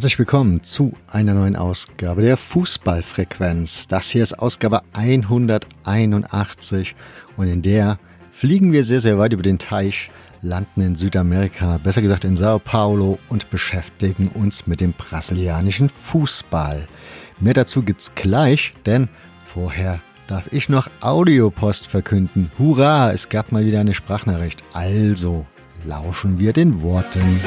Herzlich willkommen zu einer neuen Ausgabe der Fußballfrequenz. Das hier ist Ausgabe 181 und in der fliegen wir sehr, sehr weit über den Teich, landen in Südamerika, besser gesagt in Sao Paulo und beschäftigen uns mit dem brasilianischen Fußball. Mehr dazu gibt's gleich, denn vorher darf ich noch Audiopost verkünden. Hurra, es gab mal wieder eine Sprachnachricht. Also lauschen wir den Worten.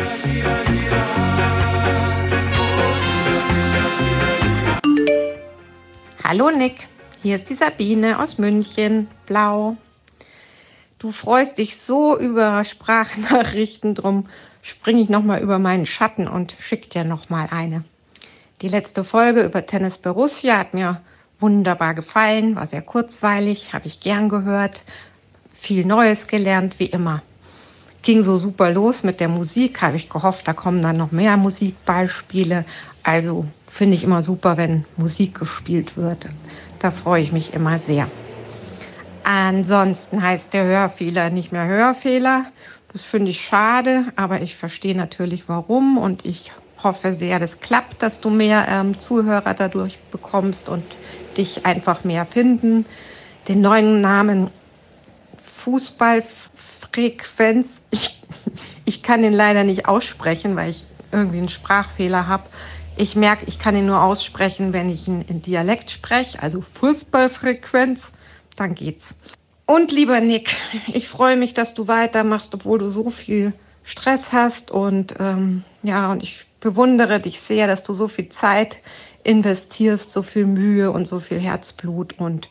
Hallo Nick, hier ist die Sabine aus München, blau. Du freust dich so über Sprachnachrichten, drum springe ich nochmal über meinen Schatten und schick dir nochmal eine. Die letzte Folge über Tennis Borussia hat mir wunderbar gefallen, war sehr kurzweilig, habe ich gern gehört, viel Neues gelernt, wie immer. Ging so super los mit der Musik, habe ich gehofft, da kommen dann noch mehr Musikbeispiele. Also finde ich immer super, wenn Musik gespielt wird. Da freue ich mich immer sehr. Ansonsten heißt der Hörfehler nicht mehr Hörfehler. Das finde ich schade, aber ich verstehe natürlich warum und ich hoffe sehr, das klappt, dass du mehr ähm, Zuhörer dadurch bekommst und dich einfach mehr finden. Den neuen Namen Fußballfrequenz, ich, ich kann den leider nicht aussprechen, weil ich irgendwie einen Sprachfehler habe. Ich merke, ich kann ihn nur aussprechen, wenn ich ihn in Dialekt spreche, also Fußballfrequenz, dann geht's. Und lieber Nick, ich freue mich, dass du weitermachst, obwohl du so viel Stress hast und ähm, ja, und ich bewundere dich sehr, dass du so viel Zeit investierst, so viel Mühe und so viel Herzblut und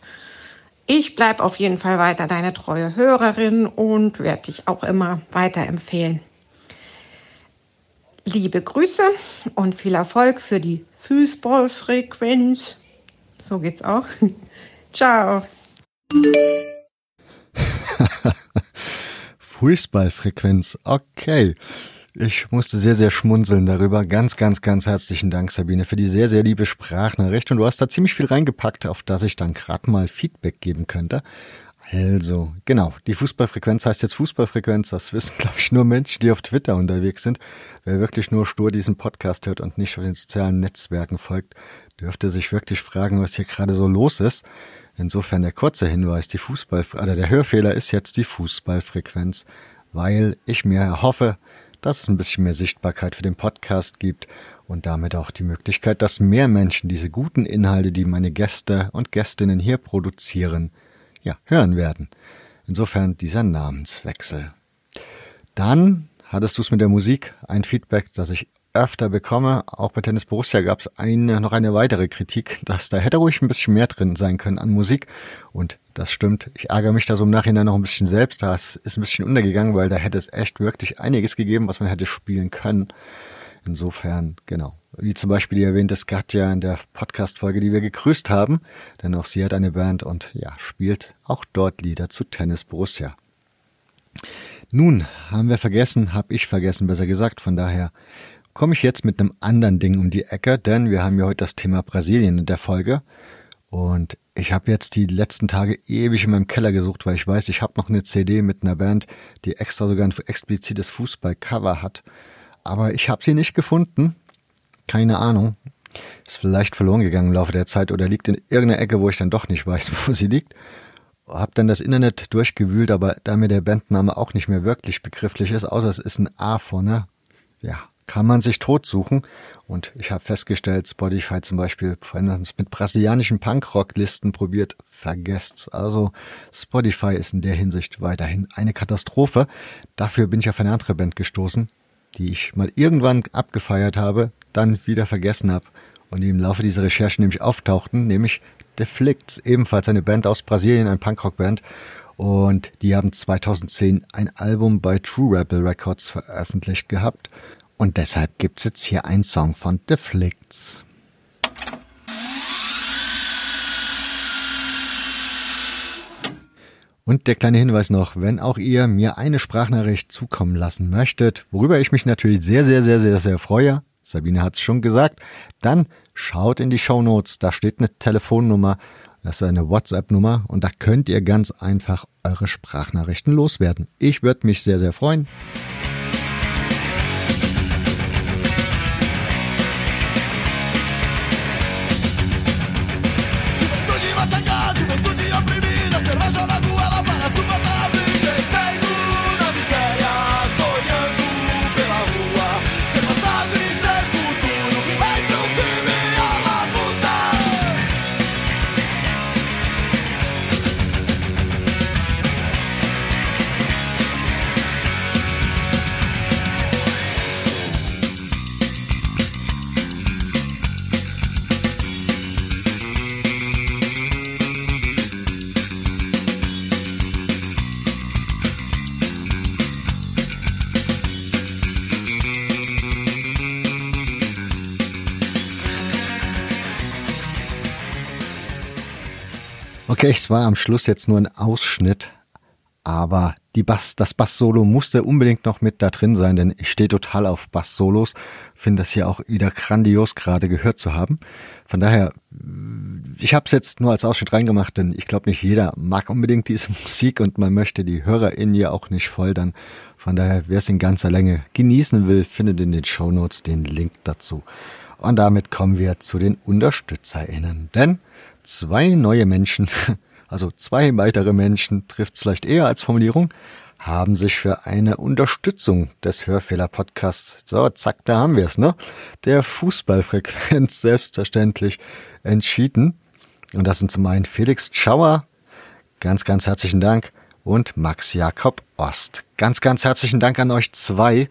ich bleibe auf jeden Fall weiter deine treue Hörerin und werde dich auch immer weiterempfehlen. Liebe Grüße und viel Erfolg für die Fußballfrequenz. So geht's auch. Ciao. Fußballfrequenz, okay. Ich musste sehr, sehr schmunzeln darüber. Ganz, ganz, ganz herzlichen Dank, Sabine, für die sehr, sehr liebe Sprachnachricht. Und du hast da ziemlich viel reingepackt, auf das ich dann gerade mal Feedback geben könnte. Also, genau. Die Fußballfrequenz heißt jetzt Fußballfrequenz. Das wissen, glaube ich, nur Menschen, die auf Twitter unterwegs sind. Wer wirklich nur stur diesen Podcast hört und nicht auf den sozialen Netzwerken folgt, dürfte sich wirklich fragen, was hier gerade so los ist. Insofern der kurze Hinweis, die Fußball, also der Hörfehler ist jetzt die Fußballfrequenz, weil ich mir hoffe, dass es ein bisschen mehr Sichtbarkeit für den Podcast gibt und damit auch die Möglichkeit, dass mehr Menschen diese guten Inhalte, die meine Gäste und Gästinnen hier produzieren, ja, hören werden. Insofern dieser Namenswechsel. Dann hattest du es mit der Musik, ein Feedback, das ich öfter bekomme. Auch bei Tennis Borussia gab es eine, noch eine weitere Kritik, dass da hätte ruhig ein bisschen mehr drin sein können an Musik. Und das stimmt. Ich ärgere mich da so im Nachhinein noch ein bisschen selbst. Das ist ein bisschen untergegangen, weil da hätte es echt wirklich einiges gegeben, was man hätte spielen können. Insofern, genau. Wie zum Beispiel die erwähnte Skatja in der Podcast-Folge, die wir gegrüßt haben. Denn auch sie hat eine Band und ja, spielt auch dort Lieder zu Tennis Borussia. Nun, haben wir vergessen, habe ich vergessen, besser gesagt. Von daher komme ich jetzt mit einem anderen Ding um die Ecke, denn wir haben ja heute das Thema Brasilien in der Folge. Und ich habe jetzt die letzten Tage ewig in meinem Keller gesucht, weil ich weiß, ich habe noch eine CD mit einer Band, die extra sogar ein explizites Fußballcover hat. Aber ich habe sie nicht gefunden. Keine Ahnung. Ist vielleicht verloren gegangen im Laufe der Zeit oder liegt in irgendeiner Ecke, wo ich dann doch nicht weiß, wo sie liegt. Hab dann das Internet durchgewühlt, aber da mir der Bandname auch nicht mehr wirklich begrifflich ist, außer es ist ein A vorne, ja, kann man sich tot suchen. Und ich habe festgestellt, Spotify zum Beispiel, wenn man es mit brasilianischen Punkrock-Listen probiert, vergesst's. Also Spotify ist in der Hinsicht weiterhin eine Katastrophe. Dafür bin ich auf eine andere Band gestoßen, die ich mal irgendwann abgefeiert habe, dann wieder vergessen habe und die im Laufe dieser Recherche nämlich auftauchten, nämlich Deflicts, ebenfalls eine Band aus Brasilien, ein Punkrock-Band. Und die haben 2010 ein Album bei True Rebel Records veröffentlicht gehabt. Und deshalb gibt's jetzt hier einen Song von Deflicts. Und der kleine Hinweis noch, wenn auch ihr mir eine Sprachnachricht zukommen lassen möchtet, worüber ich mich natürlich sehr, sehr, sehr, sehr, sehr freue, Sabine hat es schon gesagt, dann schaut in die Show Notes, da steht eine Telefonnummer, das ist eine WhatsApp-Nummer und da könnt ihr ganz einfach eure Sprachnachrichten loswerden. Ich würde mich sehr, sehr freuen. Okay, es war am Schluss jetzt nur ein Ausschnitt, aber die Bass, das Bass-Solo musste unbedingt noch mit da drin sein, denn ich stehe total auf Bass-Solos, finde das hier auch wieder grandios gerade gehört zu haben. Von daher, ich habe es jetzt nur als Ausschnitt reingemacht, denn ich glaube nicht jeder mag unbedingt diese Musik und man möchte die HörerInnen ja auch nicht dann. Von daher, wer es in ganzer Länge genießen will, findet in den Show Notes den Link dazu. Und damit kommen wir zu den UnterstützerInnen, denn zwei neue Menschen, also zwei weitere Menschen trifft es vielleicht eher als Formulierung, haben sich für eine Unterstützung des Hörfehler-Podcasts, so zack, da haben wir es, ne, der Fußballfrequenz selbstverständlich entschieden. Und das sind zum einen Felix Schauer, ganz, ganz herzlichen Dank, und Max Jakob Ost. Ganz, ganz herzlichen Dank an euch zwei.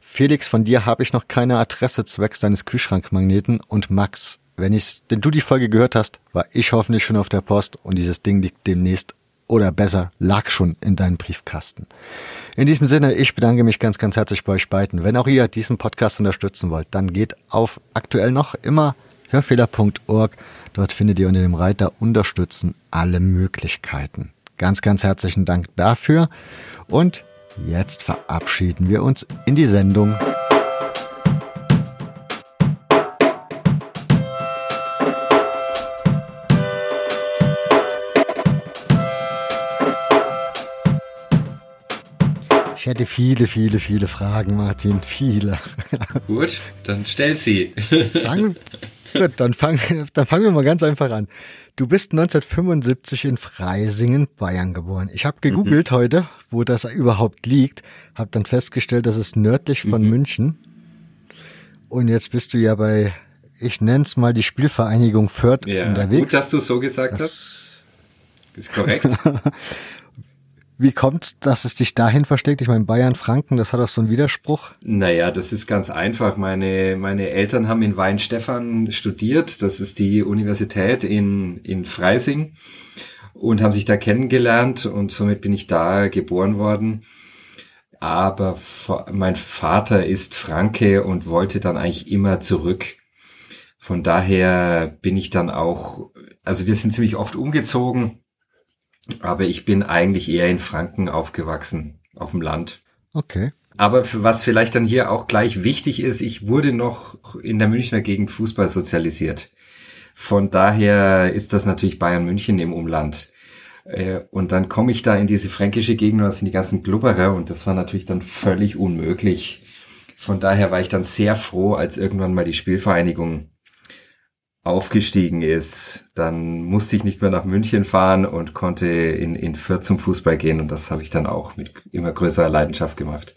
Felix, von dir habe ich noch keine Adresse zwecks deines Kühlschrankmagneten und Max, wenn ich, denn du die Folge gehört hast, war ich hoffentlich schon auf der Post und dieses Ding liegt demnächst oder besser lag schon in deinem Briefkasten. In diesem Sinne, ich bedanke mich ganz, ganz herzlich bei euch beiden. Wenn auch ihr diesen Podcast unterstützen wollt, dann geht auf aktuell noch immer hörfehler.org. Dort findet ihr unter dem Reiter Unterstützen alle Möglichkeiten. Ganz, ganz herzlichen Dank dafür. Und jetzt verabschieden wir uns in die Sendung. Hätte viele, viele, viele Fragen, Martin. Viele. Gut, dann stell sie. Fang, gut, dann, fang, dann fangen wir mal ganz einfach an. Du bist 1975 in Freisingen, Bayern geboren. Ich habe gegoogelt mhm. heute, wo das überhaupt liegt, habe dann festgestellt, das ist nördlich von mhm. München. Und jetzt bist du ja bei, ich nenne es mal die Spielvereinigung Fürth ja, unterwegs. Gut, dass du so gesagt das hast. Ist korrekt. Wie kommt's, dass es dich dahin versteckt? Ich meine, Bayern, Franken, das hat auch so einen Widerspruch. Naja, das ist ganz einfach. Meine, meine Eltern haben in Weinstefan studiert. Das ist die Universität in, in Freising und haben sich da kennengelernt und somit bin ich da geboren worden. Aber mein Vater ist Franke und wollte dann eigentlich immer zurück. Von daher bin ich dann auch, also wir sind ziemlich oft umgezogen aber ich bin eigentlich eher in Franken aufgewachsen, auf dem Land. Okay. Aber für was vielleicht dann hier auch gleich wichtig ist, ich wurde noch in der Münchner Gegend Fußball sozialisiert. Von daher ist das natürlich Bayern München im Umland. Äh, und dann komme ich da in diese fränkische Gegend und das sind die ganzen Glubberer und das war natürlich dann völlig unmöglich. Von daher war ich dann sehr froh, als irgendwann mal die Spielvereinigung aufgestiegen ist, dann musste ich nicht mehr nach München fahren und konnte in, in Fürth zum Fußball gehen und das habe ich dann auch mit immer größerer Leidenschaft gemacht.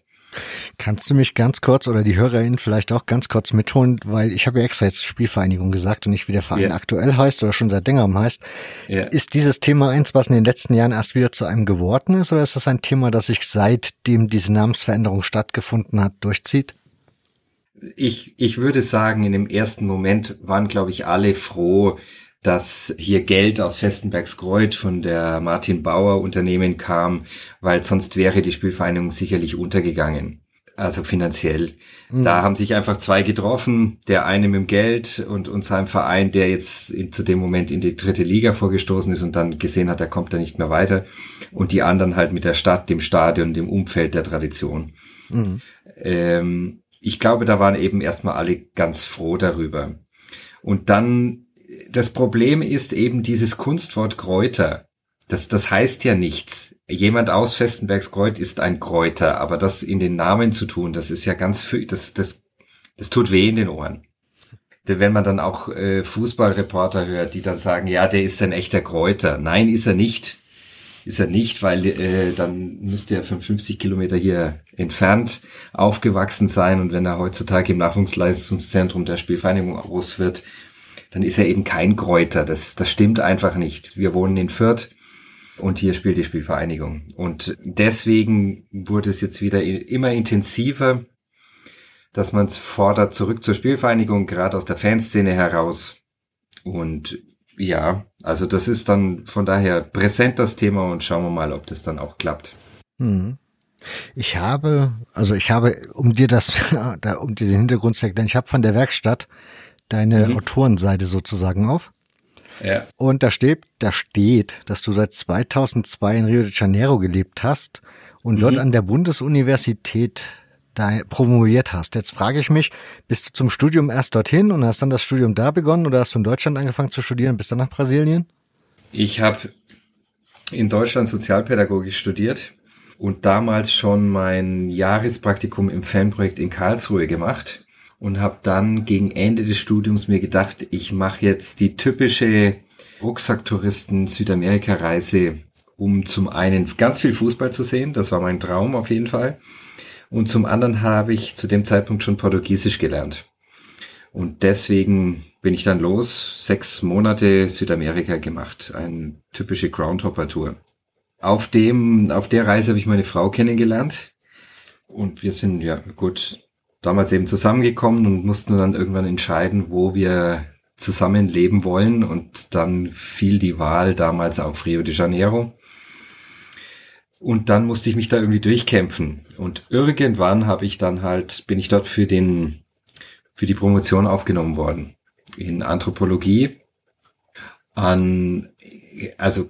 Kannst du mich ganz kurz oder die HörerInnen vielleicht auch ganz kurz mitholen, weil ich habe ja extra jetzt Spielvereinigung gesagt und nicht wie der Verein yeah. aktuell heißt oder schon seit längerem heißt. Yeah. Ist dieses Thema eins, was in den letzten Jahren erst wieder zu einem geworden ist oder ist das ein Thema, das sich seitdem diese Namensveränderung stattgefunden hat, durchzieht? Ich, ich würde sagen, in dem ersten Moment waren, glaube ich, alle froh, dass hier Geld aus Festenbergskreuz von der Martin Bauer Unternehmen kam, weil sonst wäre die Spielvereinigung sicherlich untergegangen. also finanziell. Mhm. Da haben sich einfach zwei getroffen, der eine mit dem Geld und, und seinem Verein, der jetzt in, zu dem Moment in die dritte Liga vorgestoßen ist und dann gesehen hat, er kommt da nicht mehr weiter. Und die anderen halt mit der Stadt, dem Stadion, dem Umfeld der Tradition. Mhm. Ähm, ich glaube, da waren eben erstmal alle ganz froh darüber. Und dann, das Problem ist eben dieses Kunstwort Kräuter. Das, das heißt ja nichts. Jemand aus Festenbergskreuz ist ein Kräuter, aber das in den Namen zu tun, das ist ja ganz, das, das, das tut weh in den Ohren. Wenn man dann auch äh, Fußballreporter hört, die dann sagen, ja, der ist ein echter Kräuter. Nein, ist er nicht. Ist er nicht, weil äh, dann müsste er 55 Kilometer hier entfernt aufgewachsen sein und wenn er heutzutage im Nachwuchsleistungszentrum der Spielvereinigung groß wird, dann ist er eben kein Kräuter. Das, das stimmt einfach nicht. Wir wohnen in Fürth und hier spielt die Spielvereinigung. Und deswegen wurde es jetzt wieder immer intensiver, dass man es fordert, zurück zur Spielvereinigung, gerade aus der Fanszene heraus. Und ja, also das ist dann von daher präsent das Thema und schauen wir mal, ob das dann auch klappt. Hm. Ich habe, also ich habe, um dir das, um dir den Hintergrund zu erklären, ich habe von der Werkstatt deine mhm. Autorenseite sozusagen auf. Ja. Und da steht, da steht, dass du seit 2002 in Rio de Janeiro gelebt hast und mhm. dort an der Bundesuniversität da promoviert hast. Jetzt frage ich mich, bist du zum Studium erst dorthin und hast dann das Studium da begonnen oder hast du in Deutschland angefangen zu studieren und bist dann nach Brasilien? Ich habe in Deutschland Sozialpädagogik studiert und damals schon mein Jahrespraktikum im Fanprojekt in Karlsruhe gemacht und habe dann gegen Ende des Studiums mir gedacht, ich mache jetzt die typische Rucksacktouristen Südamerika-Reise, um zum einen ganz viel Fußball zu sehen, das war mein Traum auf jeden Fall, und zum anderen habe ich zu dem Zeitpunkt schon Portugiesisch gelernt. Und deswegen bin ich dann los, sechs Monate Südamerika gemacht, eine typische Groundhopper-Tour. Auf dem, auf der Reise habe ich meine Frau kennengelernt und wir sind ja gut damals eben zusammengekommen und mussten dann irgendwann entscheiden, wo wir zusammen leben wollen. Und dann fiel die Wahl damals auf Rio de Janeiro. Und dann musste ich mich da irgendwie durchkämpfen. Und irgendwann habe ich dann halt, bin ich dort für den, für die Promotion aufgenommen worden. In Anthropologie. An, also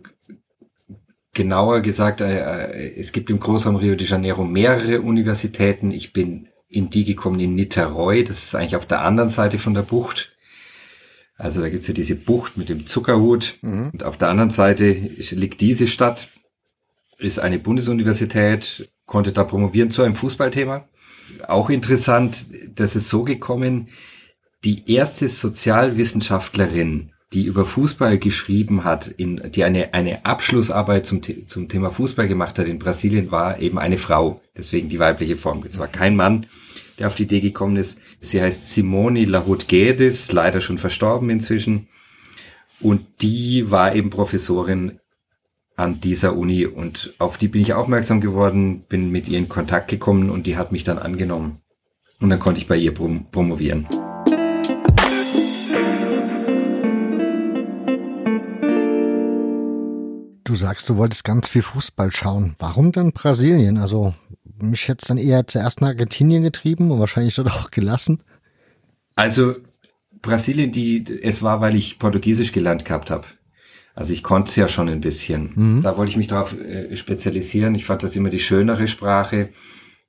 genauer gesagt, äh, äh, es gibt im Großraum Rio de Janeiro mehrere Universitäten. Ich bin in die gekommen in Niterói. Das ist eigentlich auf der anderen Seite von der Bucht. Also da gibt's ja diese Bucht mit dem Zuckerhut. Mhm. Und auf der anderen Seite liegt diese Stadt, ist eine Bundesuniversität, konnte da promovieren zu einem Fußballthema. Auch interessant, dass es so gekommen, die erste Sozialwissenschaftlerin, die über Fußball geschrieben hat, in, die eine, eine Abschlussarbeit zum, zum Thema Fußball gemacht hat in Brasilien, war eben eine Frau. Deswegen die weibliche Form. Es war kein Mann, der auf die Idee gekommen ist. Sie heißt Simone Lahut Guedes, leider schon verstorben inzwischen. Und die war eben Professorin an dieser Uni und auf die bin ich aufmerksam geworden, bin mit ihr in Kontakt gekommen und die hat mich dann angenommen. Und dann konnte ich bei ihr prom promovieren. Du sagst, du wolltest ganz viel Fußball schauen. Warum dann Brasilien? Also mich jetzt dann eher zuerst nach Argentinien getrieben und wahrscheinlich dort auch gelassen. Also Brasilien, die es war, weil ich Portugiesisch gelernt gehabt habe. Also ich konnte es ja schon ein bisschen. Mhm. Da wollte ich mich darauf äh, spezialisieren. Ich fand das immer die schönere Sprache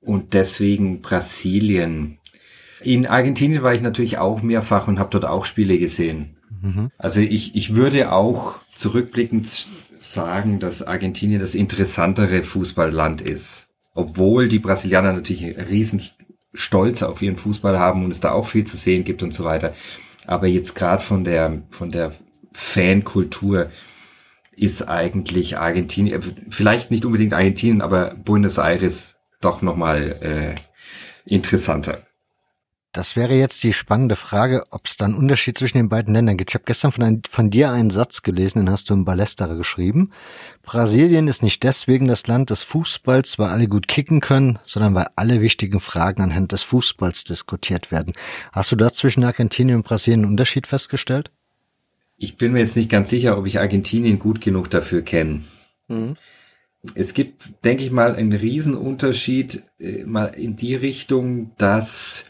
und deswegen Brasilien. In Argentinien war ich natürlich auch mehrfach und habe dort auch Spiele gesehen. Mhm. Also ich, ich würde auch zurückblickend sagen, dass Argentinien das interessantere Fußballland ist obwohl die Brasilianer natürlich einen riesen Stolz auf ihren Fußball haben und es da auch viel zu sehen gibt und so weiter. Aber jetzt gerade von der, von der Fankultur ist eigentlich Argentinien, vielleicht nicht unbedingt Argentinien, aber Buenos Aires doch nochmal äh, interessanter. Das wäre jetzt die spannende Frage, ob es da einen Unterschied zwischen den beiden Ländern gibt. Ich habe gestern von, ein, von, dir einen Satz gelesen, den hast du im Ballesterer geschrieben. Brasilien ist nicht deswegen das Land des Fußballs, weil alle gut kicken können, sondern weil alle wichtigen Fragen anhand des Fußballs diskutiert werden. Hast du da zwischen Argentinien und Brasilien einen Unterschied festgestellt? Ich bin mir jetzt nicht ganz sicher, ob ich Argentinien gut genug dafür kenne. Mhm. es gibt, denke ich mal, einen Riesenunterschied äh, mal in die Richtung, dass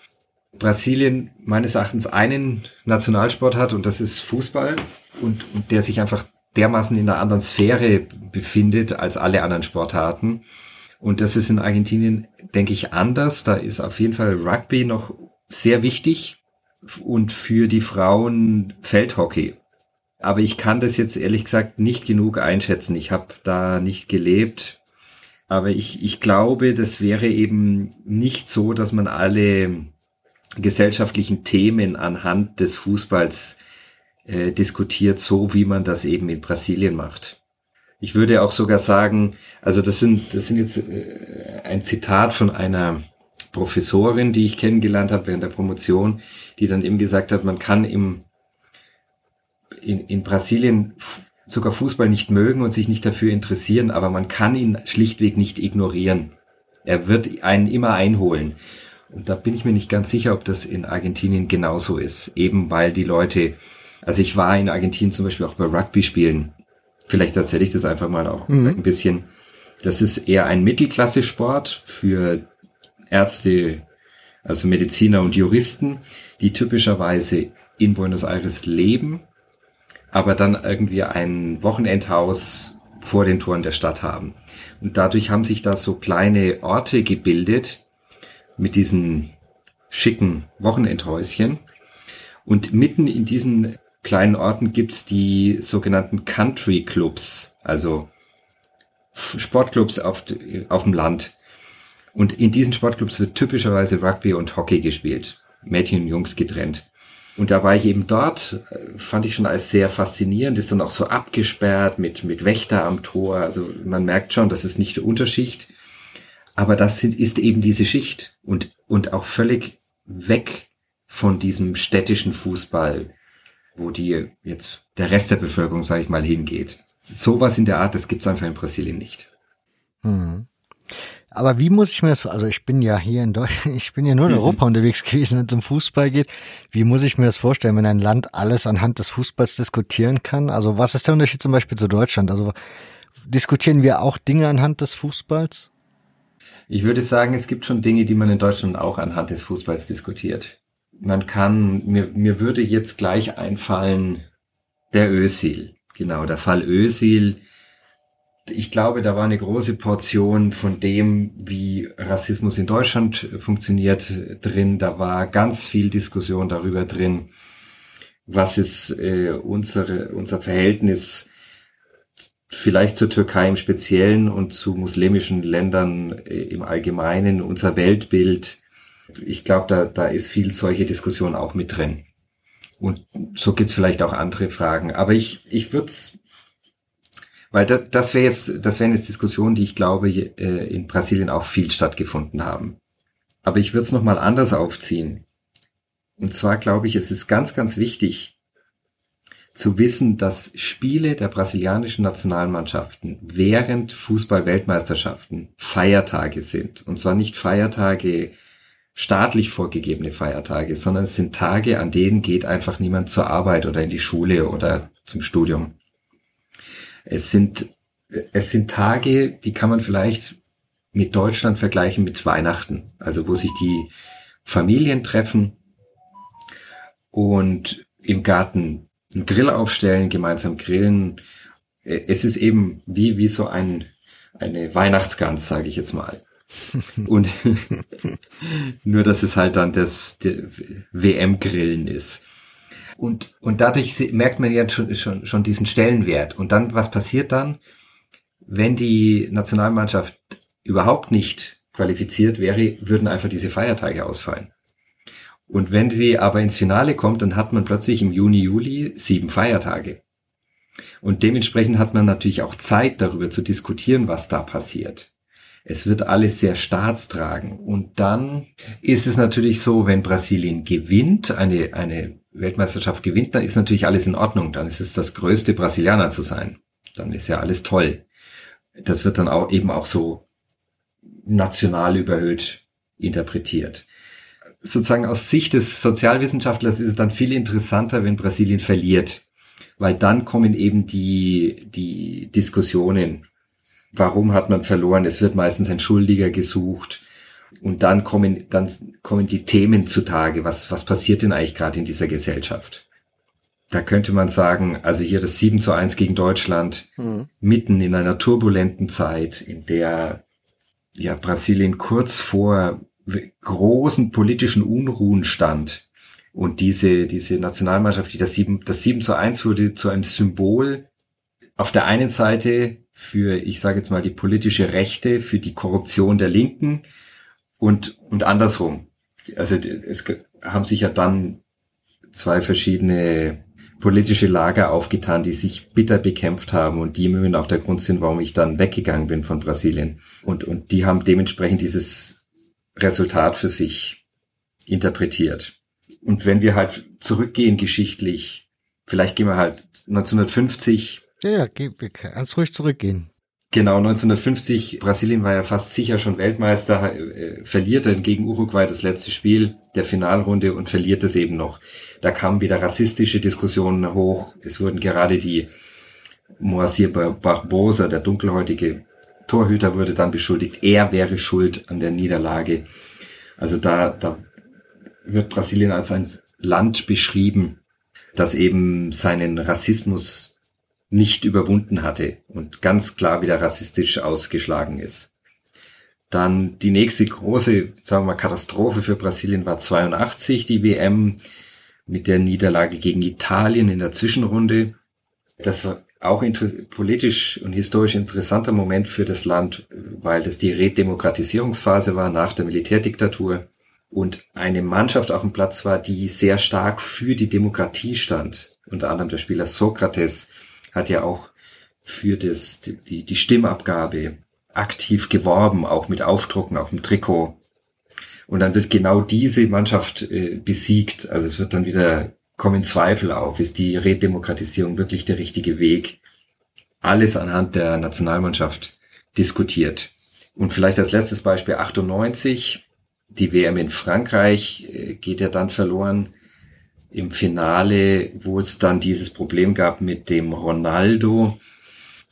Brasilien meines Erachtens einen Nationalsport hat und das ist Fußball und, und der sich einfach dermaßen in einer anderen Sphäre befindet als alle anderen Sportarten. Und das ist in Argentinien, denke ich, anders. Da ist auf jeden Fall Rugby noch sehr wichtig und für die Frauen Feldhockey. Aber ich kann das jetzt ehrlich gesagt nicht genug einschätzen. Ich habe da nicht gelebt. Aber ich, ich glaube, das wäre eben nicht so, dass man alle gesellschaftlichen Themen anhand des Fußballs äh, diskutiert, so wie man das eben in Brasilien macht. Ich würde auch sogar sagen, also das sind, das sind jetzt äh, ein Zitat von einer Professorin, die ich kennengelernt habe während der Promotion, die dann eben gesagt hat, man kann im, in, in Brasilien sogar Fußball nicht mögen und sich nicht dafür interessieren, aber man kann ihn schlichtweg nicht ignorieren. Er wird einen immer einholen. Und da bin ich mir nicht ganz sicher, ob das in Argentinien genauso ist. Eben weil die Leute, also ich war in Argentinien zum Beispiel auch bei Rugby spielen. Vielleicht erzähle ich das einfach mal auch mhm. ein bisschen. Das ist eher ein Mittelklasse-Sport für Ärzte, also Mediziner und Juristen, die typischerweise in Buenos Aires leben, aber dann irgendwie ein Wochenendhaus vor den Toren der Stadt haben. Und dadurch haben sich da so kleine Orte gebildet mit diesen schicken Wochenendhäuschen. Und mitten in diesen kleinen Orten gibt's die sogenannten Country Clubs, also Sportclubs auf, auf dem Land. Und in diesen Sportclubs wird typischerweise Rugby und Hockey gespielt. Mädchen und Jungs getrennt. Und da war ich eben dort, fand ich schon als sehr faszinierend, ist dann auch so abgesperrt mit, mit Wächter am Tor. Also man merkt schon, das ist nicht die Unterschicht. Aber das sind, ist eben diese Schicht und, und auch völlig weg von diesem städtischen Fußball, wo die jetzt der Rest der Bevölkerung, sage ich mal, hingeht. Sowas in der Art, das gibt's einfach in Brasilien nicht. Hm. Aber wie muss ich mir das, also ich bin ja hier in Deutschland, ich bin ja nur in mhm. Europa unterwegs gewesen, wenn es um Fußball geht. Wie muss ich mir das vorstellen, wenn ein Land alles anhand des Fußballs diskutieren kann? Also was ist der Unterschied zum Beispiel zu Deutschland? Also diskutieren wir auch Dinge anhand des Fußballs? Ich würde sagen, es gibt schon Dinge, die man in Deutschland auch anhand des Fußballs diskutiert. Man kann, mir, mir würde jetzt gleich einfallen, der Ösil. Genau, der Fall Ösil ich glaube, da war eine große Portion von dem, wie Rassismus in Deutschland funktioniert, drin. Da war ganz viel Diskussion darüber drin, was ist äh, unsere, unser Verhältnis vielleicht zur Türkei im Speziellen und zu muslimischen Ländern äh, im Allgemeinen, unser Weltbild. Ich glaube, da, da ist viel solche Diskussion auch mit drin. Und so gibt's vielleicht auch andere Fragen. Aber ich, ich würde weil das, das wäre jetzt, das wären jetzt Diskussionen, die ich glaube äh, in Brasilien auch viel stattgefunden haben. Aber ich würde es nochmal anders aufziehen. Und zwar glaube ich, es ist ganz, ganz wichtig zu wissen, dass Spiele der brasilianischen Nationalmannschaften während Fußball-Weltmeisterschaften Feiertage sind. Und zwar nicht Feiertage, staatlich vorgegebene Feiertage, sondern es sind Tage, an denen geht einfach niemand zur Arbeit oder in die Schule oder zum Studium. Es sind, es sind Tage, die kann man vielleicht mit Deutschland vergleichen mit Weihnachten. Also wo sich die Familien treffen und im Garten einen Grill aufstellen, gemeinsam grillen. Es ist eben wie, wie so ein, eine Weihnachtsgans, sage ich jetzt mal. Und nur, dass es halt dann das WM-Grillen ist. Und, und dadurch merkt man ja schon, schon, schon diesen Stellenwert. Und dann, was passiert dann, wenn die Nationalmannschaft überhaupt nicht qualifiziert wäre, würden einfach diese Feiertage ausfallen. Und wenn sie aber ins Finale kommt, dann hat man plötzlich im Juni, Juli sieben Feiertage. Und dementsprechend hat man natürlich auch Zeit darüber zu diskutieren, was da passiert. Es wird alles sehr staatstragend. Und dann ist es natürlich so, wenn Brasilien gewinnt, eine, eine Weltmeisterschaft gewinnt, dann ist natürlich alles in Ordnung. Dann ist es das größte Brasilianer zu sein. Dann ist ja alles toll. Das wird dann auch eben auch so national überhöht interpretiert. Sozusagen aus Sicht des Sozialwissenschaftlers ist es dann viel interessanter, wenn Brasilien verliert, weil dann kommen eben die, die Diskussionen Warum hat man verloren? Es wird meistens ein Schuldiger gesucht. Und dann kommen, dann kommen die Themen zutage. Was, was passiert denn eigentlich gerade in dieser Gesellschaft? Da könnte man sagen, also hier das 7 zu 1 gegen Deutschland, mhm. mitten in einer turbulenten Zeit, in der ja Brasilien kurz vor großen politischen Unruhen stand. Und diese, diese Nationalmannschaft, die das 7, das 7 zu 1 wurde zu einem Symbol auf der einen Seite für, ich sage jetzt mal, die politische Rechte, für die Korruption der Linken und, und andersrum. Also es haben sich ja dann zwei verschiedene politische Lager aufgetan, die sich bitter bekämpft haben und die im auch der Grund sind, warum ich dann weggegangen bin von Brasilien. Und, und die haben dementsprechend dieses Resultat für sich interpretiert. Und wenn wir halt zurückgehen geschichtlich, vielleicht gehen wir halt 1950. Ja, ja, ganz ruhig zurückgehen. Genau, 1950, Brasilien war ja fast sicher schon Weltmeister, äh, verliert dann gegen Uruguay das letzte Spiel der Finalrunde und verliert es eben noch. Da kamen wieder rassistische Diskussionen hoch. Es wurden gerade die Moacir Barbosa, der dunkelhäutige Torhüter, wurde dann beschuldigt, er wäre schuld an der Niederlage. Also da, da wird Brasilien als ein Land beschrieben, das eben seinen Rassismus nicht überwunden hatte und ganz klar wieder rassistisch ausgeschlagen ist. Dann die nächste große, sagen wir mal, Katastrophe für Brasilien war 82, die WM mit der Niederlage gegen Italien in der Zwischenrunde. Das war auch politisch und historisch interessanter Moment für das Land, weil das die Redemokratisierungsphase war nach der Militärdiktatur und eine Mannschaft auf dem Platz war, die sehr stark für die Demokratie stand. Unter anderem der Spieler Sokrates, hat ja auch für das, die, die Stimmabgabe aktiv geworben, auch mit Aufdrucken auf dem Trikot. Und dann wird genau diese Mannschaft äh, besiegt. Also es wird dann wieder kommen Zweifel auf. Ist die Redemokratisierung wirklich der richtige Weg? Alles anhand der Nationalmannschaft diskutiert. Und vielleicht als letztes Beispiel 98. Die WM in Frankreich äh, geht ja dann verloren im Finale, wo es dann dieses Problem gab mit dem Ronaldo,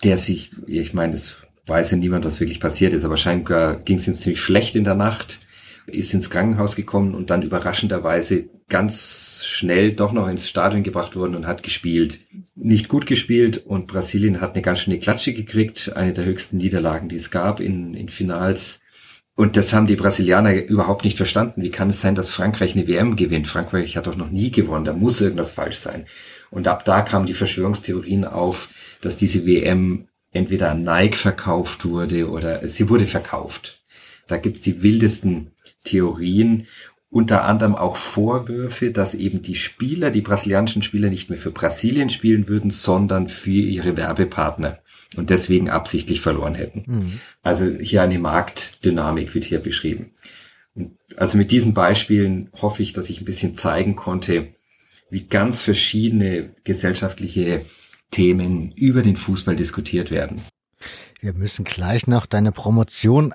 der sich, ich meine, es weiß ja niemand, was wirklich passiert ist, aber scheinbar ging es ihm ziemlich schlecht in der Nacht, ist ins Krankenhaus gekommen und dann überraschenderweise ganz schnell doch noch ins Stadion gebracht worden und hat gespielt. Nicht gut gespielt und Brasilien hat eine ganz schöne Klatsche gekriegt, eine der höchsten Niederlagen, die es gab in, in Finals. Und das haben die Brasilianer überhaupt nicht verstanden. Wie kann es sein, dass Frankreich eine WM gewinnt? Frankreich hat doch noch nie gewonnen. Da muss irgendwas falsch sein. Und ab da kamen die Verschwörungstheorien auf, dass diese WM entweder an Nike verkauft wurde oder sie wurde verkauft. Da gibt es die wildesten Theorien, unter anderem auch Vorwürfe, dass eben die Spieler, die brasilianischen Spieler nicht mehr für Brasilien spielen würden, sondern für ihre Werbepartner und deswegen absichtlich verloren hätten. Mhm. Also hier eine Marktdynamik wird hier beschrieben. Und also mit diesen Beispielen hoffe ich, dass ich ein bisschen zeigen konnte, wie ganz verschiedene gesellschaftliche Themen über den Fußball diskutiert werden. Wir müssen gleich noch deine Promotion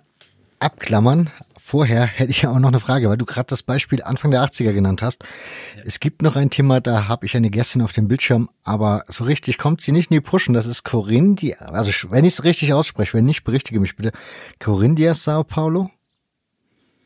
abklammern, vorher hätte ich ja auch noch eine Frage, weil du gerade das Beispiel Anfang der 80er genannt hast. Ja. Es gibt noch ein Thema, da habe ich eine Gästin auf dem Bildschirm, aber so richtig kommt sie nicht in die Pushen. Das ist Corinne, die, also wenn ich es richtig ausspreche, wenn nicht, berichtige mich bitte. Corinne Diaz Sao Paulo?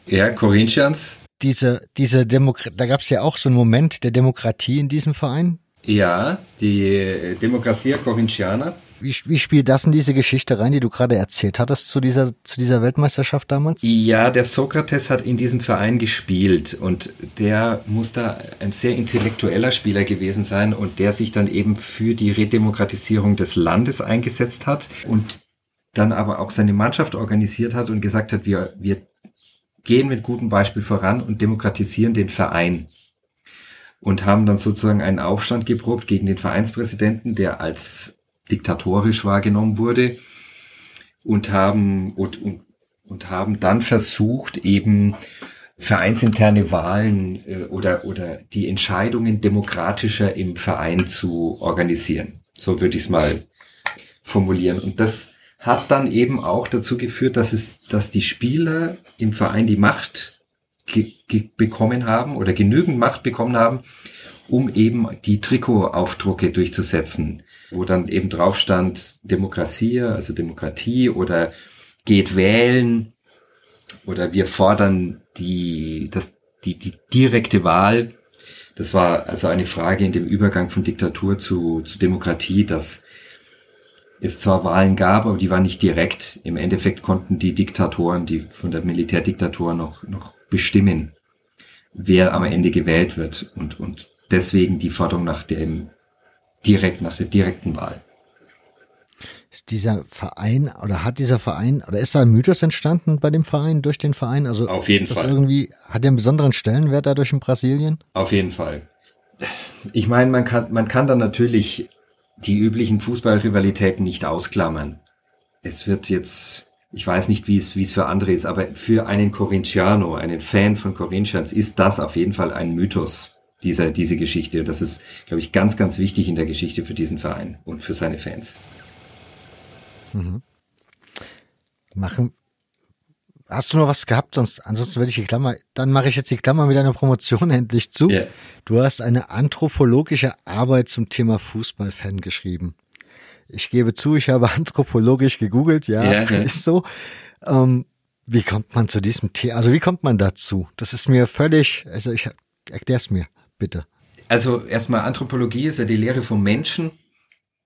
Ja, Corinthians. Diese, diese Demokratie, da gab es ja auch so einen Moment der Demokratie in diesem Verein. Ja, die Demokratia Corinthiana. Wie, wie spielt das in diese Geschichte rein, die du gerade erzählt hattest zu dieser, zu dieser Weltmeisterschaft damals? Ja, der Sokrates hat in diesem Verein gespielt und der muss da ein sehr intellektueller Spieler gewesen sein und der sich dann eben für die Redemokratisierung des Landes eingesetzt hat und dann aber auch seine Mannschaft organisiert hat und gesagt hat, wir, wir gehen mit gutem Beispiel voran und demokratisieren den Verein und haben dann sozusagen einen Aufstand geprobt gegen den Vereinspräsidenten, der als diktatorisch wahrgenommen wurde und haben und, und, und haben dann versucht eben vereinsinterne Wahlen äh, oder oder die Entscheidungen demokratischer im Verein zu organisieren. So würde ich es mal formulieren und das hat dann eben auch dazu geführt, dass es dass die Spieler im Verein die Macht bekommen haben oder genügend Macht bekommen haben, um eben die Trikotaufdrucke durchzusetzen, wo dann eben drauf stand Demokratie, also Demokratie oder geht wählen oder wir fordern die, das, die, die direkte Wahl. Das war also eine Frage in dem Übergang von Diktatur zu, zu Demokratie, dass es zwar Wahlen gab, aber die waren nicht direkt. Im Endeffekt konnten die Diktatoren, die von der Militärdiktatur noch, noch bestimmen, wer am Ende gewählt wird und, und deswegen die Forderung nach dem direkt, nach der direkten Wahl. Ist dieser Verein oder hat dieser Verein oder ist da ein Mythos entstanden bei dem Verein durch den Verein? Also auf jeden Fall. irgendwie hat der einen besonderen Stellenwert dadurch in Brasilien? Auf jeden Fall. Ich meine, man kann man kann dann natürlich die üblichen Fußballrivalitäten nicht ausklammern. Es wird jetzt ich weiß nicht, wie es, wie es für andere ist, aber für einen Corinthiano, einen Fan von Corinthians, ist das auf jeden Fall ein Mythos, dieser, diese Geschichte. Und das ist, glaube ich, ganz, ganz wichtig in der Geschichte für diesen Verein und für seine Fans. Mhm. Machen. Hast du noch was gehabt? Sonst, ansonsten würde ich die Klammer, dann mache ich jetzt die Klammer mit deiner Promotion endlich zu. Yeah. Du hast eine anthropologische Arbeit zum Thema Fußballfan geschrieben. Ich gebe zu, ich habe anthropologisch gegoogelt, ja, ja, ja. ist so. Ähm, wie kommt man zu diesem Thema? Also wie kommt man dazu? Das ist mir völlig, also ich erklär's mir, bitte. Also erstmal Anthropologie ist ja die Lehre vom Menschen.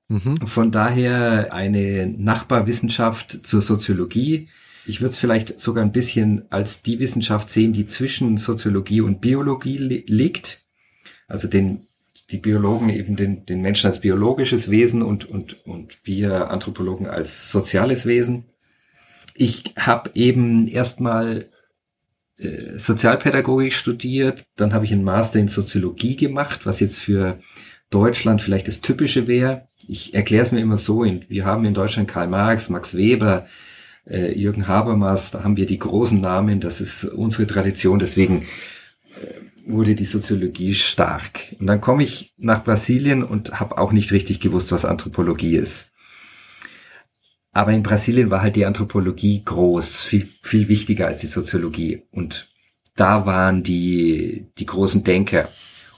Mhm. Von daher eine Nachbarwissenschaft zur Soziologie. Ich würde es vielleicht sogar ein bisschen als die Wissenschaft sehen, die zwischen Soziologie und Biologie li liegt. Also den die Biologen eben den, den Menschen als biologisches Wesen und, und, und wir Anthropologen als soziales Wesen. Ich habe eben erstmal äh, Sozialpädagogik studiert, dann habe ich einen Master in Soziologie gemacht, was jetzt für Deutschland vielleicht das Typische wäre. Ich erkläre es mir immer so, wir haben in Deutschland Karl Marx, Max Weber, äh, Jürgen Habermas, da haben wir die großen Namen, das ist unsere Tradition, deswegen äh, wurde die Soziologie stark. Und dann komme ich nach Brasilien und habe auch nicht richtig gewusst, was Anthropologie ist. Aber in Brasilien war halt die Anthropologie groß, viel, viel wichtiger als die Soziologie. Und da waren die, die großen Denker.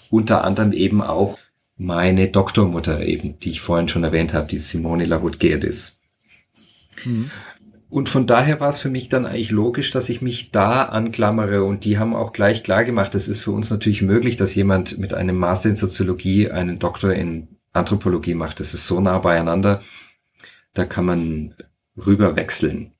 Unter anderem eben auch meine Doktormutter eben, die ich vorhin schon erwähnt habe, die Simone Lahut Gerdes. Mhm. Und von daher war es für mich dann eigentlich logisch, dass ich mich da anklammere und die haben auch gleich klar gemacht, es ist für uns natürlich möglich, dass jemand mit einem Master in Soziologie einen Doktor in Anthropologie macht. Das ist so nah beieinander, da kann man rüber wechseln.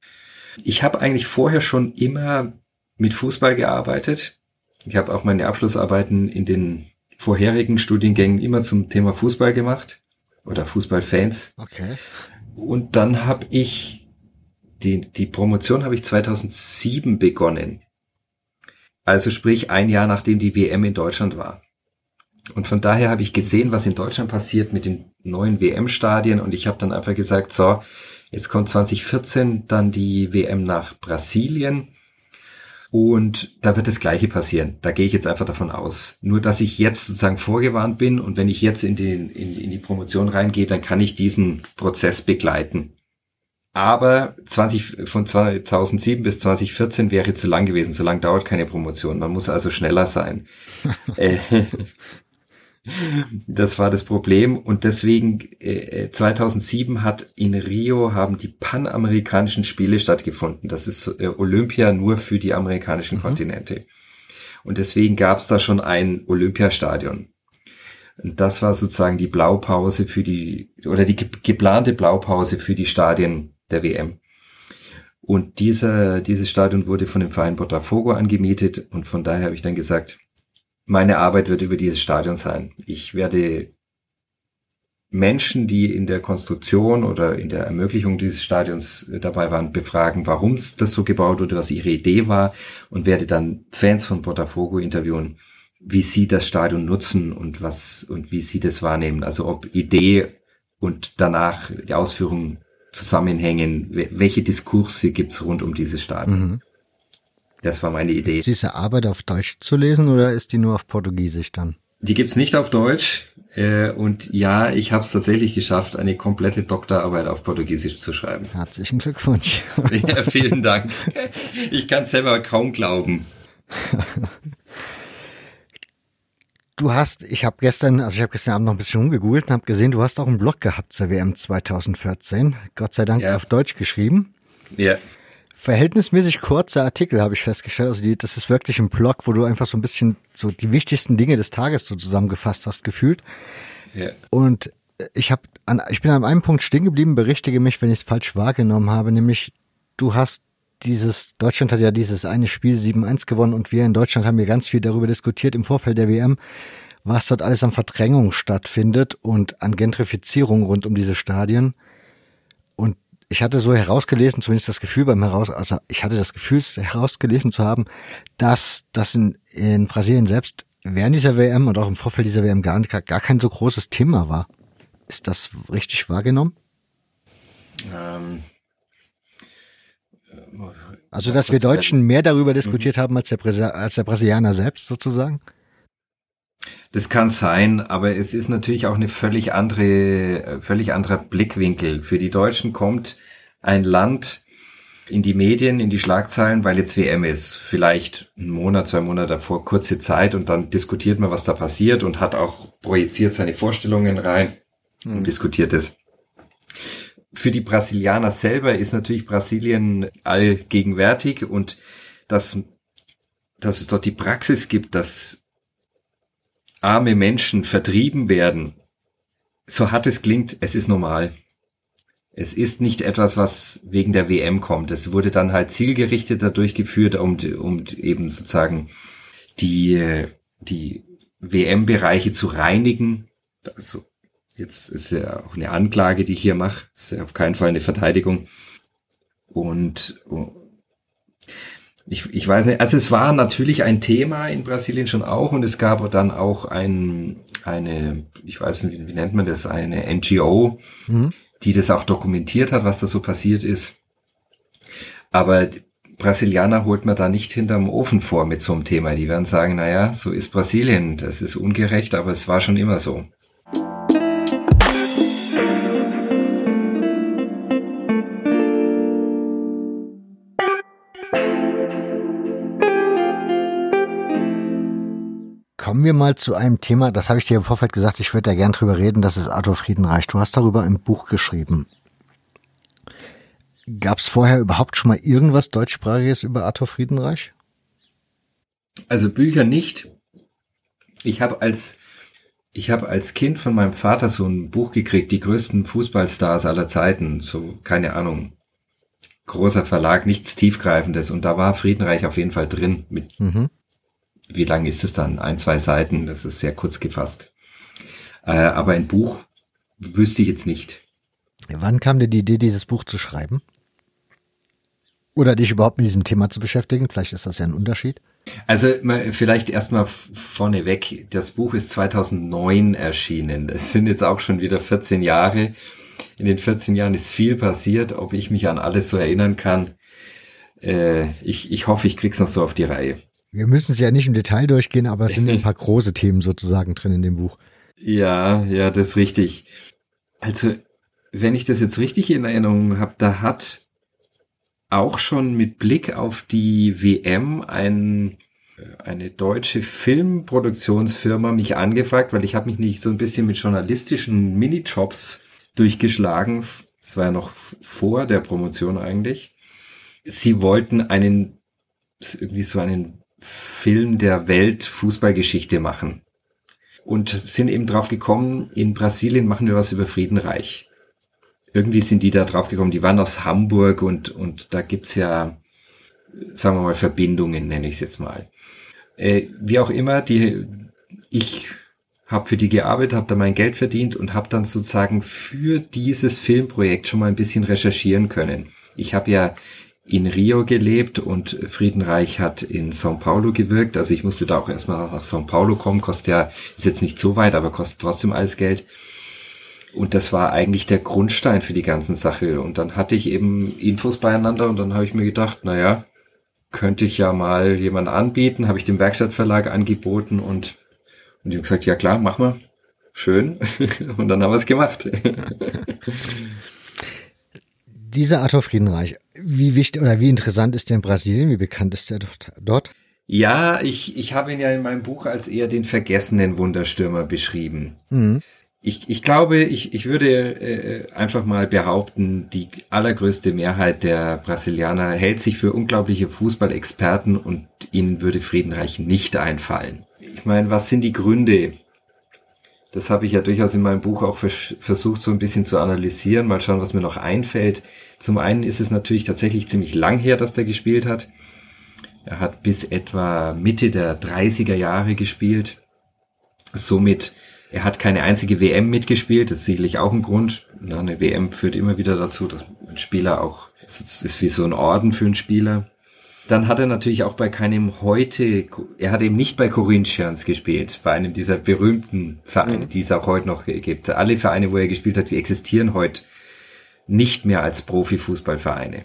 Ich habe eigentlich vorher schon immer mit Fußball gearbeitet. Ich habe auch meine Abschlussarbeiten in den vorherigen Studiengängen immer zum Thema Fußball gemacht oder Fußballfans. Okay. Und dann habe ich die, die Promotion habe ich 2007 begonnen. Also sprich ein Jahr nachdem die WM in Deutschland war. Und von daher habe ich gesehen, was in Deutschland passiert mit den neuen WM-Stadien und ich habe dann einfach gesagt, so, jetzt kommt 2014 dann die WM nach Brasilien und da wird das Gleiche passieren. Da gehe ich jetzt einfach davon aus. Nur, dass ich jetzt sozusagen vorgewarnt bin und wenn ich jetzt in, den, in, in die Promotion reingehe, dann kann ich diesen Prozess begleiten. Aber 20, von 2007 bis 2014 wäre zu lang gewesen. So lang dauert keine Promotion. Man muss also schneller sein. Äh, das war das Problem. Und deswegen, äh, 2007 hat in Rio haben die panamerikanischen Spiele stattgefunden. Das ist äh, Olympia nur für die amerikanischen mhm. Kontinente. Und deswegen gab es da schon ein Olympiastadion. Und das war sozusagen die Blaupause für die, oder die geplante Blaupause für die Stadien der WM. Und dieser, dieses Stadion wurde von dem Verein Botafogo angemietet und von daher habe ich dann gesagt, meine Arbeit wird über dieses Stadion sein. Ich werde Menschen, die in der Konstruktion oder in der Ermöglichung dieses Stadions dabei waren, befragen, warum das so gebaut wurde, was ihre Idee war und werde dann Fans von Botafogo interviewen, wie sie das Stadion nutzen und was und wie sie das wahrnehmen. Also ob Idee und danach die Ausführung zusammenhängen? Welche Diskurse gibt's rund um dieses Stadion? Mhm. Das war meine Idee. Ist diese Arbeit auf Deutsch zu lesen oder ist die nur auf Portugiesisch dann? Die gibt's nicht auf Deutsch. Äh, und ja, ich habe es tatsächlich geschafft, eine komplette Doktorarbeit auf Portugiesisch zu schreiben. Herzlichen Glückwunsch. ja, vielen Dank. Ich kann selber kaum glauben. Du hast, ich habe gestern, also ich habe gestern Abend noch ein bisschen rumgegoogelt und habe gesehen, du hast auch einen Blog gehabt zur WM 2014. Gott sei Dank ja. auf Deutsch geschrieben. Ja. Verhältnismäßig kurzer Artikel habe ich festgestellt. Also die, das ist wirklich ein Blog, wo du einfach so ein bisschen so die wichtigsten Dinge des Tages so zusammengefasst hast, gefühlt. Ja. Und ich habe an, ich bin an einem Punkt stehen geblieben, berichtige mich, wenn ich es falsch wahrgenommen habe, nämlich du hast dieses, Deutschland hat ja dieses eine Spiel 7-1 gewonnen und wir in Deutschland haben ja ganz viel darüber diskutiert im Vorfeld der WM, was dort alles an Verdrängung stattfindet und an Gentrifizierung rund um diese Stadien. Ich hatte so herausgelesen, zumindest das Gefühl beim Heraus, also ich hatte das Gefühl, herausgelesen zu haben, dass das in, in Brasilien selbst während dieser WM und auch im Vorfeld dieser WM gar, gar kein so großes Thema war. Ist das richtig wahrgenommen? Ähm, also, dass wir Deutschen mehr darüber diskutiert mhm. haben als der, als der Brasilianer selbst sozusagen? Das kann sein, aber es ist natürlich auch eine völlig andere, völlig anderer Blickwinkel. Für die Deutschen kommt ein Land in die Medien, in die Schlagzeilen, weil jetzt WM ist. Vielleicht einen Monat, zwei Monate davor, kurze Zeit und dann diskutiert man, was da passiert und hat auch projiziert seine Vorstellungen rein und mhm. diskutiert es. Für die Brasilianer selber ist natürlich Brasilien allgegenwärtig und dass, dass es dort die Praxis gibt, dass arme Menschen vertrieben werden, so hart es klingt, es ist normal. Es ist nicht etwas, was wegen der WM kommt. Es wurde dann halt zielgerichteter durchgeführt, um, um eben sozusagen die, die WM-Bereiche zu reinigen. Also Jetzt ist ja auch eine Anklage, die ich hier mache. Ist ja auf keinen Fall eine Verteidigung. Und ich, ich weiß nicht, also es war natürlich ein Thema in Brasilien schon auch und es gab dann auch ein, eine, ich weiß nicht, wie nennt man das, eine NGO, mhm. die das auch dokumentiert hat, was da so passiert ist. Aber Brasilianer holt man da nicht hinterm Ofen vor mit so einem Thema. Die werden sagen, naja, so ist Brasilien, das ist ungerecht, aber es war schon immer so. Kommen wir mal zu einem Thema, das habe ich dir im Vorfeld gesagt, ich würde da gern drüber reden, das ist Arthur Friedenreich. Du hast darüber ein Buch geschrieben. Gab es vorher überhaupt schon mal irgendwas deutschsprachiges über Arthur Friedenreich? Also Bücher nicht. Ich habe als ich habe als Kind von meinem Vater so ein Buch gekriegt, die größten Fußballstars aller Zeiten, so keine Ahnung, großer Verlag, nichts tiefgreifendes und da war Friedenreich auf jeden Fall drin mit mhm wie lang ist es dann? Ein, zwei Seiten, das ist sehr kurz gefasst. Äh, aber ein Buch wüsste ich jetzt nicht. Wann kam dir die Idee, dieses Buch zu schreiben? Oder dich überhaupt mit diesem Thema zu beschäftigen? Vielleicht ist das ja ein Unterschied. Also vielleicht erstmal vorneweg, das Buch ist 2009 erschienen. Es sind jetzt auch schon wieder 14 Jahre. In den 14 Jahren ist viel passiert. Ob ich mich an alles so erinnern kann, äh, ich, ich hoffe, ich krieg's noch so auf die Reihe. Wir müssen es ja nicht im Detail durchgehen, aber es sind ein paar große Themen sozusagen drin in dem Buch. Ja, ja, das ist richtig. Also, wenn ich das jetzt richtig in Erinnerung habe, da hat auch schon mit Blick auf die WM ein, eine deutsche Filmproduktionsfirma mich angefragt, weil ich habe mich nicht so ein bisschen mit journalistischen Minijobs durchgeschlagen. Das war ja noch vor der Promotion eigentlich. Sie wollten einen irgendwie so einen Film der Weltfußballgeschichte machen. Und sind eben drauf gekommen, in Brasilien machen wir was über Friedenreich. Irgendwie sind die da drauf gekommen, die waren aus Hamburg und, und da gibt's ja, sagen wir mal, Verbindungen, nenne ich es jetzt mal. Äh, wie auch immer, die, ich habe für die gearbeitet, habe da mein Geld verdient und habe dann sozusagen für dieses Filmprojekt schon mal ein bisschen recherchieren können. Ich habe ja in Rio gelebt und Friedenreich hat in São Paulo gewirkt. Also ich musste da auch erstmal nach São Paulo kommen, kostet ja, ist jetzt nicht so weit, aber kostet trotzdem alles Geld. Und das war eigentlich der Grundstein für die ganzen Sache. Und dann hatte ich eben Infos beieinander und dann habe ich mir gedacht, naja, könnte ich ja mal jemand anbieten, habe ich dem Werkstattverlag angeboten und, und die haben gesagt, ja klar, mach mal. Schön. und dann haben wir es gemacht. dieser Arthur Friedenreich, wie wichtig oder wie interessant ist der in Brasilien? Wie bekannt ist der dort? Ja, ich, ich habe ihn ja in meinem Buch als eher den vergessenen Wunderstürmer beschrieben. Mhm. Ich, ich glaube, ich, ich würde äh, einfach mal behaupten, die allergrößte Mehrheit der Brasilianer hält sich für unglaubliche Fußballexperten und ihnen würde Friedenreich nicht einfallen. Ich meine, was sind die Gründe? Das habe ich ja durchaus in meinem Buch auch vers versucht, so ein bisschen zu analysieren. Mal schauen, was mir noch einfällt. Zum einen ist es natürlich tatsächlich ziemlich lang her, dass der gespielt hat. Er hat bis etwa Mitte der 30er Jahre gespielt. Somit, er hat keine einzige WM mitgespielt. Das ist sicherlich auch ein Grund. Eine WM führt immer wieder dazu, dass ein Spieler auch, es ist wie so ein Orden für einen Spieler. Dann hat er natürlich auch bei keinem heute, er hat eben nicht bei Corinthians gespielt, bei einem dieser berühmten Vereine, mhm. die es auch heute noch gibt. Alle Vereine, wo er gespielt hat, die existieren heute nicht mehr als Profifußballvereine.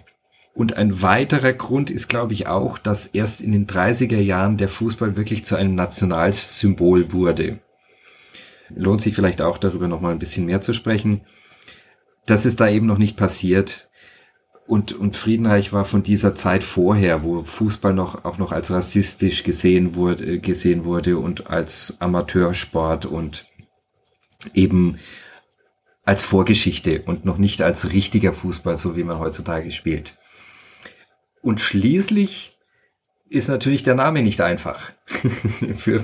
Und ein weiterer Grund ist, glaube ich, auch, dass erst in den 30er Jahren der Fußball wirklich zu einem Nationalsymbol wurde. Lohnt sich vielleicht auch darüber noch mal ein bisschen mehr zu sprechen. Das ist da eben noch nicht passiert. Und, und Friedenreich war von dieser Zeit vorher, wo Fußball noch, auch noch als rassistisch gesehen wurde, gesehen wurde und als Amateursport und eben als Vorgeschichte und noch nicht als richtiger Fußball, so wie man heutzutage spielt. Und schließlich ist natürlich der Name nicht einfach. für,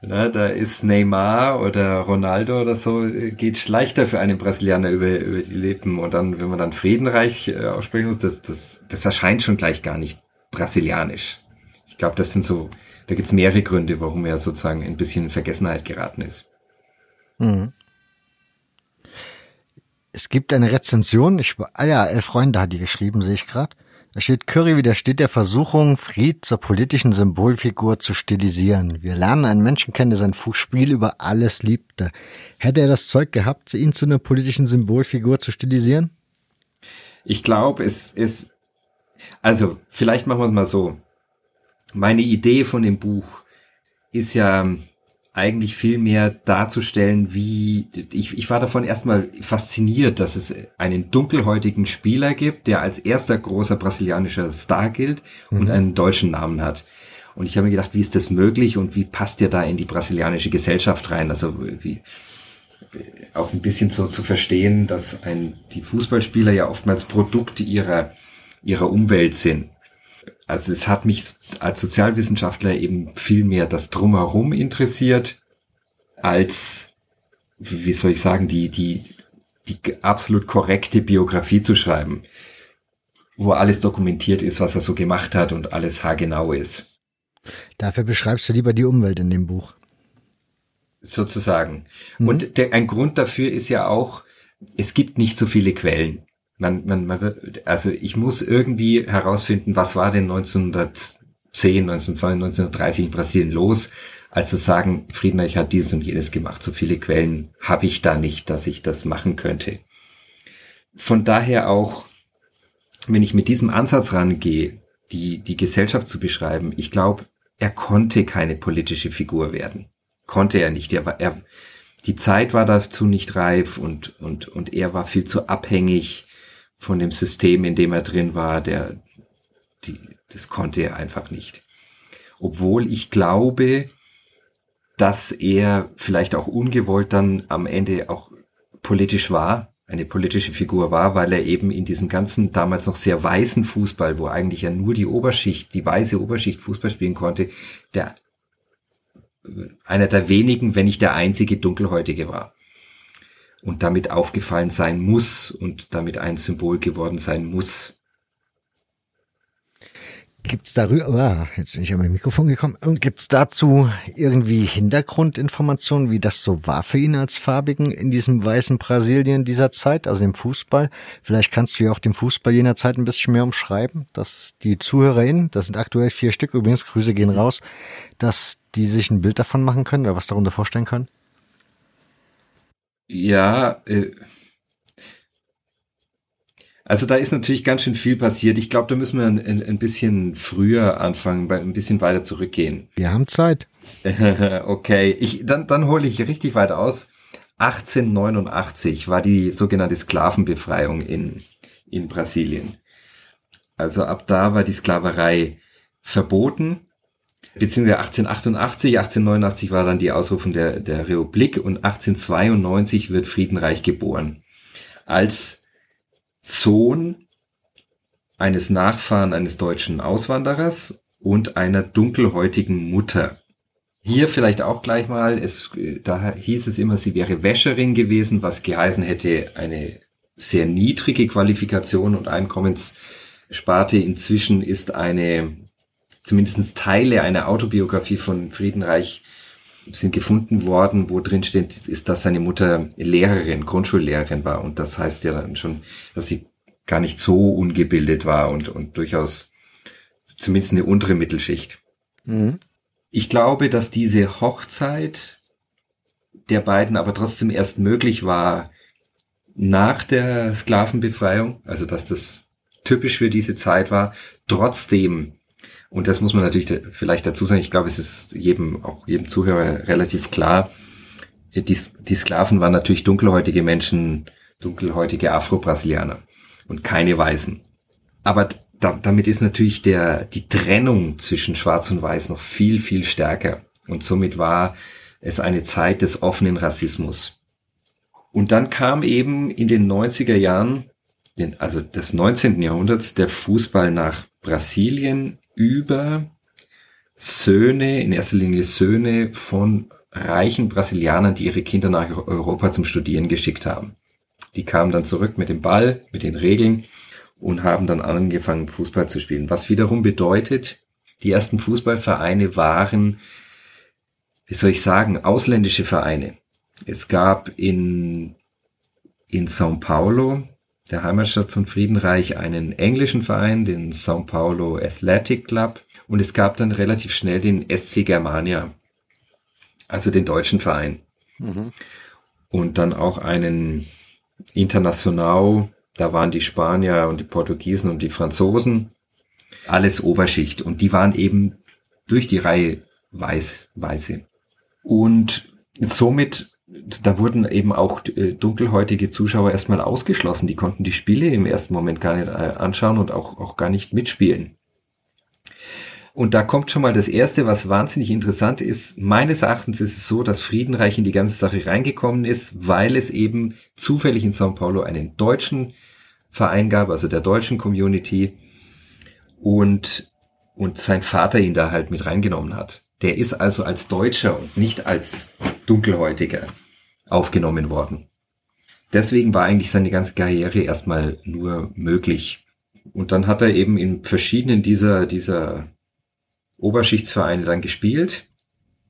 na, da ist Neymar oder Ronaldo oder so, geht leichter für einen Brasilianer über, über die Lippen. Und dann, wenn man dann Friedenreich äh, aussprechen muss, das, das, das erscheint schon gleich gar nicht brasilianisch. Ich glaube, das sind so, da gibt's mehrere Gründe, warum er sozusagen ein bisschen in Vergessenheit geraten ist. Mhm. Es gibt eine Rezension, ich, ah ja, elf Freunde hat die geschrieben, sehe ich gerade. Da steht, Curry widersteht der Versuchung, Fried zur politischen Symbolfigur zu stilisieren. Wir lernen einen Menschen kennen, der sein Spiel über alles liebte. Hätte er das Zeug gehabt, ihn zu einer politischen Symbolfigur zu stilisieren? Ich glaube, es ist, also vielleicht machen wir es mal so. Meine Idee von dem Buch ist ja, eigentlich viel mehr darzustellen, wie ich, ich war davon erstmal fasziniert, dass es einen dunkelhäutigen Spieler gibt, der als erster großer brasilianischer Star gilt und mhm. einen deutschen Namen hat. Und ich habe mir gedacht, wie ist das möglich und wie passt der da in die brasilianische Gesellschaft rein? Also wie auch ein bisschen so zu verstehen, dass ein, die Fußballspieler ja oftmals Produkt ihrer, ihrer Umwelt sind. Also es hat mich als Sozialwissenschaftler eben viel mehr das Drumherum interessiert, als, wie soll ich sagen, die, die, die absolut korrekte Biografie zu schreiben, wo alles dokumentiert ist, was er so gemacht hat und alles haargenau ist. Dafür beschreibst du lieber die Umwelt in dem Buch. Sozusagen. Mhm. Und der, ein Grund dafür ist ja auch, es gibt nicht so viele Quellen. Man, man, man wird, also ich muss irgendwie herausfinden, was war denn 1910, 1920, 1930 in Brasilien los, als zu sagen, Friedenreich hat dieses und jenes gemacht. So viele Quellen habe ich da nicht, dass ich das machen könnte. Von daher auch, wenn ich mit diesem Ansatz rangehe, die, die Gesellschaft zu beschreiben, ich glaube, er konnte keine politische Figur werden. Konnte er nicht. Er war, er, die Zeit war dazu nicht reif und, und, und er war viel zu abhängig von dem System, in dem er drin war, der, die, das konnte er einfach nicht. Obwohl ich glaube, dass er vielleicht auch ungewollt dann am Ende auch politisch war, eine politische Figur war, weil er eben in diesem ganzen damals noch sehr weißen Fußball, wo eigentlich ja nur die Oberschicht, die weiße Oberschicht Fußball spielen konnte, der einer der wenigen, wenn nicht der einzige Dunkelhäutige war und damit aufgefallen sein muss und damit ein Symbol geworden sein muss. Gibt's darüber, ah, jetzt bin ich an mein Mikrofon gekommen, und gibt's dazu irgendwie Hintergrundinformationen, wie das so war für ihn als Farbigen in diesem weißen Brasilien dieser Zeit, also dem Fußball? Vielleicht kannst du ja auch den Fußball jener Zeit ein bisschen mehr umschreiben, dass die ZuhörerInnen, das sind aktuell vier Stück, übrigens Grüße gehen raus, dass die sich ein Bild davon machen können oder was darunter vorstellen können? Ja, äh, also da ist natürlich ganz schön viel passiert. Ich glaube, da müssen wir ein, ein, ein, bisschen früher anfangen, ein bisschen weiter zurückgehen. Wir haben Zeit. okay, ich, dann, dann hole ich richtig weit aus. 1889 war die sogenannte Sklavenbefreiung in, in Brasilien. Also ab da war die Sklaverei verboten, beziehungsweise 1888, 1889 war dann die Ausrufung der, der Republik und 1892 wird Friedenreich geboren. Als Sohn eines Nachfahren eines deutschen Auswanderers und einer dunkelhäutigen Mutter. Hier vielleicht auch gleich mal, es, da hieß es immer, sie wäre Wäscherin gewesen, was geheißen hätte, eine sehr niedrige Qualifikation und Einkommenssparte. Inzwischen ist eine, zumindest Teile einer Autobiografie von Friedenreich sind gefunden worden, wo drin steht, ist, dass seine Mutter Lehrerin, Grundschullehrerin war. Und das heißt ja dann schon, dass sie gar nicht so ungebildet war und, und durchaus zumindest eine untere Mittelschicht. Mhm. Ich glaube, dass diese Hochzeit der beiden aber trotzdem erst möglich war nach der Sklavenbefreiung, also dass das typisch für diese Zeit war. Trotzdem, und das muss man natürlich vielleicht dazu sagen, ich glaube, es ist jedem, auch jedem Zuhörer relativ klar, die, die Sklaven waren natürlich dunkelhäutige Menschen, dunkelhäutige Afro-Brasilianer und keine Weißen. Aber da, damit ist natürlich der, die Trennung zwischen Schwarz und Weiß noch viel, viel stärker. Und somit war es eine Zeit des offenen Rassismus. Und dann kam eben in den 90er Jahren, also des 19. Jahrhunderts, der Fußball nach Brasilien über Söhne, in erster Linie Söhne von reichen Brasilianern, die ihre Kinder nach Europa zum Studieren geschickt haben. Die kamen dann zurück mit dem Ball, mit den Regeln und haben dann angefangen, Fußball zu spielen. Was wiederum bedeutet, die ersten Fußballvereine waren, wie soll ich sagen, ausländische Vereine. Es gab in, in São Paulo, der Heimatstadt von Friedenreich, einen englischen Verein, den São Paulo Athletic Club. Und es gab dann relativ schnell den SC Germania, also den deutschen Verein. Mhm. Und dann auch einen International da waren die Spanier und die Portugiesen und die Franzosen alles Oberschicht und die waren eben durch die Reihe weiß, weiße. Und somit, da wurden eben auch äh, dunkelhäutige Zuschauer erstmal ausgeschlossen. Die konnten die Spiele im ersten Moment gar nicht äh, anschauen und auch, auch gar nicht mitspielen. Und da kommt schon mal das Erste, was wahnsinnig interessant ist. Meines Erachtens ist es so, dass Friedenreich in die ganze Sache reingekommen ist, weil es eben zufällig in São Paulo einen deutschen Verein gab, also der deutschen Community. Und, und sein Vater ihn da halt mit reingenommen hat. Der ist also als Deutscher und nicht als Dunkelhäutiger aufgenommen worden. Deswegen war eigentlich seine ganze Karriere erstmal nur möglich. Und dann hat er eben in verschiedenen dieser, dieser Oberschichtsvereine dann gespielt.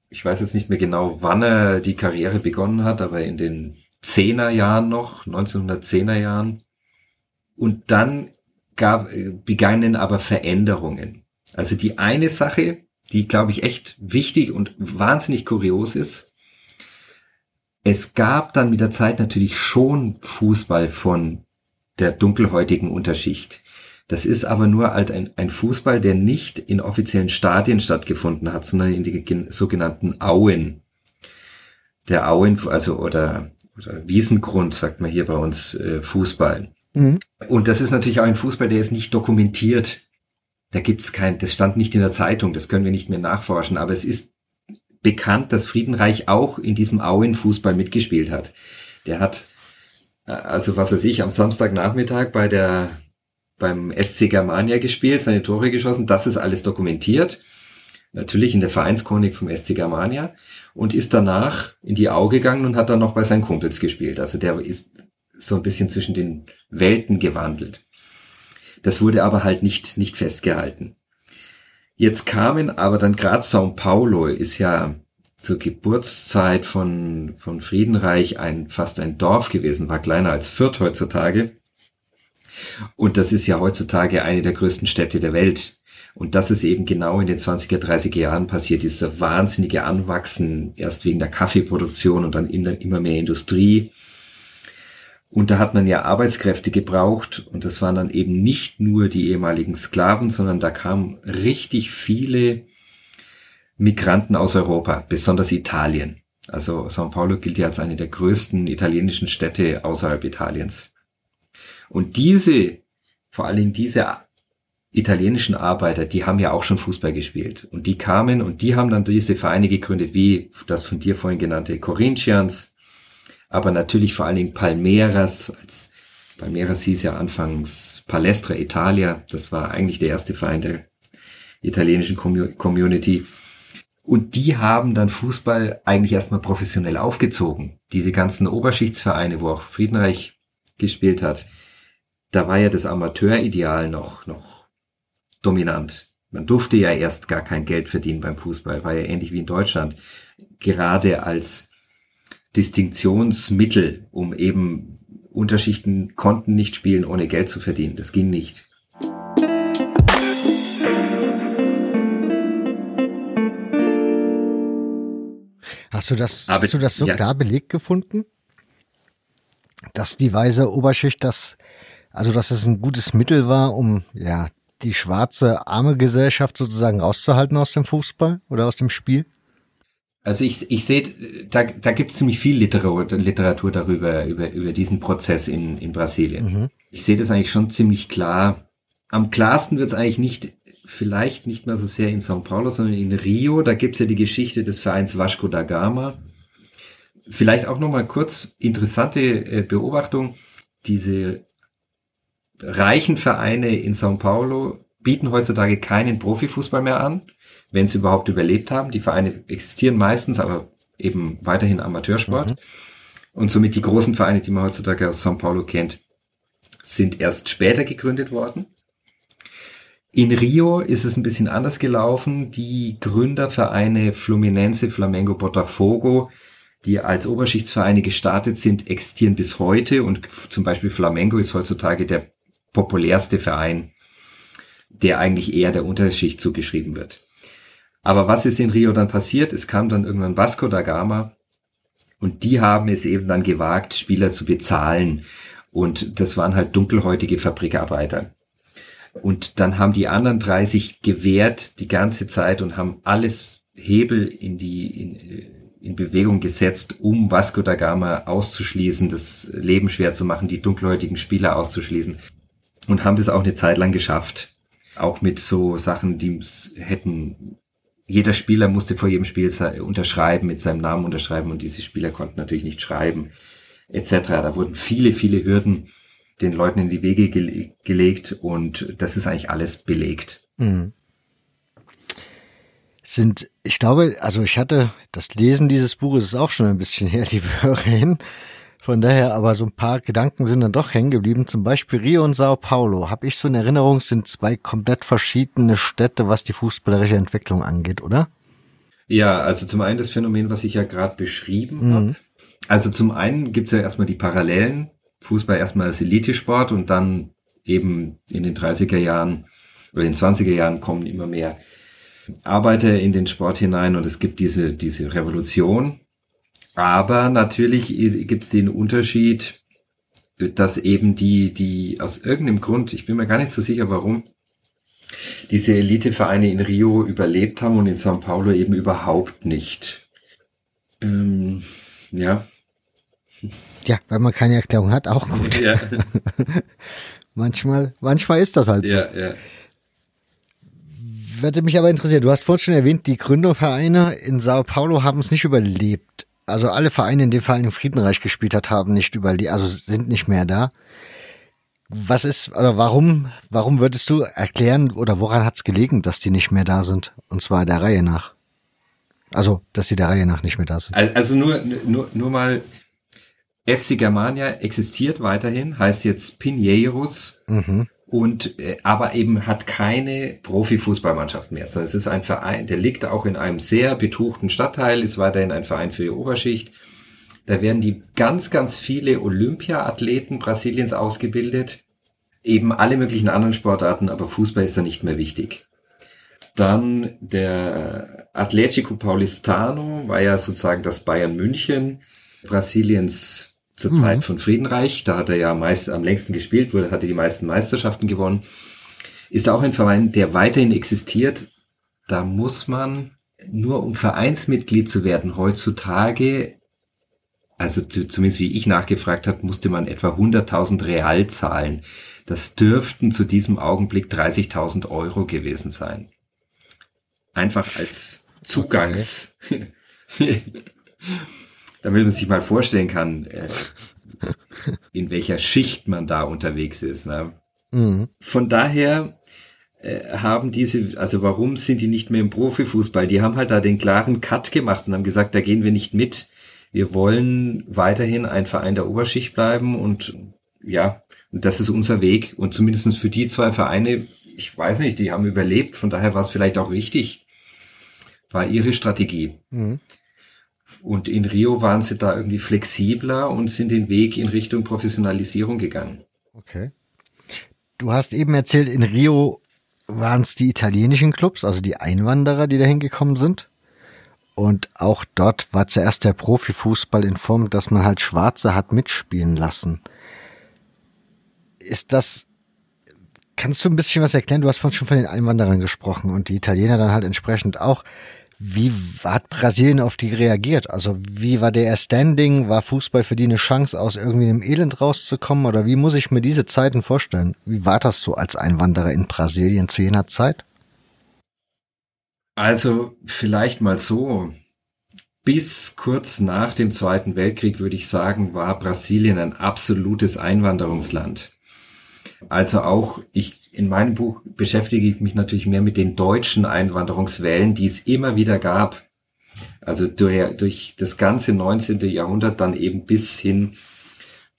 Ich weiß jetzt nicht mehr genau, wann er die Karriere begonnen hat, aber in den Zehner Jahren noch, 1910er Jahren. Und dann gab, begannen aber Veränderungen. Also die eine Sache, die glaube ich echt wichtig und wahnsinnig kurios ist, es gab dann mit der Zeit natürlich schon Fußball von der dunkelhäutigen Unterschicht. Das ist aber nur halt ein, ein Fußball, der nicht in offiziellen Stadien stattgefunden hat, sondern in die sogenannten Auen. Der Auen, also oder, oder Wiesengrund, sagt man hier bei uns, äh, Fußball. Mhm. Und das ist natürlich auch ein Fußball, der ist nicht dokumentiert. Da gibt's kein, das stand nicht in der Zeitung, das können wir nicht mehr nachforschen, aber es ist bekannt, dass Friedenreich auch in diesem Auen-Fußball mitgespielt hat. Der hat, äh, also was weiß ich, am Samstagnachmittag bei der beim SC Germania gespielt, seine Tore geschossen. Das ist alles dokumentiert. Natürlich in der Vereinschronik vom SC Germania. Und ist danach in die Au gegangen und hat dann noch bei seinen Kumpels gespielt. Also der ist so ein bisschen zwischen den Welten gewandelt. Das wurde aber halt nicht, nicht festgehalten. Jetzt kamen aber dann gerade Sao Paulo ist ja zur Geburtszeit von, von Friedenreich ein, fast ein Dorf gewesen, war kleiner als Fürth heutzutage. Und das ist ja heutzutage eine der größten Städte der Welt. Und das ist eben genau in den 20er, 30er Jahren passiert, dieser wahnsinnige Anwachsen, erst wegen der Kaffeeproduktion und dann immer mehr Industrie. Und da hat man ja Arbeitskräfte gebraucht und das waren dann eben nicht nur die ehemaligen Sklaven, sondern da kamen richtig viele Migranten aus Europa, besonders Italien. Also São Paulo gilt ja als eine der größten italienischen Städte außerhalb Italiens. Und diese, vor Dingen diese italienischen Arbeiter, die haben ja auch schon Fußball gespielt. Und die kamen und die haben dann diese Vereine gegründet, wie das von dir vorhin genannte Corinthians, aber natürlich vor allen Dingen Palmeiras. Als Palmeiras hieß ja anfangs Palestra Italia. Das war eigentlich der erste Verein der italienischen Community. Und die haben dann Fußball eigentlich erstmal professionell aufgezogen. Diese ganzen Oberschichtsvereine, wo auch Friedenreich gespielt hat, da war ja das Amateurideal noch, noch dominant. Man durfte ja erst gar kein Geld verdienen beim Fußball, war ja ähnlich wie in Deutschland. Gerade als Distinktionsmittel, um eben Unterschichten konnten nicht spielen, ohne Geld zu verdienen. Das ging nicht. Hast du das, Aber, hast du das so ja. klar belegt gefunden? Dass die weiße Oberschicht das, also dass es ein gutes Mittel war, um ja die schwarze arme Gesellschaft sozusagen rauszuhalten aus dem Fußball oder aus dem Spiel? Also ich, ich sehe, da, da gibt es ziemlich viel Literatur, Literatur darüber, über, über diesen Prozess in, in Brasilien. Mhm. Ich sehe das eigentlich schon ziemlich klar. Am klarsten wird es eigentlich nicht, vielleicht nicht mehr so sehr in São Paulo, sondern in Rio. Da gibt es ja die Geschichte des Vereins Vasco da Gama. Vielleicht auch nochmal kurz interessante äh, Beobachtung. Diese reichen Vereine in São Paulo bieten heutzutage keinen Profifußball mehr an wenn sie überhaupt überlebt haben. Die Vereine existieren meistens, aber eben weiterhin Amateursport. Mhm. Und somit die großen Vereine, die man heutzutage aus São Paulo kennt, sind erst später gegründet worden. In Rio ist es ein bisschen anders gelaufen. Die Gründervereine Fluminense, Flamengo, Botafogo, die als Oberschichtsvereine gestartet sind, existieren bis heute und zum Beispiel Flamengo ist heutzutage der populärste Verein, der eigentlich eher der Unterschicht zugeschrieben wird. Aber was ist in Rio dann passiert? Es kam dann irgendwann Vasco da Gama und die haben es eben dann gewagt, Spieler zu bezahlen. Und das waren halt dunkelhäutige Fabrikarbeiter. Und dann haben die anderen drei sich gewehrt die ganze Zeit und haben alles Hebel in die, in, in Bewegung gesetzt, um Vasco da Gama auszuschließen, das Leben schwer zu machen, die dunkelhäutigen Spieler auszuschließen. Und haben das auch eine Zeit lang geschafft. Auch mit so Sachen, die hätten jeder Spieler musste vor jedem Spiel unterschreiben, mit seinem Namen unterschreiben und diese Spieler konnten natürlich nicht schreiben, etc. Da wurden viele, viele Hürden den Leuten in die Wege ge gelegt und das ist eigentlich alles belegt. Mhm. Sind, ich glaube, also ich hatte das Lesen dieses Buches ist auch schon ein bisschen her, liebe Hörerin. Von daher aber so ein paar Gedanken sind dann doch hängen geblieben. Zum Beispiel Rio und Sao Paulo. Habe ich so in Erinnerung, sind zwei komplett verschiedene Städte, was die fußballerische Entwicklung angeht, oder? Ja, also zum einen das Phänomen, was ich ja gerade beschrieben mhm. habe. Also zum einen gibt's ja erstmal die Parallelen. Fußball erstmal als Elitesport und dann eben in den 30er Jahren oder in den 20er Jahren kommen immer mehr Arbeiter in den Sport hinein und es gibt diese, diese Revolution aber natürlich gibt es den Unterschied, dass eben die, die aus irgendeinem Grund, ich bin mir gar nicht so sicher warum, diese Elitevereine in Rio überlebt haben und in São Paulo eben überhaupt nicht. Ähm, ja. Ja, weil man keine Erklärung hat, auch gut. Ja. manchmal, manchmal ist das halt so. Ja, ja. Würde mich aber interessieren, du hast vorhin schon erwähnt, die Gründervereine in Sao Paulo haben es nicht überlebt also alle Vereine, in dem Fall in Friedenreich gespielt hat, haben nicht über die, also sind nicht mehr da. Was ist, oder warum, warum würdest du erklären oder woran hat es gelegen, dass die nicht mehr da sind? Und zwar der Reihe nach. Also, dass sie der Reihe nach nicht mehr da sind. Also nur, nur, nur mal, SC Germania existiert weiterhin, heißt jetzt Pinheiros. Mhm und äh, aber eben hat keine Profifußballmannschaft mehr. Also es ist ein Verein, der liegt auch in einem sehr betuchten Stadtteil, ist weiterhin ein Verein für die Oberschicht. Da werden die ganz, ganz viele Olympia-Athleten Brasiliens ausgebildet. Eben alle möglichen anderen Sportarten, aber Fußball ist da nicht mehr wichtig. Dann der Atletico Paulistano war ja sozusagen das Bayern München Brasiliens zur mhm. Zeit von Friedenreich. Da hat er ja meist am längsten gespielt, wurde, hatte die meisten Meisterschaften gewonnen. Ist auch ein Verein, der weiterhin existiert. Da muss man nur um Vereinsmitglied zu werden heutzutage, also zumindest wie ich nachgefragt habe, musste man etwa 100.000 Real zahlen. Das dürften zu diesem Augenblick 30.000 Euro gewesen sein. Einfach als Zugangs. Okay. Damit man sich mal vorstellen kann, äh, in welcher Schicht man da unterwegs ist. Ne? Mhm. Von daher äh, haben diese, also warum sind die nicht mehr im Profifußball? Die haben halt da den klaren Cut gemacht und haben gesagt, da gehen wir nicht mit. Wir wollen weiterhin ein Verein der Oberschicht bleiben und ja, das ist unser Weg. Und zumindestens für die zwei Vereine, ich weiß nicht, die haben überlebt, von daher war es vielleicht auch richtig. War ihre Strategie. Mhm. Und in Rio waren sie da irgendwie flexibler und sind den Weg in Richtung Professionalisierung gegangen. Okay. Du hast eben erzählt, in Rio waren es die italienischen Clubs, also die Einwanderer, die da hingekommen sind. Und auch dort war zuerst der Profifußball in Form, dass man halt Schwarze hat mitspielen lassen. Ist das, kannst du ein bisschen was erklären? Du hast vorhin schon von den Einwanderern gesprochen und die Italiener dann halt entsprechend auch. Wie hat Brasilien auf die reagiert? Also wie war der Standing? War Fußball für die eine Chance, aus irgendwie einem Elend rauszukommen? Oder wie muss ich mir diese Zeiten vorstellen? Wie war das so als Einwanderer in Brasilien zu jener Zeit? Also vielleicht mal so. Bis kurz nach dem Zweiten Weltkrieg würde ich sagen, war Brasilien ein absolutes Einwanderungsland. Also auch ich in meinem Buch beschäftige ich mich natürlich mehr mit den deutschen Einwanderungswellen, die es immer wieder gab. Also durch, durch das ganze 19. Jahrhundert dann eben bis hin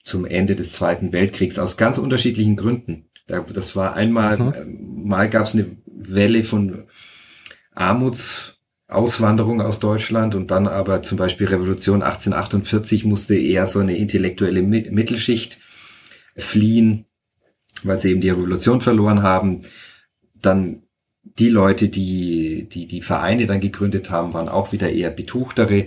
zum Ende des Zweiten Weltkriegs aus ganz unterschiedlichen Gründen. Das war einmal, mhm. Ähm, mal gab es eine Welle von Armutsauswanderung aus Deutschland und dann aber zum Beispiel Revolution 1848 musste eher so eine intellektuelle Mittelschicht fliehen weil sie eben die Revolution verloren haben. Dann die Leute, die, die die Vereine dann gegründet haben, waren auch wieder eher betuchtere.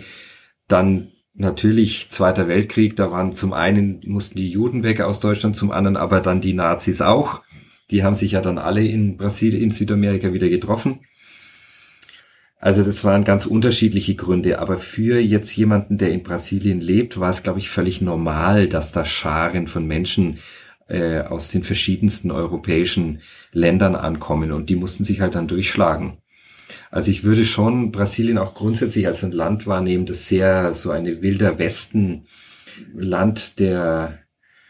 Dann natürlich Zweiter Weltkrieg, da waren zum einen mussten die Juden weg aus Deutschland, zum anderen aber dann die Nazis auch. Die haben sich ja dann alle in Brasilien, in Südamerika wieder getroffen. Also das waren ganz unterschiedliche Gründe, aber für jetzt jemanden, der in Brasilien lebt, war es, glaube ich, völlig normal, dass da Scharen von Menschen äh, aus den verschiedensten europäischen Ländern ankommen und die mussten sich halt dann durchschlagen. Also ich würde schon Brasilien auch grundsätzlich als ein Land wahrnehmen, das sehr so eine wilder Westen Land der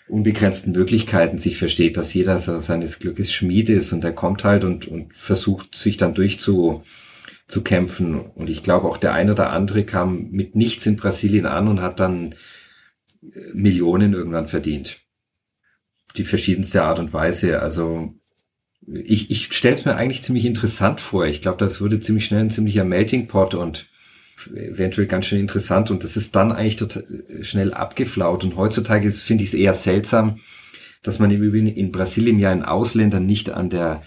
unbegrenzten Möglichkeiten sich versteht, dass jeder so seines Glückes Schmied ist und er kommt halt und, und versucht sich dann durchzu zu kämpfen. Und ich glaube auch der ein oder andere kam mit nichts in Brasilien an und hat dann Millionen irgendwann verdient die verschiedenste Art und Weise. Also ich, ich stelle es mir eigentlich ziemlich interessant vor. Ich glaube, das wurde ziemlich schnell ein ziemlicher Melting Pot und eventuell ganz schön interessant und das ist dann eigentlich total schnell abgeflaut und heutzutage finde ich es eher seltsam, dass man im Übrigen in Brasilien ja einen Ausländer nicht an der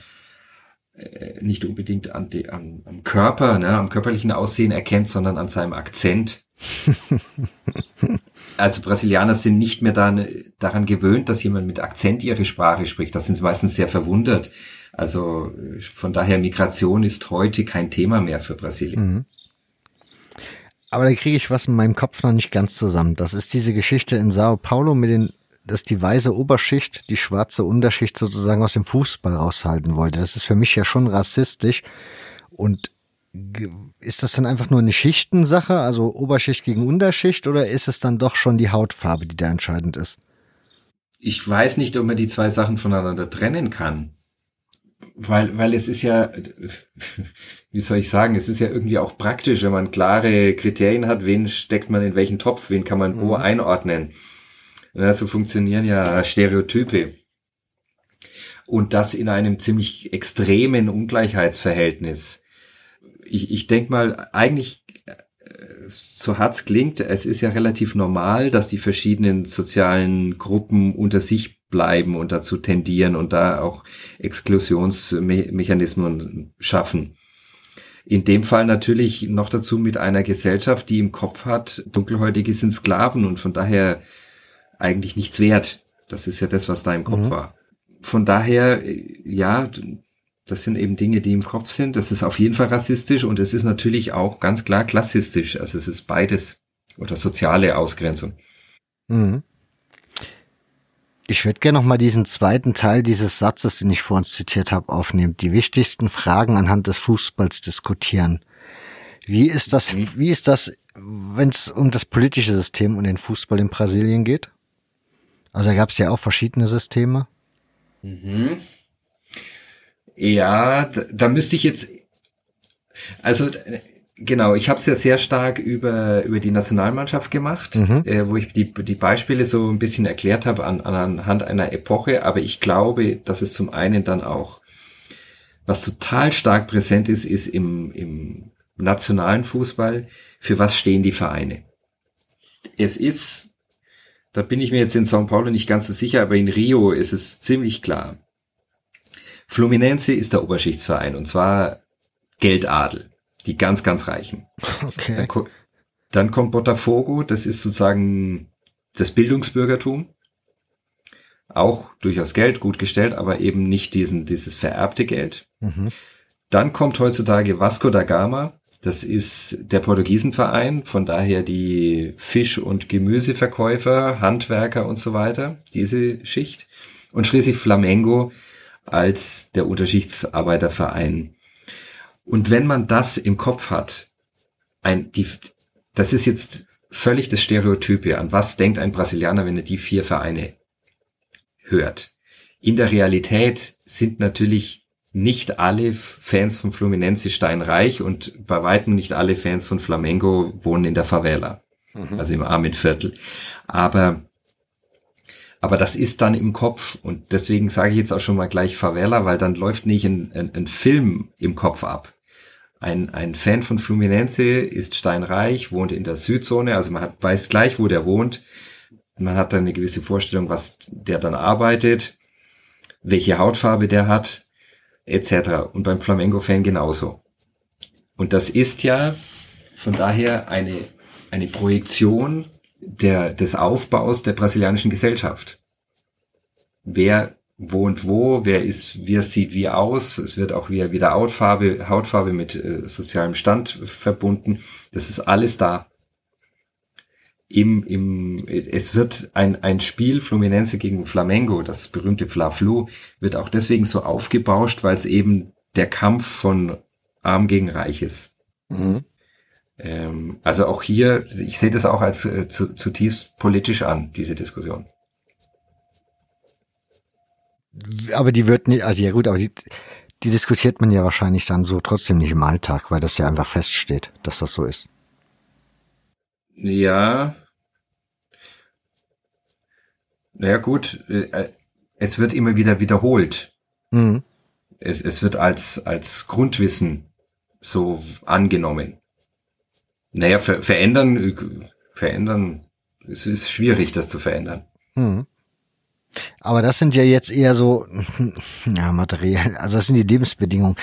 äh, nicht unbedingt an die, an, am Körper, ne, am körperlichen Aussehen erkennt, sondern an seinem Akzent. also Brasilianer sind nicht mehr da, daran gewöhnt, dass jemand mit Akzent ihre Sprache spricht. Da sind sie meistens sehr verwundert. Also von daher Migration ist heute kein Thema mehr für Brasilien. Mhm. Aber da kriege ich was in meinem Kopf noch nicht ganz zusammen. Das ist diese Geschichte in Sao Paulo mit den, dass die weiße Oberschicht die schwarze Unterschicht sozusagen aus dem Fußball raushalten wollte. Das ist für mich ja schon rassistisch. Und ist das dann einfach nur eine Schichtensache, also Oberschicht gegen Unterschicht, oder ist es dann doch schon die Hautfarbe, die da entscheidend ist? Ich weiß nicht, ob man die zwei Sachen voneinander trennen kann. Weil, weil es ist ja, wie soll ich sagen, es ist ja irgendwie auch praktisch, wenn man klare Kriterien hat, wen steckt man in welchen Topf, wen kann man wo mhm. einordnen. Ja, so funktionieren ja Stereotype. Und das in einem ziemlich extremen Ungleichheitsverhältnis ich, ich denke mal, eigentlich, äh, so hart's klingt, es ist ja relativ normal, dass die verschiedenen sozialen Gruppen unter sich bleiben und dazu tendieren und da auch Exklusionsmechanismen schaffen. In dem Fall natürlich noch dazu mit einer Gesellschaft, die im Kopf hat, Dunkelhäutige sind Sklaven und von daher eigentlich nichts wert. Das ist ja das, was da im Kopf mhm. war. Von daher, ja, das sind eben Dinge, die im Kopf sind. Das ist auf jeden Fall rassistisch und es ist natürlich auch ganz klar klassistisch. Also es ist beides oder soziale Ausgrenzung. Mhm. Ich würde gerne noch mal diesen zweiten Teil dieses Satzes, den ich vor uns zitiert habe, aufnehmen. Die wichtigsten Fragen anhand des Fußballs diskutieren. Wie ist das, mhm. wie ist das, wenn es um das politische System und den Fußball in Brasilien geht? Also da gab es ja auch verschiedene Systeme. Mhm. Ja, da, da müsste ich jetzt, also Genau, ich habe es ja sehr stark über, über die Nationalmannschaft gemacht, mhm. äh, wo ich die, die Beispiele so ein bisschen erklärt habe an, anhand einer Epoche, aber ich glaube, dass es zum einen dann auch, was total stark präsent ist, ist im, im nationalen Fußball, für was stehen die Vereine. Es ist, da bin ich mir jetzt in São Paulo nicht ganz so sicher, aber in Rio ist es ziemlich klar. Fluminense ist der Oberschichtsverein und zwar Geldadel die ganz, ganz Reichen. Okay. Dann, dann kommt Botafogo, das ist sozusagen das Bildungsbürgertum. Auch durchaus Geld, gut gestellt, aber eben nicht diesen, dieses vererbte Geld. Mhm. Dann kommt heutzutage Vasco da Gama. Das ist der Portugiesenverein, von daher die Fisch- und Gemüseverkäufer, Handwerker und so weiter, diese Schicht. Und schließlich Flamengo als der Unterschichtsarbeiterverein und wenn man das im Kopf hat, ein, die, das ist jetzt völlig das Stereotype. An was denkt ein Brasilianer, wenn er die vier Vereine hört? In der Realität sind natürlich nicht alle Fans von Fluminense steinreich und bei weitem nicht alle Fans von Flamengo wohnen in der Favela, mhm. also im armen Viertel. Aber aber das ist dann im Kopf und deswegen sage ich jetzt auch schon mal gleich Favela, weil dann läuft nicht ein, ein, ein Film im Kopf ab, ein, ein Fan von Fluminense ist steinreich, wohnt in der Südzone, also man hat, weiß gleich, wo der wohnt. Man hat dann eine gewisse Vorstellung, was der dann arbeitet, welche Hautfarbe der hat, etc. Und beim Flamengo-Fan genauso. Und das ist ja von daher eine, eine Projektion der, des Aufbaus der brasilianischen Gesellschaft. Wer wohnt wo, wer ist, wer sieht wie aus. Es wird auch wieder, wieder Hautfarbe, Hautfarbe mit äh, sozialem Stand verbunden. Das ist alles da. Im, im, es wird ein, ein Spiel Fluminense gegen Flamengo, das berühmte Fla-Flu, wird auch deswegen so aufgebauscht, weil es eben der Kampf von Arm gegen Reich ist. Mhm. Ähm, also auch hier, ich sehe das auch als äh, zu, zutiefst politisch an, diese Diskussion aber die wird nicht, also ja gut, aber die, die diskutiert man ja wahrscheinlich dann so trotzdem nicht im Alltag, weil das ja einfach feststeht, dass das so ist. Ja. Naja gut, äh, es wird immer wieder wiederholt. Mhm. Es, es wird als, als Grundwissen so angenommen. Naja, ver verändern, verändern, es ist schwierig, das zu verändern. Mhm. Aber das sind ja jetzt eher so, ja, materiell, also das sind die Lebensbedingungen.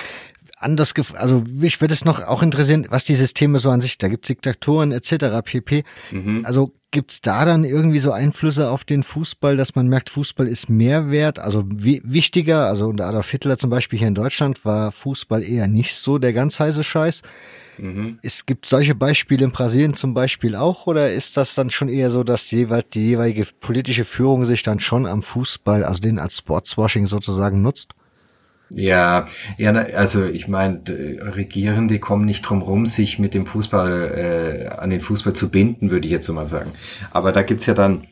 Anders, also mich würde es noch auch interessieren, was die Systeme so an sich, da gibt's Diktatoren etc. pp. Mhm. Also gibt's da dann irgendwie so Einflüsse auf den Fußball, dass man merkt, Fußball ist mehr wert, also wichtiger, also unter Adolf Hitler zum Beispiel hier in Deutschland war Fußball eher nicht so der ganz heiße Scheiß. Mhm. Es gibt solche Beispiele in Brasilien zum Beispiel auch, oder ist das dann schon eher so, dass die, die jeweilige politische Führung sich dann schon am Fußball, also den als Sportswashing sozusagen nutzt? Ja, ja, also ich meine, Regierende kommen nicht drum rum, sich mit dem Fußball äh, an den Fußball zu binden, würde ich jetzt so mal sagen. Aber da gibt's ja dann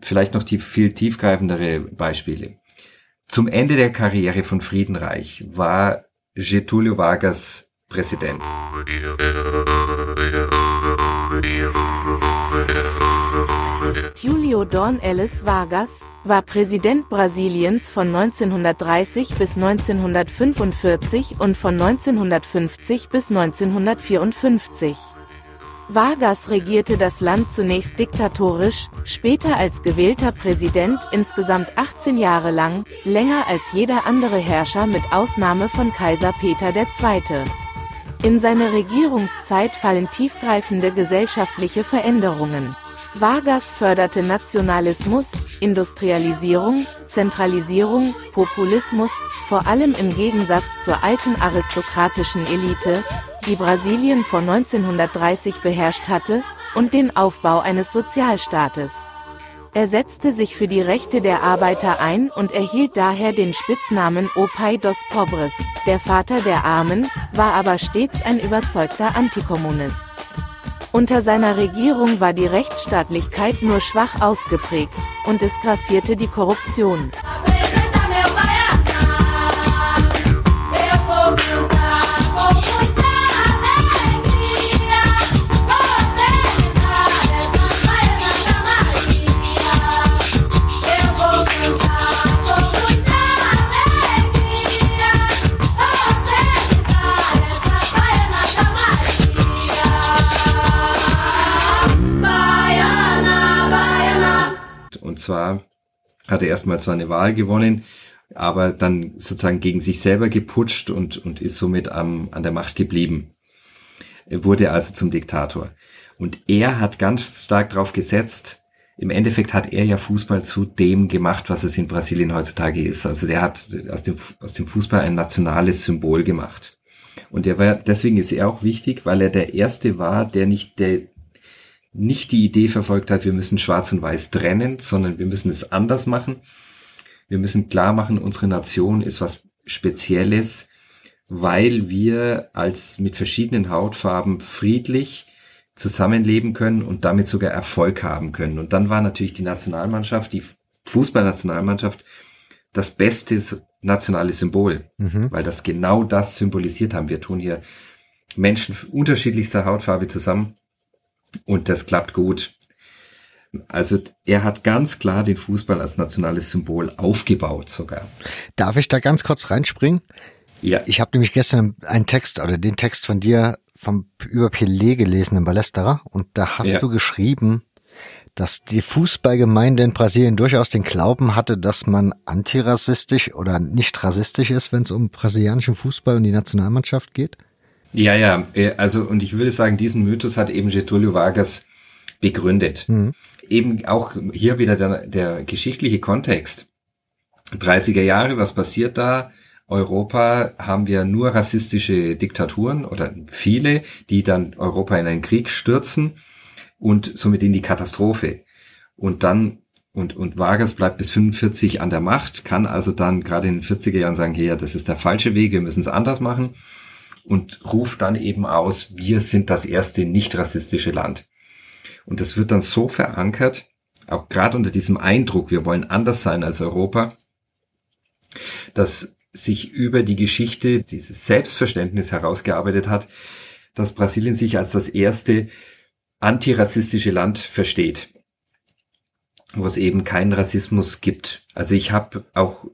vielleicht noch die viel tiefgreifendere Beispiele. Zum Ende der Karriere von Friedenreich war Getulio Vargas Präsident. Julio Dorn Ellis Vargas war Präsident Brasiliens von 1930 bis 1945 und von 1950 bis 1954. Vargas regierte das Land zunächst diktatorisch, später als gewählter Präsident insgesamt 18 Jahre lang, länger als jeder andere Herrscher mit Ausnahme von Kaiser Peter II. In seine Regierungszeit fallen tiefgreifende gesellschaftliche Veränderungen. Vargas förderte Nationalismus, Industrialisierung, Zentralisierung, Populismus, vor allem im Gegensatz zur alten aristokratischen Elite, die Brasilien vor 1930 beherrscht hatte, und den Aufbau eines Sozialstaates. Er setzte sich für die Rechte der Arbeiter ein und erhielt daher den Spitznamen O dos Pobres, der Vater der Armen, war aber stets ein überzeugter Antikommunist. Unter seiner Regierung war die Rechtsstaatlichkeit nur schwach ausgeprägt, und es grassierte die Korruption. Zwar hat er erstmal zwar eine Wahl gewonnen, aber dann sozusagen gegen sich selber geputscht und, und ist somit am, an der Macht geblieben. Er wurde also zum Diktator. Und er hat ganz stark darauf gesetzt, im Endeffekt hat er ja Fußball zu dem gemacht, was es in Brasilien heutzutage ist. Also der hat aus dem, aus dem Fußball ein nationales Symbol gemacht. Und er war, deswegen ist er auch wichtig, weil er der Erste war, der nicht, der nicht die Idee verfolgt hat, wir müssen Schwarz und Weiß trennen, sondern wir müssen es anders machen. Wir müssen klar machen, unsere Nation ist was Spezielles, weil wir als mit verschiedenen Hautfarben friedlich zusammenleben können und damit sogar Erfolg haben können. Und dann war natürlich die Nationalmannschaft, die Fußballnationalmannschaft, das beste nationale Symbol, mhm. weil das genau das symbolisiert haben. Wir tun hier Menschen unterschiedlichster Hautfarbe zusammen und das klappt gut. Also er hat ganz klar den Fußball als nationales Symbol aufgebaut sogar. Darf ich da ganz kurz reinspringen? Ja. Ich habe nämlich gestern einen Text oder den Text von dir vom über Pelé gelesen im Ballesterer und da hast ja. du geschrieben, dass die Fußballgemeinde in Brasilien durchaus den Glauben hatte, dass man antirassistisch oder nicht rassistisch ist, wenn es um brasilianischen Fußball und die Nationalmannschaft geht? Ja, ja, äh, also und ich würde sagen, diesen Mythos hat eben Getulio Vargas begründet. Mhm. Eben auch hier wieder der, der geschichtliche Kontext. 30er Jahre, was passiert da? Europa haben wir nur rassistische Diktaturen oder viele, die dann Europa in einen Krieg stürzen und somit in die Katastrophe. Und dann, und, und Vargas bleibt bis 45 an der Macht, kann also dann gerade in den 40er Jahren sagen, hier, das ist der falsche Weg, wir müssen es anders machen und ruft dann eben aus, wir sind das erste nicht rassistische Land. Und das wird dann so verankert, auch gerade unter diesem Eindruck, wir wollen anders sein als Europa, dass sich über die Geschichte dieses Selbstverständnis herausgearbeitet hat, dass Brasilien sich als das erste antirassistische Land versteht, wo es eben keinen Rassismus gibt. Also ich habe auch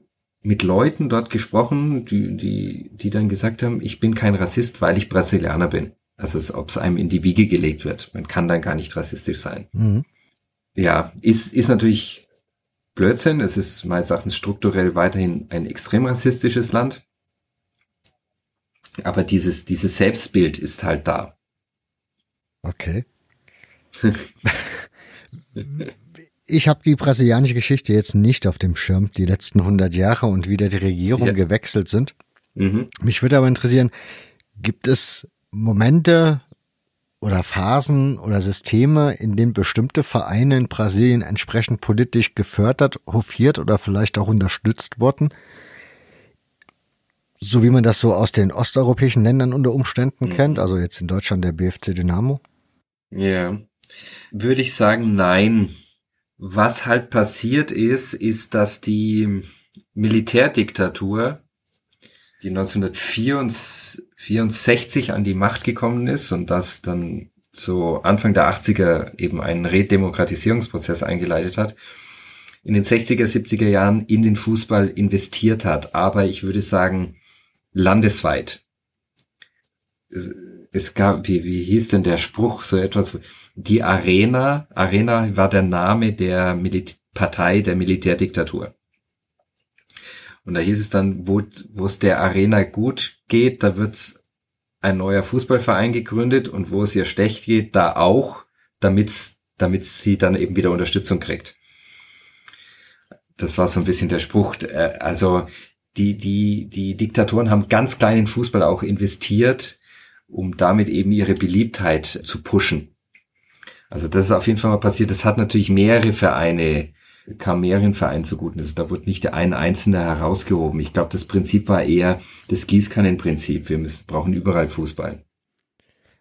mit Leuten dort gesprochen, die, die, die dann gesagt haben, ich bin kein Rassist, weil ich Brasilianer bin. Also als ob es einem in die Wiege gelegt wird. Man kann dann gar nicht rassistisch sein. Mhm. Ja, ist, ist natürlich Blödsinn. Es ist meines Erachtens strukturell weiterhin ein extrem rassistisches Land. Aber dieses, dieses Selbstbild ist halt da. Okay. ich habe die brasilianische Geschichte jetzt nicht auf dem Schirm, die letzten 100 Jahre und wie da die Regierung ja. gewechselt sind. Mhm. Mich würde aber interessieren, gibt es Momente oder Phasen oder Systeme, in denen bestimmte Vereine in Brasilien entsprechend politisch gefördert, hofiert oder vielleicht auch unterstützt wurden? So wie man das so aus den osteuropäischen Ländern unter Umständen mhm. kennt, also jetzt in Deutschland der BFC Dynamo? Ja, würde ich sagen, nein. Was halt passiert ist, ist, dass die Militärdiktatur, die 1964 an die Macht gekommen ist und das dann so Anfang der 80er eben einen Redemokratisierungsprozess eingeleitet hat, in den 60er, 70er Jahren in den Fußball investiert hat. Aber ich würde sagen, landesweit. Es, gab, wie, wie hieß denn der Spruch, so etwas, die Arena, Arena war der Name der Milit Partei der Militärdiktatur. Und da hieß es dann, wo es der Arena gut geht, da wird ein neuer Fußballverein gegründet und wo es ihr schlecht geht, da auch, damit damit sie dann eben wieder Unterstützung kriegt. Das war so ein bisschen der Spruch. Äh, also die die die Diktatoren haben ganz kleinen Fußball auch investiert, um damit eben ihre Beliebtheit zu pushen. Also das ist auf jeden Fall mal passiert. Das hat natürlich mehrere Vereine, kam mehreren Vereinen zugute. Also da wurde nicht der ein einzelner herausgehoben. Ich glaube, das Prinzip war eher das Gießkannenprinzip. Wir müssen, brauchen überall Fußball.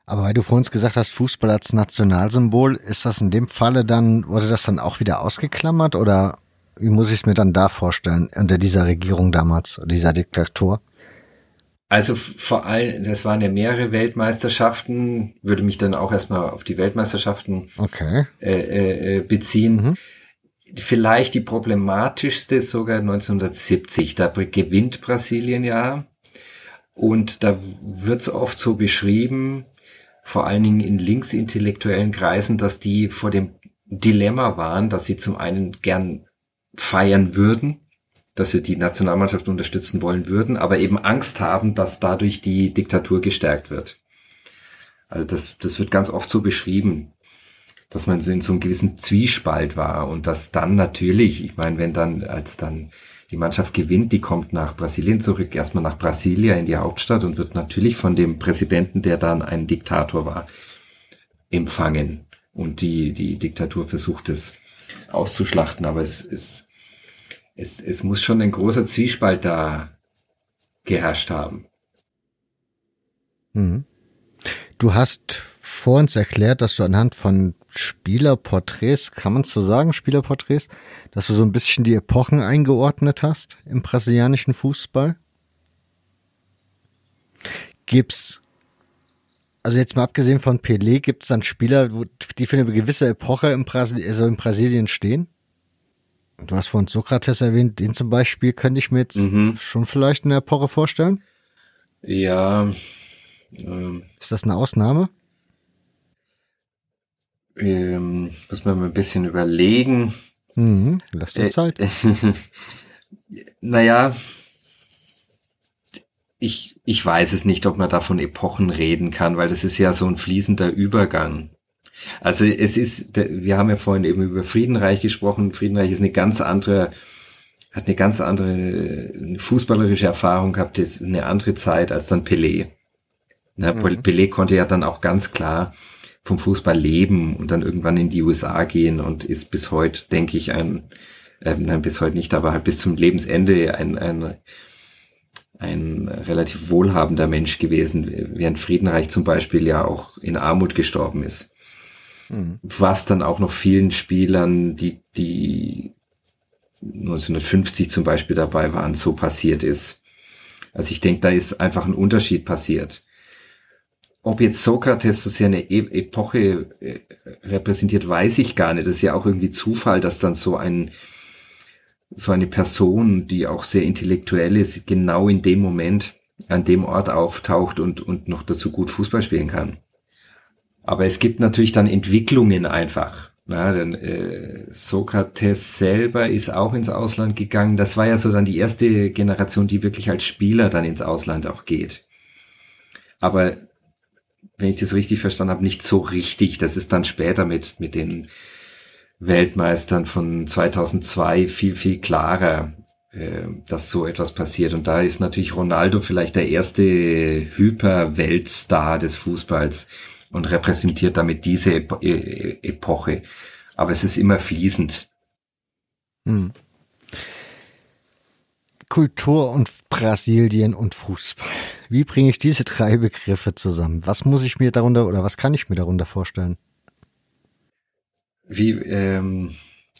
Aber weil du vorhin gesagt hast, Fußball als Nationalsymbol, ist das in dem Falle dann, wurde das dann auch wieder ausgeklammert oder wie muss ich es mir dann da vorstellen, unter dieser Regierung damals, dieser Diktatur? Also vor allem, das waren ja mehrere Weltmeisterschaften, würde mich dann auch erstmal auf die Weltmeisterschaften okay. äh, äh, äh beziehen. Mhm. Vielleicht die problematischste sogar 1970, da gewinnt Brasilien ja. Und da wird es oft so beschrieben, vor allen Dingen in linksintellektuellen Kreisen, dass die vor dem Dilemma waren, dass sie zum einen gern feiern würden, dass sie die Nationalmannschaft unterstützen wollen würden, aber eben Angst haben, dass dadurch die Diktatur gestärkt wird. Also das, das wird ganz oft so beschrieben, dass man in so einem gewissen Zwiespalt war und dass dann natürlich, ich meine, wenn dann, als dann die Mannschaft gewinnt, die kommt nach Brasilien zurück, erstmal nach Brasilia in die Hauptstadt und wird natürlich von dem Präsidenten, der dann ein Diktator war, empfangen. Und die, die Diktatur versucht es auszuschlachten, aber es ist, es, es muss schon ein großer Zwiespalt da geherrscht haben. Mhm. Du hast vor uns erklärt, dass du anhand von Spielerporträts, kann man es so sagen, Spielerporträts, dass du so ein bisschen die Epochen eingeordnet hast im brasilianischen Fußball. Gibt's, also jetzt mal abgesehen von Pelé, gibt es dann Spieler, die für eine gewisse Epoche im Brasil also in Brasilien stehen? Du hast vorhin Sokrates erwähnt, den zum Beispiel könnte ich mir jetzt mhm. schon vielleicht in der Epoche vorstellen. Ja. Ähm, Ist das eine Ausnahme? Ähm, muss man mal ein bisschen überlegen. Mhm, lass dir äh, Zeit. naja, ich, ich weiß es nicht, ob man da von Epochen reden kann, weil das ist ja so ein fließender Übergang. Also es ist, wir haben ja vorhin eben über Friedenreich gesprochen. Friedenreich ist eine ganz andere, hat eine ganz andere fußballerische Erfahrung gehabt, ist eine andere Zeit als dann Pelé. Na, mhm. Pelé konnte ja dann auch ganz klar vom Fußball leben und dann irgendwann in die USA gehen und ist bis heute, denke ich, ein, äh, nein, bis heute nicht, aber halt bis zum Lebensende ein, ein, ein relativ wohlhabender Mensch gewesen, während Friedenreich zum Beispiel ja auch in Armut gestorben ist. Mhm. Was dann auch noch vielen Spielern, die, die 1950 zum Beispiel dabei waren, so passiert ist. Also ich denke, da ist einfach ein Unterschied passiert. Ob jetzt Sokrates so sehr eine e Epoche äh, repräsentiert, weiß ich gar nicht. Das ist ja auch irgendwie Zufall, dass dann so ein, so eine Person, die auch sehr intellektuell ist, genau in dem Moment an dem Ort auftaucht und, und noch dazu gut Fußball spielen kann. Aber es gibt natürlich dann Entwicklungen einfach. Ja, denn äh, Sokrates selber ist auch ins Ausland gegangen. Das war ja so dann die erste Generation, die wirklich als Spieler dann ins Ausland auch geht. Aber wenn ich das richtig verstanden habe, nicht so richtig. Das ist dann später mit, mit den Weltmeistern von 2002 viel, viel klarer, äh, dass so etwas passiert. Und da ist natürlich Ronaldo vielleicht der erste Hyper-Weltstar des Fußballs und repräsentiert damit diese Epo e Epoche. Aber es ist immer fließend. Hm. Kultur und Brasilien und Fußball. Wie bringe ich diese drei Begriffe zusammen? Was muss ich mir darunter oder was kann ich mir darunter vorstellen? Wie, ähm,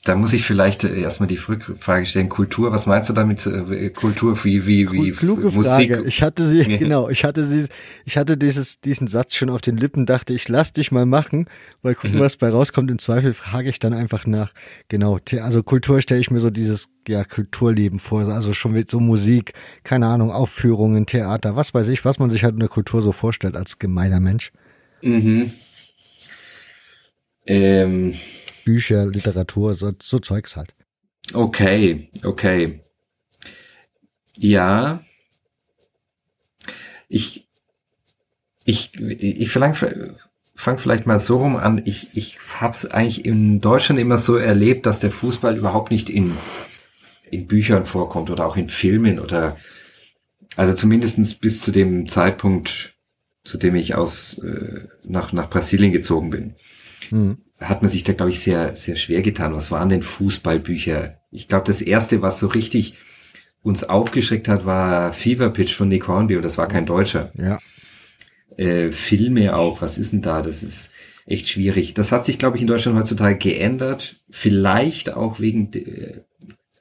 da muss ich vielleicht äh, erstmal die Frage stellen, Kultur, was meinst du damit? Äh, Kultur wie, wie, wie Kluge Musik? Frage. Ich hatte sie, genau, ich hatte sie, ich hatte dieses, diesen Satz schon auf den Lippen, dachte ich, lass dich mal machen, weil gucken, mhm. was bei rauskommt. Im Zweifel frage ich dann einfach nach. Genau, also Kultur stelle ich mir so dieses, ja, Kulturleben vor, also schon so Musik, keine Ahnung, Aufführungen, Theater, was weiß ich, was man sich halt in der Kultur so vorstellt als gemeiner Mensch. Mhm. Ähm Bücher, Literatur, so, so Zeugs halt. Okay, okay. Ja. Ich, ich, ich verlang, fang vielleicht mal so rum an. Ich, ich habe es eigentlich in Deutschland immer so erlebt, dass der Fußball überhaupt nicht in, in Büchern vorkommt oder auch in Filmen oder also zumindestens bis zu dem Zeitpunkt, zu dem ich aus äh, nach, nach Brasilien gezogen bin. Mhm hat man sich da, glaube ich, sehr, sehr schwer getan. Was waren denn Fußballbücher? Ich glaube, das erste, was so richtig uns aufgeschreckt hat, war Fever Pitch von Nick Hornby und das war kein Deutscher. Ja. Äh, Filme auch, was ist denn da? Das ist echt schwierig. Das hat sich, glaube ich, in Deutschland heutzutage geändert. Vielleicht auch wegen, de,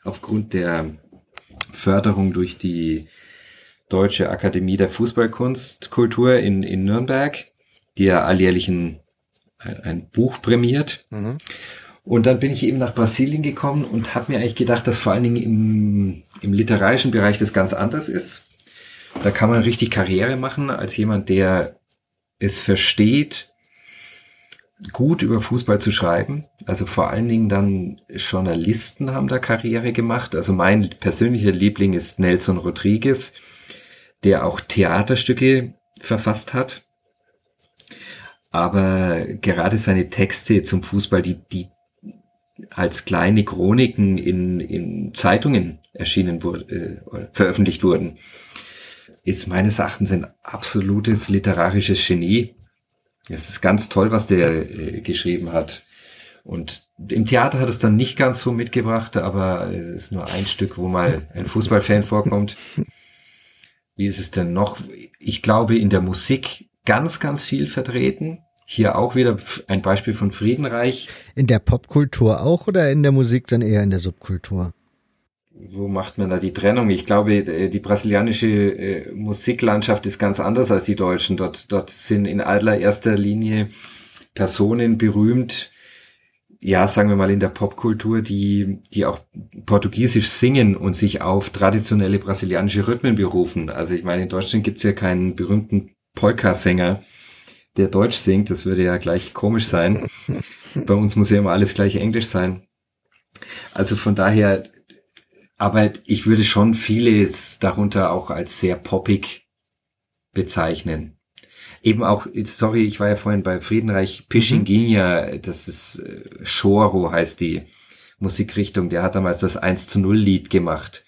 aufgrund der Förderung durch die Deutsche Akademie der Fußballkunstkultur in, in Nürnberg, die ja alljährlich ein, ein Buch prämiert. Mhm. Und dann bin ich eben nach Brasilien gekommen und habe mir eigentlich gedacht, dass vor allen Dingen im, im literarischen Bereich das ganz anders ist. Da kann man richtig Karriere machen als jemand, der es versteht, gut über Fußball zu schreiben. Also vor allen Dingen dann Journalisten haben da Karriere gemacht. Also mein persönlicher Liebling ist Nelson Rodriguez, der auch Theaterstücke verfasst hat. Aber gerade seine Texte zum Fußball, die, die als kleine Chroniken in, in Zeitungen erschienen wurde, äh, veröffentlicht wurden, ist meines Erachtens ein absolutes literarisches Genie. Es ist ganz toll, was der äh, geschrieben hat. Und im Theater hat es dann nicht ganz so mitgebracht, aber es ist nur ein Stück, wo mal ein Fußballfan vorkommt. Wie ist es denn noch? Ich glaube, in der Musik ganz, ganz viel vertreten. Hier auch wieder ein Beispiel von Friedenreich. In der Popkultur auch oder in der Musik dann eher in der Subkultur? Wo macht man da die Trennung? Ich glaube, äh, die brasilianische äh, Musiklandschaft ist ganz anders als die deutschen. Dort, dort sind in allererster Linie Personen berühmt, ja, sagen wir mal in der Popkultur, die, die auch Portugiesisch singen und sich auf traditionelle brasilianische Rhythmen berufen. Also ich meine, in Deutschland gibt's ja keinen berühmten Polka-Sänger, der Deutsch singt, das würde ja gleich komisch sein. Bei uns muss ja immer alles gleich Englisch sein. Also von daher, aber ich würde schon vieles darunter auch als sehr poppig bezeichnen. Eben auch, sorry, ich war ja vorhin bei Friedenreich Pishinginia, mhm. das ist äh, Shoro heißt die Musikrichtung, der hat damals das 1 zu 0 Lied gemacht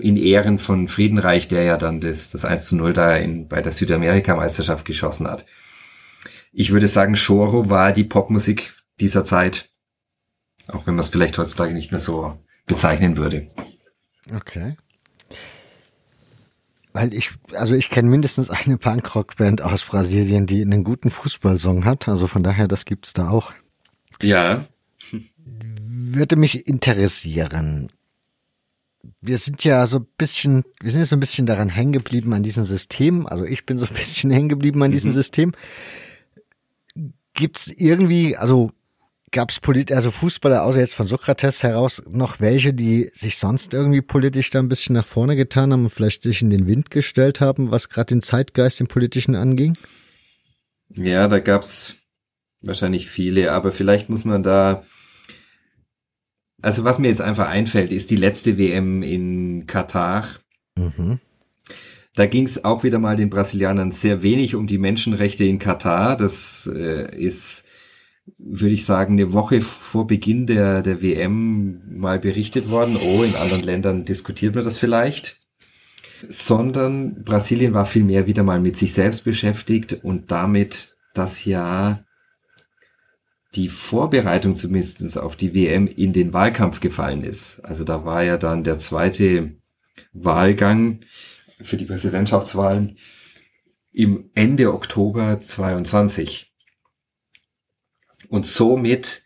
in Ehren von Friedenreich, der ja dann das, das 1 zu 0 da in, bei der Südamerika-Meisterschaft geschossen hat. Ich würde sagen, Shoro war die Popmusik dieser Zeit. Auch wenn man es vielleicht heutzutage nicht mehr so bezeichnen würde. Okay. Weil ich, also ich kenne mindestens eine Punkrock-Band aus Brasilien, die einen guten Fußballsong hat. Also von daher, das gibt's da auch. Ja. Würde mich interessieren wir sind ja so ein bisschen, wir sind jetzt so ein bisschen daran hängen geblieben an diesem System. Also ich bin so ein bisschen hängen geblieben an diesem mhm. System. Gibt's irgendwie, also gab's polit, also Fußballer außer jetzt von Sokrates heraus noch welche, die sich sonst irgendwie politisch da ein bisschen nach vorne getan haben und vielleicht sich in den Wind gestellt haben, was gerade den Zeitgeist im Politischen anging? Ja, da gab's wahrscheinlich viele, aber vielleicht muss man da also was mir jetzt einfach einfällt, ist die letzte WM in Katar. Mhm. Da ging es auch wieder mal den Brasilianern sehr wenig um die Menschenrechte in Katar. Das äh, ist, würde ich sagen, eine Woche vor Beginn der, der WM mal berichtet worden. Oh, in anderen Ländern diskutiert man das vielleicht. Sondern Brasilien war vielmehr wieder mal mit sich selbst beschäftigt und damit das Jahr die Vorbereitung zumindest auf die WM in den Wahlkampf gefallen ist. Also da war ja dann der zweite Wahlgang für die Präsidentschaftswahlen im Ende Oktober 22. Und somit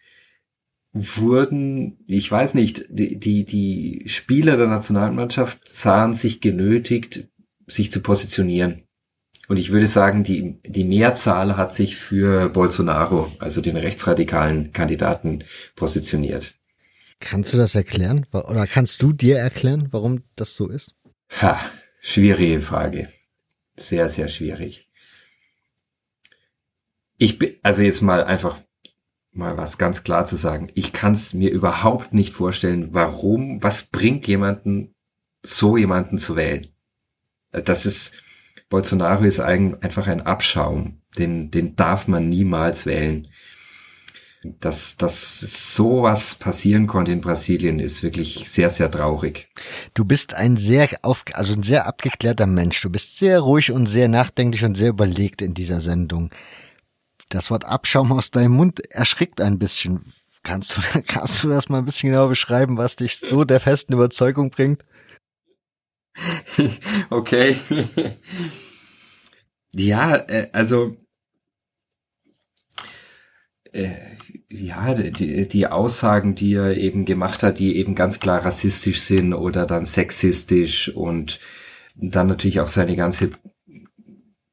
wurden, ich weiß nicht, die, die, die Spieler der Nationalmannschaft sahen sich genötigt, sich zu positionieren. Und ich würde sagen, die, die Mehrzahl hat sich für Bolsonaro, also den rechtsradikalen Kandidaten, positioniert. Kannst du das erklären? Oder kannst du dir erklären, warum das so ist? Ha, schwierige Frage. Sehr, sehr schwierig. Ich bin, also jetzt mal einfach mal was ganz klar zu sagen. Ich kann es mir überhaupt nicht vorstellen, warum, was bringt jemanden, so jemanden zu wählen. Das ist, Bolsonaro ist einfach ein Abschaum. Den, den darf man niemals wählen. Dass, dass sowas passieren konnte in Brasilien, ist wirklich sehr, sehr traurig. Du bist ein sehr auf, also ein sehr abgeklärter Mensch. Du bist sehr ruhig und sehr nachdenklich und sehr überlegt in dieser Sendung. Das Wort Abschaum aus deinem Mund erschrickt ein bisschen. Kannst du, kannst du das mal ein bisschen genauer beschreiben, was dich so der festen Überzeugung bringt? Okay. ja, äh, also äh, ja, die, die Aussagen, die er eben gemacht hat, die eben ganz klar rassistisch sind oder dann sexistisch und dann natürlich auch seine ganze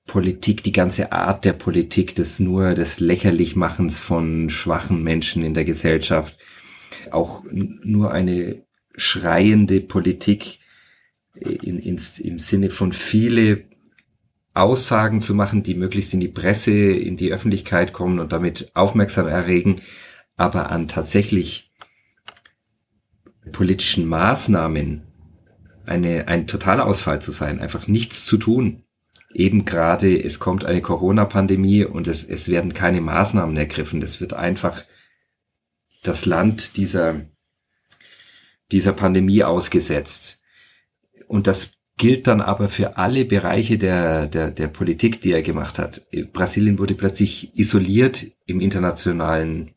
Politik, die ganze Art der Politik des nur des Lächerlichmachens von schwachen Menschen in der Gesellschaft, auch nur eine schreiende Politik in, ins, im Sinne von viele Aussagen zu machen, die möglichst in die Presse, in die Öffentlichkeit kommen und damit aufmerksam erregen, aber an tatsächlich politischen Maßnahmen eine, ein totaler Ausfall zu sein, einfach nichts zu tun. Eben gerade, es kommt eine Corona-Pandemie und es, es werden keine Maßnahmen ergriffen. Es wird einfach das Land dieser, dieser Pandemie ausgesetzt. Und das gilt dann aber für alle Bereiche der, der, der Politik, die er gemacht hat. Brasilien wurde plötzlich isoliert im internationalen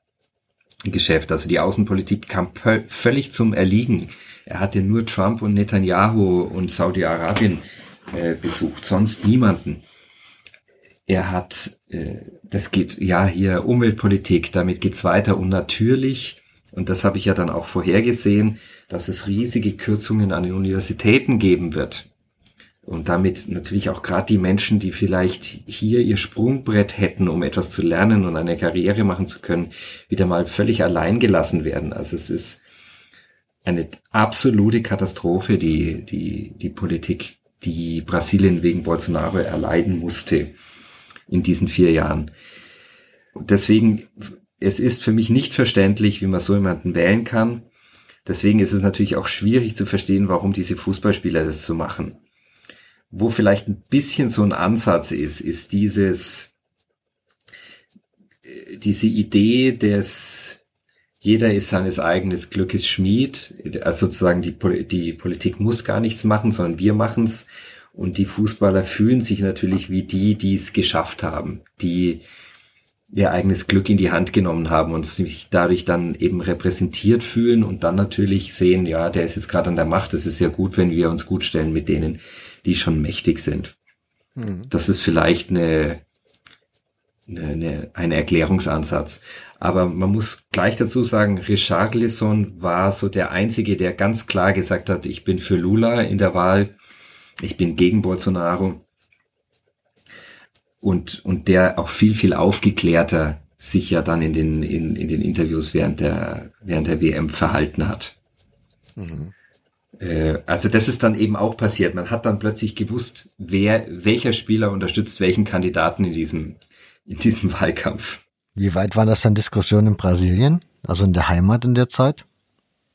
Geschäft. Also die Außenpolitik kam völlig zum Erliegen. Er hatte nur Trump und Netanyahu und Saudi-Arabien äh, besucht, sonst niemanden. Er hat, äh, das geht ja hier Umweltpolitik, damit geht's weiter und natürlich, und das habe ich ja dann auch vorhergesehen, dass es riesige Kürzungen an den Universitäten geben wird. Und damit natürlich auch gerade die Menschen, die vielleicht hier ihr Sprungbrett hätten, um etwas zu lernen und eine Karriere machen zu können, wieder mal völlig allein gelassen werden. Also es ist eine absolute Katastrophe, die, die, die Politik, die Brasilien wegen Bolsonaro erleiden musste in diesen vier Jahren. Deswegen, es ist für mich nicht verständlich, wie man so jemanden wählen kann. Deswegen ist es natürlich auch schwierig zu verstehen, warum diese Fußballspieler das so machen. Wo vielleicht ein bisschen so ein Ansatz ist, ist dieses, äh, diese Idee des, jeder ist seines eigenen Glückes Schmied, also sozusagen die, die Politik muss gar nichts machen, sondern wir machen's. Und die Fußballer fühlen sich natürlich wie die, die es geschafft haben, die ihr eigenes Glück in die Hand genommen haben und sich dadurch dann eben repräsentiert fühlen und dann natürlich sehen, ja, der ist jetzt gerade an der Macht, es ist ja gut, wenn wir uns gut stellen mit denen, die schon mächtig sind. Mhm. Das ist vielleicht eine, eine, eine, ein Erklärungsansatz. Aber man muss gleich dazu sagen, Richard Lisson war so der Einzige, der ganz klar gesagt hat, ich bin für Lula in der Wahl, ich bin gegen Bolsonaro und, und der auch viel, viel aufgeklärter sich ja dann in den, in, in den Interviews während der, während der WM verhalten hat. Mhm. Äh, also das ist dann eben auch passiert. Man hat dann plötzlich gewusst, wer, welcher Spieler unterstützt welchen Kandidaten in diesem, in diesem Wahlkampf. Wie weit war das dann Diskussion in Brasilien? Also in der Heimat in der Zeit?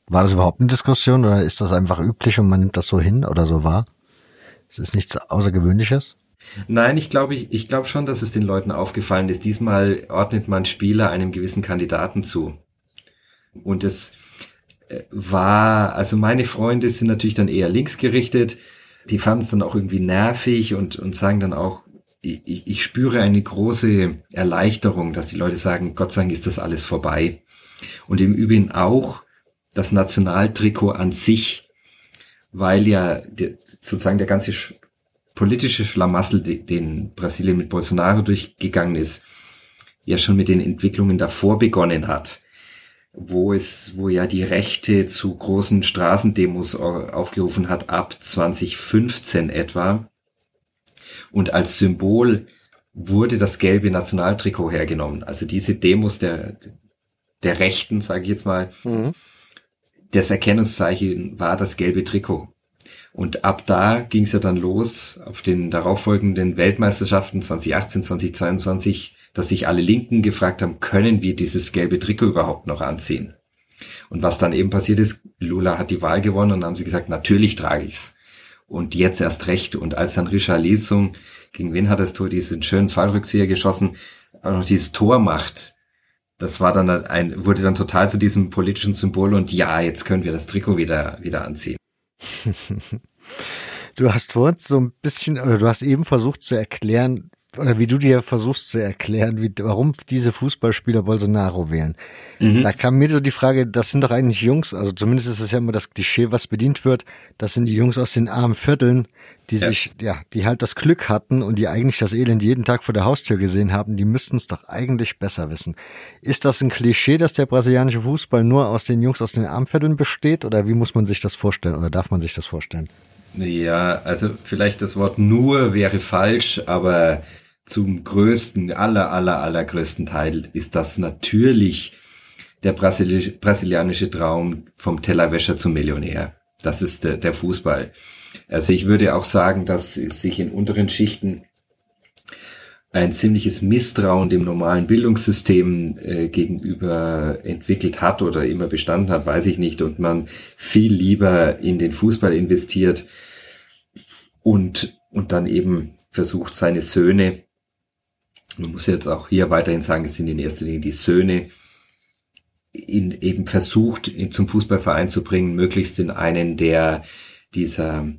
War das überhaupt eine Diskussion oder ist das einfach üblich und man nimmt das so hin oder so wahr? Es ist nichts Außergewöhnliches? Nein, ich glaube, ich, ich glaube schon, dass es den Leuten aufgefallen ist. Diesmal ordnet man Spieler einem gewissen Kandidaten zu. Und es äh, war, also meine Freunde sind natürlich dann eher links gerichtet. Die fanden es dann auch irgendwie nervig und, und sagen dann auch, ich, ich spüre eine große Erleichterung, dass die Leute sagen, Gott sei Dank ist das alles vorbei. Und im Übrigen auch das Nationaltrikot an sich, weil ja sozusagen der ganze politische Schlamassel, den Brasilien mit Bolsonaro durchgegangen ist, ja schon mit den Entwicklungen davor begonnen hat, wo es, wo ja die Rechte zu großen Straßendemos aufgerufen hat, ab 2015 etwa. Und als Symbol wurde das gelbe Nationaltrikot hergenommen. Also diese Demos der, der Rechten, sage ich jetzt mal, mhm. das Erkennungszeichen war das gelbe Trikot. Und ab da ging es ja dann los auf den darauffolgenden Weltmeisterschaften 2018, 2022, dass sich alle Linken gefragt haben, können wir dieses gelbe Trikot überhaupt noch anziehen? Und was dann eben passiert ist, Lula hat die Wahl gewonnen und haben sie gesagt, natürlich trage ich's. Und jetzt erst recht. Und als dann Richard Lesung, gegen wen hat das Tor diesen schönen Fallrückzieher geschossen, auch noch dieses Tor macht, das war dann ein, wurde dann total zu diesem politischen Symbol und ja, jetzt können wir das Trikot wieder, wieder anziehen. Du hast vorhin so ein bisschen, oder du hast eben versucht zu erklären, oder wie du dir versuchst zu erklären, wie, warum diese Fußballspieler Bolsonaro wählen. Mhm. Da kam mir so die Frage, das sind doch eigentlich Jungs, also zumindest ist es ja immer das Klischee, was bedient wird, das sind die Jungs aus den armen Vierteln, die ja. sich, ja, die halt das Glück hatten und die eigentlich das Elend jeden Tag vor der Haustür gesehen haben, die müssten es doch eigentlich besser wissen. Ist das ein Klischee, dass der brasilianische Fußball nur aus den Jungs aus den Armvierteln besteht oder wie muss man sich das vorstellen oder darf man sich das vorstellen? Ja, also vielleicht das Wort nur wäre falsch, aber zum größten, aller, aller, allergrößten Teil ist das natürlich der Brasili brasilianische Traum vom Tellerwäscher zum Millionär. Das ist der, der Fußball. Also ich würde auch sagen, dass sich in unteren Schichten ein ziemliches Misstrauen dem normalen Bildungssystem äh, gegenüber entwickelt hat oder immer bestanden hat, weiß ich nicht, und man viel lieber in den Fußball investiert und, und dann eben versucht, seine Söhne, man muss jetzt auch hier weiterhin sagen, es sind in erster Linie die Söhne, in, eben versucht, ihn zum Fußballverein zu bringen, möglichst in einen der dieser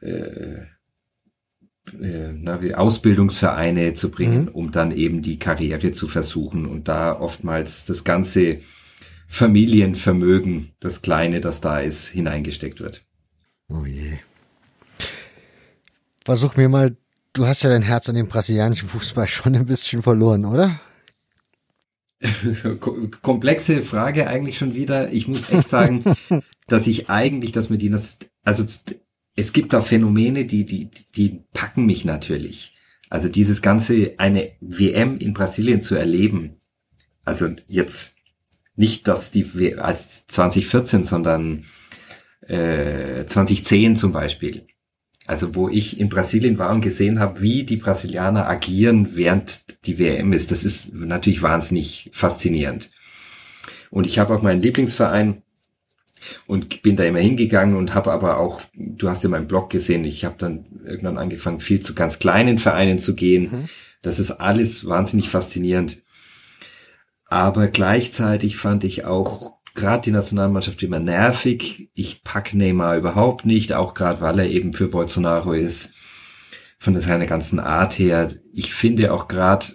äh, äh, na, Ausbildungsvereine zu bringen, mhm. um dann eben die Karriere zu versuchen und da oftmals das ganze Familienvermögen, das kleine, das da ist, hineingesteckt wird. Oh je. Versuch mir mal, du hast ja dein Herz an den brasilianischen Fußball schon ein bisschen verloren, oder? Komplexe Frage eigentlich schon wieder. Ich muss echt sagen, dass ich eigentlich das mit ihnen, also es gibt da Phänomene, die, die, die packen mich natürlich. Also dieses ganze, eine WM in Brasilien zu erleben. Also jetzt nicht, dass die als 2014, sondern äh, 2010 zum Beispiel. Also wo ich in Brasilien war und gesehen habe, wie die Brasilianer agieren, während die WM ist. Das ist natürlich wahnsinnig faszinierend. Und ich habe auch meinen Lieblingsverein und bin da immer hingegangen und habe aber auch, du hast ja meinen Blog gesehen, ich habe dann irgendwann angefangen, viel zu ganz kleinen Vereinen zu gehen. Mhm. Das ist alles wahnsinnig faszinierend. Aber gleichzeitig fand ich auch gerade die Nationalmannschaft immer nervig. Ich pack Neymar überhaupt nicht, auch gerade weil er eben für Bolsonaro ist. Von seiner ganzen Art her. Ich finde auch gerade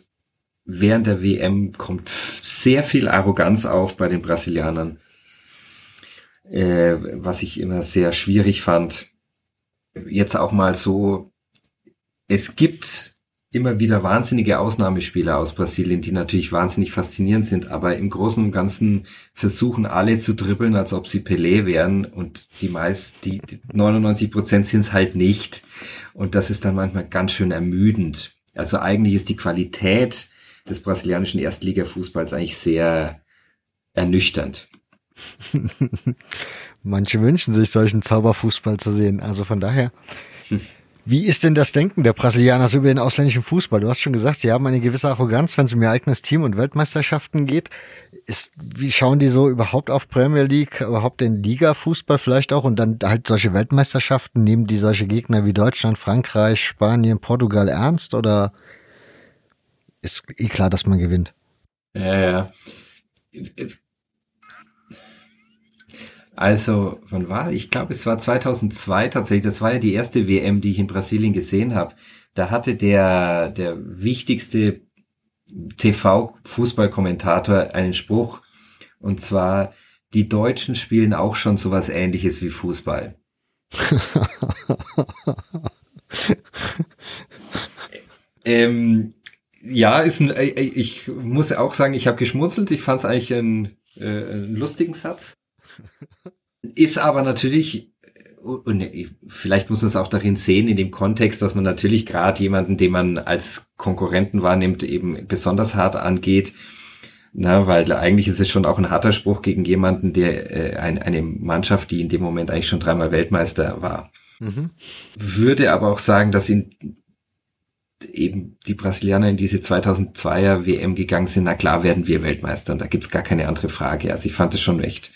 während der WM kommt sehr viel Arroganz auf bei den Brasilianern äh, was ich immer sehr schwierig fand. Jetzt auch mal so, es gibt immer wieder wahnsinnige Ausnahmespieler aus Brasilien, die natürlich wahnsinnig faszinierend sind, aber im Großen und Ganzen versuchen alle zu dribbeln, als ob sie Pelé wären und die meist, die, die 99 Prozent sind es halt nicht und das ist dann manchmal ganz schön ermüdend. Also eigentlich ist die Qualität des brasilianischen Erstligafußballs eigentlich sehr ernüchternd. Manche wünschen sich solchen Zauberfußball zu sehen. Also von daher. Wie ist denn das Denken der Brasilianer so über den ausländischen Fußball? Du hast schon gesagt, sie haben eine gewisse Arroganz, wenn es um ihr eigenes Team und Weltmeisterschaften geht. Ist, wie schauen die so überhaupt auf Premier League, überhaupt den Liga-Fußball vielleicht auch und dann halt solche Weltmeisterschaften? Nehmen die solche Gegner wie Deutschland, Frankreich, Spanien, Portugal ernst oder ist eh klar, dass man gewinnt? Ja, ja also, wann war? Ich glaube, es war 2002 tatsächlich. Das war ja die erste WM, die ich in Brasilien gesehen habe. Da hatte der, der wichtigste TV-Fußballkommentator einen Spruch. Und zwar, die Deutschen spielen auch schon sowas ähnliches wie Fußball. ähm, ja, ist ein, ich muss auch sagen, ich habe geschmunzelt. Ich fand es eigentlich einen, äh, einen lustigen Satz. Ist aber natürlich, und vielleicht muss man es auch darin sehen, in dem Kontext, dass man natürlich gerade jemanden, den man als Konkurrenten wahrnimmt, eben besonders hart angeht. Na, weil eigentlich ist es schon auch ein harter Spruch gegen jemanden, der äh, ein, eine Mannschaft, die in dem Moment eigentlich schon dreimal Weltmeister war. Mhm. Würde aber auch sagen, dass in eben die Brasilianer in diese 2002er WM gegangen sind, na klar werden wir Weltmeister. Und da gibt's gar keine andere Frage. Also ich fand es schon recht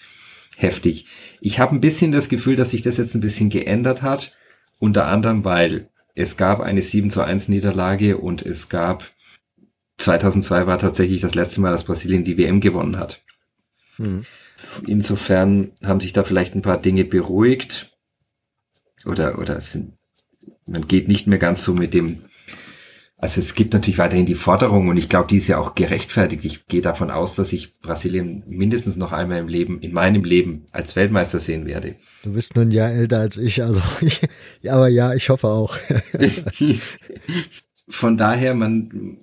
heftig. Ich habe ein bisschen das Gefühl, dass sich das jetzt ein bisschen geändert hat. Unter anderem, weil es gab eine 7 zu 1 Niederlage und es gab 2002 war tatsächlich das letzte Mal, dass Brasilien die WM gewonnen hat. Hm. Insofern haben sich da vielleicht ein paar Dinge beruhigt oder, oder sind, man geht nicht mehr ganz so mit dem Also es gibt natürlich weiterhin die Forderung und ich glaube, die ist ja auch gerechtfertigt. Ich gehe davon aus, dass ich Brasilien mindestens noch einmal im Leben, in meinem Leben als Weltmeister sehen werde. Du bist nur ein Jahr älter als ich, also ich, aber ja, ich hoffe auch. Von daher, man,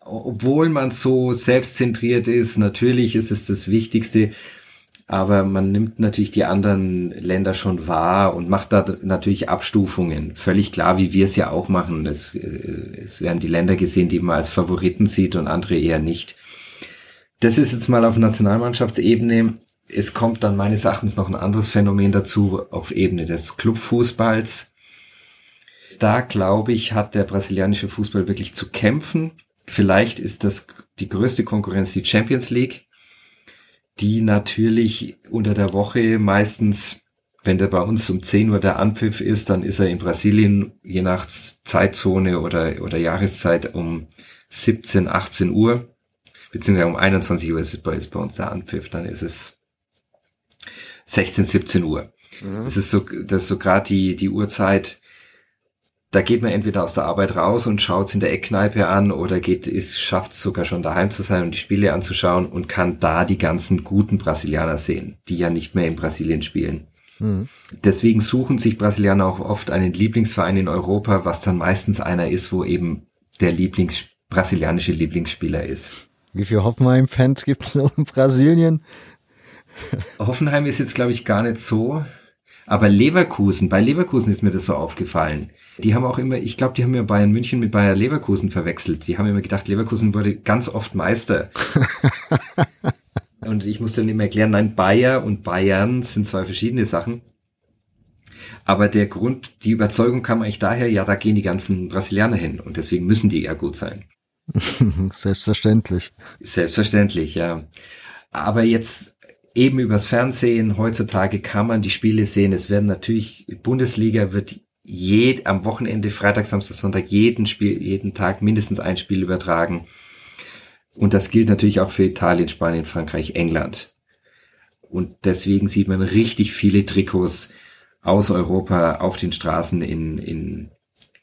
obwohl man so selbstzentriert ist, natürlich ist es das Wichtigste, aber man nimmt natürlich die anderen Länder schon wahr und macht da natürlich Abstufungen. Völlig klar, wie wir es ja auch machen. Es, äh, es werden die Länder gesehen, die man als Favoriten sieht und andere eher nicht. Das ist jetzt mal auf Nationalmannschaftsebene. Es kommt dann meines Erachtens noch ein anderes Phänomen dazu auf Ebene des Clubfußballs. Da glaube ich, hat der brasilianische Fußball wirklich zu kämpfen. Vielleicht ist das die größte Konkurrenz die Champions League die natürlich unter der Woche meistens, wenn der bei uns um 10 Uhr der Anpfiff ist, dann ist er in Brasilien je nach Zeitzone oder, oder Jahreszeit um 17, 18 Uhr, beziehungsweise um 21 Uhr ist, es bei, ist bei uns der Anpfiff, dann ist es 16, 17 Uhr. Mhm. Das ist so, das ist so gerade die, die Uhrzeit, da geht man entweder aus der Arbeit raus und schaut es in der Eckkneipe an oder geht, ist, schafft es sogar schon daheim zu sein und die Spiele anzuschauen und kann da die ganzen guten Brasilianer sehen, die ja nicht mehr in Brasilien spielen. Mhm. Deswegen suchen sich Brasilianer auch oft einen Lieblingsverein in Europa, was dann meistens einer ist, wo eben der Lieblings brasilianische Lieblingsspieler ist. Wie viele Hoffenheim-Fans gibt es noch in Brasilien? Hoffenheim ist jetzt, glaube ich, gar nicht so. Aber Leverkusen, bei Leverkusen ist mir das so aufgefallen. Die haben auch immer, ich glaube, die haben ja Bayern München mit Bayer Leverkusen verwechselt. Die haben immer gedacht, Leverkusen wurde ganz oft Meister. und ich musste dann immer erklären, nein, Bayer und Bayern sind zwei verschiedene Sachen. Aber der Grund, die Überzeugung kam eigentlich daher, ja, da gehen die ganzen Brasilianer hin und deswegen müssen die ja gut sein. Selbstverständlich. Selbstverständlich, ja. Aber jetzt eben übers Fernsehen, heutzutage kann man die Spiele sehen. Es werden natürlich, Bundesliga wird jed, am Wochenende, Freitag, Samstag, Sonntag, jeden Spiel, jeden Tag mindestens ein Spiel übertragen. Und das gilt natürlich auch für Italien, Spanien, Frankreich, England. Und deswegen sieht man richtig viele Trikots aus Europa auf den Straßen in, in,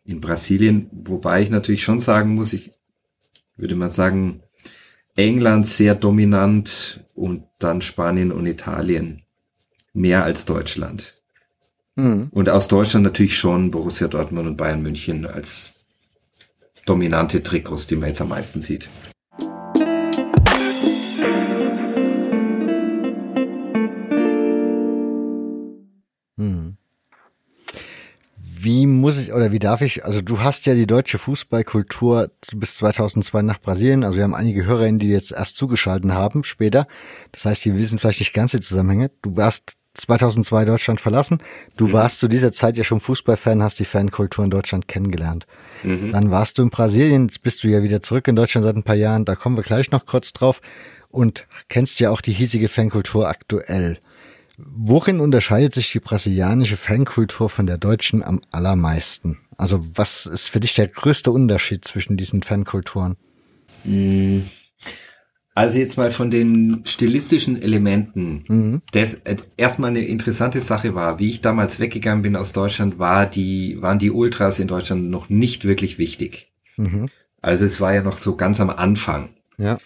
in Brasilien. Wobei ich natürlich schon sagen muss, ich würde mal sagen, England sehr dominant und dann Spanien und Italien mehr als Deutschland. Mhm. Und aus Deutschland natürlich schon Borussia Dortmund und Bayern München als dominante Trikots, die man jetzt am meisten sieht. Wie muss ich oder wie darf ich, also du hast ja die deutsche Fußballkultur bis 2002 nach Brasilien, also wir haben einige Hörerinnen, die jetzt erst zugeschalten haben, später. Das heißt, die wissen vielleicht nicht ganz die Zusammenhänge. Du warst 2002 Deutschland verlassen. Du mhm. warst zu dieser Zeit ja schon Fußballfan, hast die Fankultur in Deutschland kennengelernt. Mhm. Dann warst du in Brasilien, jetzt bist du ja wieder zurück in Deutschland seit ein paar Jahren, da kommen wir gleich noch kurz drauf und kennst ja auch die hiesige Fankultur aktuell. Worin unterscheidet sich die brasilianische Fankultur von der deutschen am allermeisten? Also was ist für dich der größte Unterschied zwischen diesen Fankulturen? Mhm. Also jetzt mal von den stilistischen Elementen. Mhm. Das äh, erstmal eine interessante Sache war, wie ich damals weggegangen bin aus Deutschland, war die, waren die Ultras in Deutschland noch nicht wirklich wichtig. Mhm. Also es war ja noch so ganz am Anfang. Ja.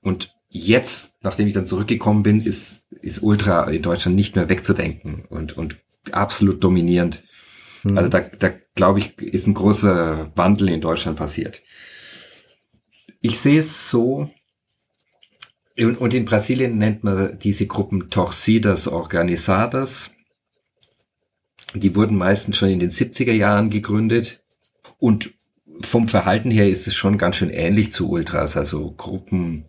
Und jetzt, nachdem ich dann zurückgekommen bin, ist, ist Ultra in Deutschland nicht mehr wegzudenken und, und absolut dominierend. Mhm. Also da, da glaube ich, ist ein großer Wandel in Deutschland passiert. Ich sehe es so, und, und in Brasilien nennt man diese Gruppen Torcidas Organizadas. Die wurden meistens schon in den 70er Jahren gegründet. Und vom Verhalten her ist es schon ganz schön ähnlich zu Ultras, also Gruppen,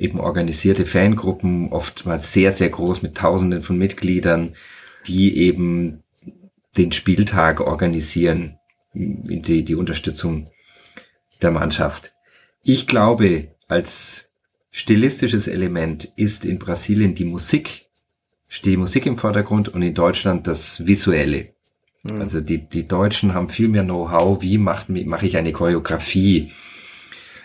eben organisierte Fangruppen, oftmals sehr, sehr groß mit Tausenden von Mitgliedern, die eben den Spieltag organisieren, die, die Unterstützung der Mannschaft. Ich glaube, als stilistisches Element ist in Brasilien die Musik, steht die Musik im Vordergrund und in Deutschland das Visuelle. Mhm. Also die, die Deutschen haben viel mehr Know-how, wie mache mach ich eine Choreografie,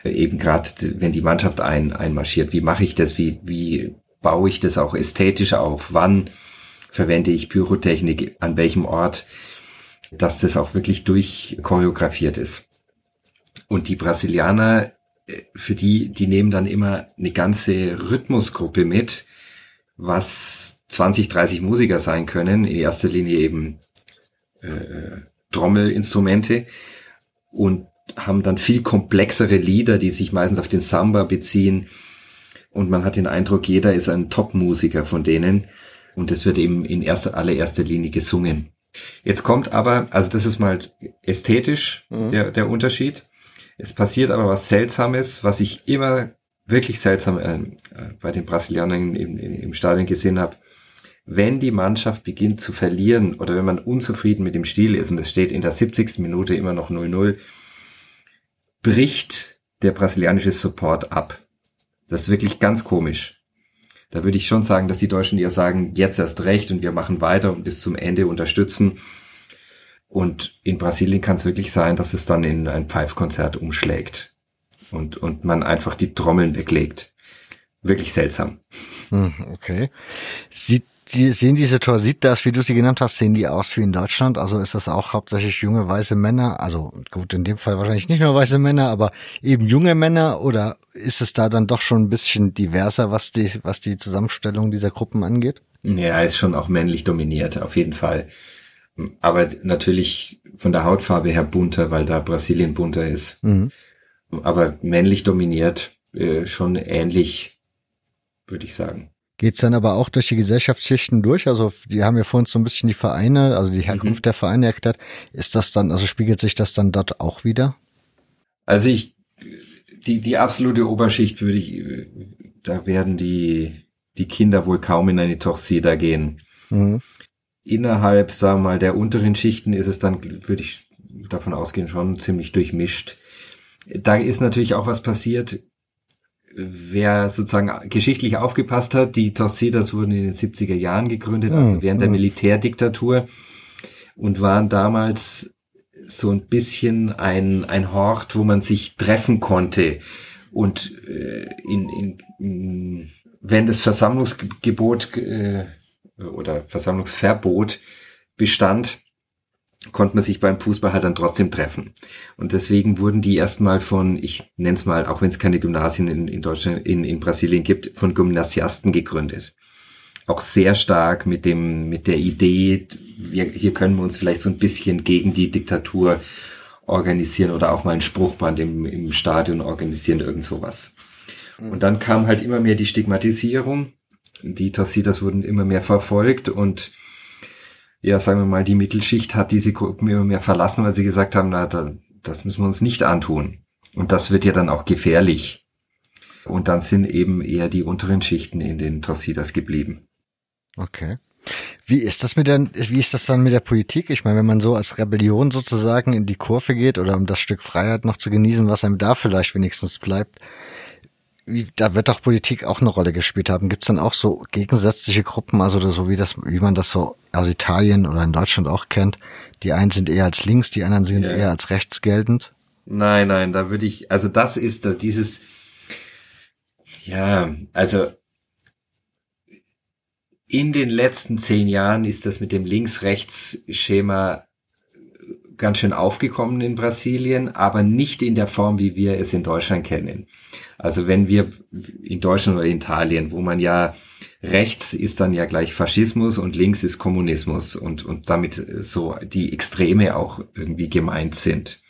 eben gerade wenn die Mannschaft ein, einmarschiert, wie mache ich das, wie, wie baue ich das auch ästhetisch auf, wann verwende ich Pyrotechnik, an welchem Ort, dass das auch wirklich durchchoreografiert ist. Und die Brasilianer, äh, für die, die nehmen dann immer eine ganze Rhythmusgruppe mit, was 20, 30 Musiker sein können, in erster Linie eben äh, Trommelinstrumente. Und haben dann viel komplexere Lieder, die sich meistens auf den Samba beziehen. Und man hat den Eindruck, jeder ist ein Top-Musiker von denen. Und das wird eben in erster, allererster Linie gesungen. Jetzt kommt aber, also das ist mal ästhetisch mhm. der, der Unterschied. Es passiert aber was Seltsames, was ich immer wirklich seltsam äh, bei den Brasilianern im, im Stadion gesehen habe. Wenn die Mannschaft beginnt zu verlieren oder wenn man unzufrieden mit dem Stil ist und es steht in der 70. Minute immer noch 0-0, bricht der brasilianische Support ab. Das ist wirklich ganz komisch. Da würde ich schon sagen, dass die Deutschen eher sagen, jetzt erst recht und wir machen weiter und bis zum Ende unterstützen. Und in Brasilien kann es wirklich sein, dass es dann in ein Pfeifkonzert umschlägt und, und man einfach die Trommeln weglegt. Wirklich seltsam. Hm, okay. Sieht die, sehen diese Torsitas, wie du sie genannt hast, sehen die aus wie in Deutschland? Also ist das auch hauptsächlich junge weiße Männer? Also gut, in dem Fall wahrscheinlich nicht nur weiße Männer, aber eben junge Männer oder ist es da dann doch schon ein bisschen diverser, was die, was die Zusammenstellung dieser Gruppen angeht? Ja, ist schon auch männlich dominiert, auf jeden Fall. Aber natürlich von der Hautfarbe her bunter, weil da Brasilien bunter ist. Mhm. Aber männlich dominiert, äh, schon ähnlich, würde ich sagen. Geht's dann aber auch durch die Gesellschaftsschichten durch? Also die haben ja vorhin so ein bisschen die Vereine, also die Herkunft mhm. der Vereine erklärt. Ist das dann, also spiegelt sich das dann dort auch wieder? Also ich, die, die absolute Oberschicht würde ich, da werden die, die Kinder wohl kaum in eine Torcida gehen. Mhm. Innerhalb, sagen wir mal, der unteren Schichten ist es dann, würde ich davon ausgehen, schon ziemlich durchmischt. Da ist natürlich auch was passiert wer sozusagen geschichtlich aufgepasst hat, die Torcedas wurden in den 70er Jahren gegründet, also hm, während der hm. Militärdiktatur und waren damals so ein bisschen ein, ein Hort, wo man sich treffen konnte. Und äh, in, in, in, wenn das Versammlungsgebot äh, oder Versammlungsverbot bestand, konnte man sich beim Fußball halt dann trotzdem treffen. Und deswegen wurden die erstmal von, ich nenne es mal, auch wenn es keine Gymnasien in, in Deutschland, in, in Brasilien gibt, von Gymnasiasten gegründet. Auch sehr stark mit dem, mit der Idee, wir, hier können wir uns vielleicht so ein bisschen gegen die Diktatur organisieren oder auch mal ein Spruchband im, im Stadion organisieren, irgend sowas. Und dann kam halt immer mehr die Stigmatisierung. Die Torcidas wurden immer mehr verfolgt und ja, sagen wir mal, die Mittelschicht hat diese Gruppen immer mehr verlassen, weil sie gesagt haben, na, da, das müssen wir uns nicht antun. Und das wird ja dann auch gefährlich. Und dann sind eben eher die unteren Schichten in den Torcidas geblieben. Okay. Wie ist das mit der, wie ist das dann mit der Politik? Ich meine, wenn man so als Rebellion sozusagen in die Kurve geht oder um das Stück Freiheit noch zu genießen, was einem da vielleicht wenigstens bleibt, da wird doch Politik auch eine Rolle gespielt haben. Gibt es dann auch so gegensätzliche Gruppen, also so wie das, wie man das so aus Italien oder in Deutschland auch kennt? Die einen sind eher als links, die anderen sind ja. eher als rechts geltend. Nein, nein, da würde ich, also das ist das, dieses, ja, also in den letzten zehn Jahren ist das mit dem Links-Rechts-Schema ganz schön aufgekommen in Brasilien, aber nicht in der Form, wie wir es in Deutschland kennen. Also wenn wir in Deutschland oder Italien, wo man ja rechts ist dann ja gleich Faschismus und links ist Kommunismus und, und damit so die Extreme auch irgendwie gemeint sind.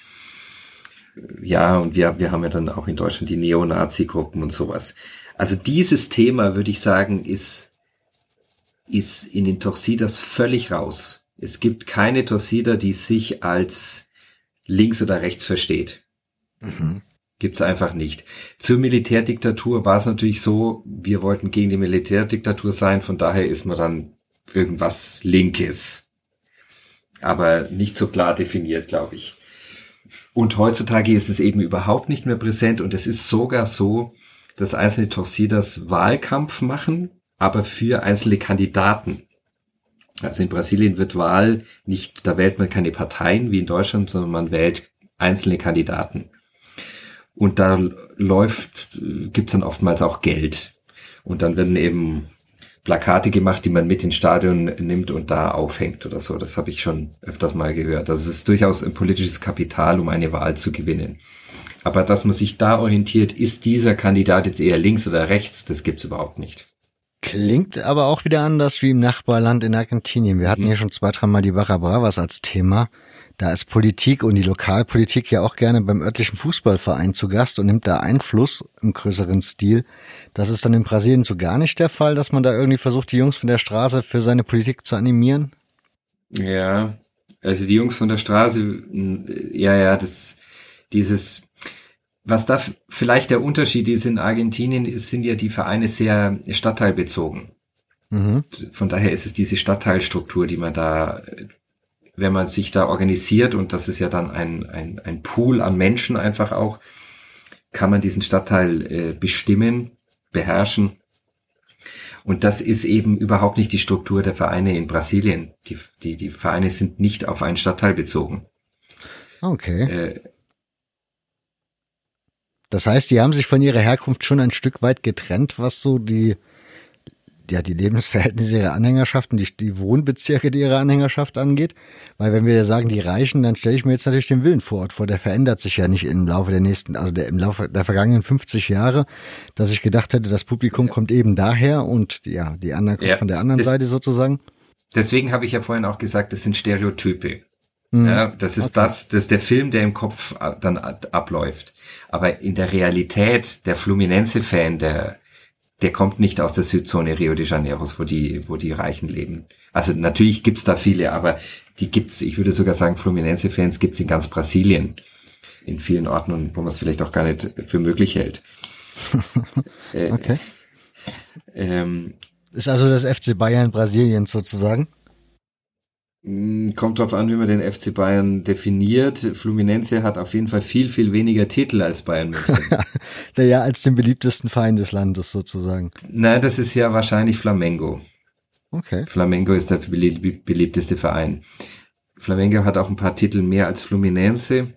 Ja, und wir, wir haben ja dann auch in Deutschland die Neonazi-Gruppen und sowas. Also dieses Thema, würde ich sagen, ist, ist in den Torcidas völlig raus. Es gibt keine Torcida, die sich als links oder rechts versteht. Mhm. Gibt's einfach nicht. Zur Militärdiktatur war es natürlich so, wir wollten gegen die Militärdiktatur sein, von daher ist man dann irgendwas Linkes. Aber nicht so klar definiert, glaube ich. Und heutzutage ist es eben überhaupt nicht mehr präsent und es ist sogar so, dass einzelne Torcidas Wahlkampf machen, aber für einzelne Kandidaten. Also in Brasilien wird Wahl nicht, da wählt man keine Parteien wie in Deutschland, sondern man wählt einzelne Kandidaten. Und da läuft, gibt's dann oftmals auch Geld. Und dann werden eben Plakate gemacht, die man mit ins Stadion nimmt und da aufhängt oder so. Das habe ich schon öfters mal gehört. Das ist durchaus ein politisches Kapital, um eine Wahl zu gewinnen. Aber dass man sich da orientiert, ist dieser Kandidat jetzt eher links oder rechts, das gibt's überhaupt nicht. Klingt aber auch wieder anders wie im Nachbarland in Argentinien. Wir hatten mhm. hier schon zwei, dreimal die Barra Bravas als Thema. Da ist Politik und die Lokalpolitik ja auch gerne beim örtlichen Fußballverein zu Gast und nimmt da Einfluss im größeren Stil. Das ist dann in Brasilien so gar nicht der Fall, dass man da irgendwie versucht, die Jungs von der Straße für seine Politik zu animieren? Ja, also die Jungs von der Straße, ja, ja, das, dieses, was da vielleicht der Unterschied ist in Argentinien, ist, sind ja die Vereine sehr stadtteilbezogen. Mhm. Von daher ist es diese Stadtteilstruktur, die man da wenn man sich da organisiert, und das ist ja dann ein, ein, ein Pool an Menschen einfach auch, kann man diesen Stadtteil äh, bestimmen, beherrschen. Und das ist eben überhaupt nicht die Struktur der Vereine in Brasilien. Die, die, die Vereine sind nicht auf einen Stadtteil bezogen. Okay. Äh, das heißt, die haben sich von ihrer Herkunft schon ein Stück weit getrennt, was so die ja, die Lebensverhältnisse ihrer Anhängerschaft und die, die Wohnbezirke ihrer Anhängerschaft angeht. Weil wenn wir sagen, die Reichen, dann stelle ich mir jetzt natürlich den Willen vor Ort vor. Der verändert sich ja nicht im Laufe der nächsten, also der, im Laufe der vergangenen 50 Jahre, dass ich gedacht hätte, das Publikum kommt eben daher und ja, die anderen kommen ja, von der anderen Seite sozusagen. Deswegen habe ich ja vorhin auch gesagt, das sind Stereotype. Mhm. Ja, das ist okay. das, das ist der Film, der im Kopf dann abläuft. Aber in der Realität, der Fluminense-Fan, der der kommt nicht aus der Südzone Rio de Janeiro, wo die, wo die Reichen leben. Also natürlich gibt's da viele, aber die gibt's, ich würde sogar sagen, Fluminense-Fans gibt's in ganz Brasilien. In vielen Orten, wo man es vielleicht auch gar nicht für möglich hält. Okay. Äh, ähm, ist also das FC Bayern Brasiliens sozusagen? Hm, kommt drauf an, wie man den FC Bayern definiert. Fluminense hat auf jeden Fall viel, viel weniger Titel als Bayern München. naja, als den beliebtesten Verein des Landes sozusagen. Nein, das ist ja wahrscheinlich Flamengo. Okay. Flamengo ist der beliebteste Verein. Flamengo hat auch ein paar Titel mehr als Fluminense.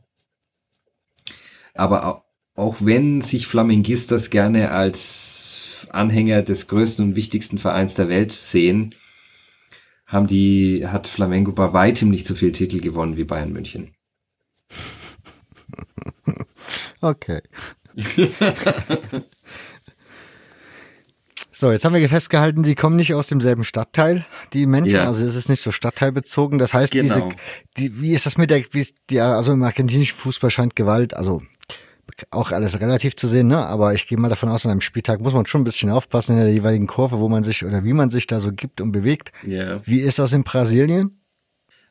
Aber auch wenn sich Flamengistas gerne als Anhänger des größten und wichtigsten Vereins der Welt sehen, haben die, hat Flamengo bei weitem nicht so viel Titel gewonnen wie Bayern München. Okay. so, jetzt haben wir festgehalten, die kommen nicht aus demselben Stadtteil, die Menschen, ja. also es ist nicht so stadtteilbezogen. Das heißt, genau. diese, die, wie ist das mit der, wie ist die, also im argentinischen Fußball scheint Gewalt, also auch alles relativ zu sehen, ne? Aber ich gehe mal davon aus, an einem Spieltag muss man schon ein bisschen aufpassen in der jeweiligen Kurve, wo man sich oder wie man sich da so gibt und bewegt. Ja. Wie ist das in Brasilien?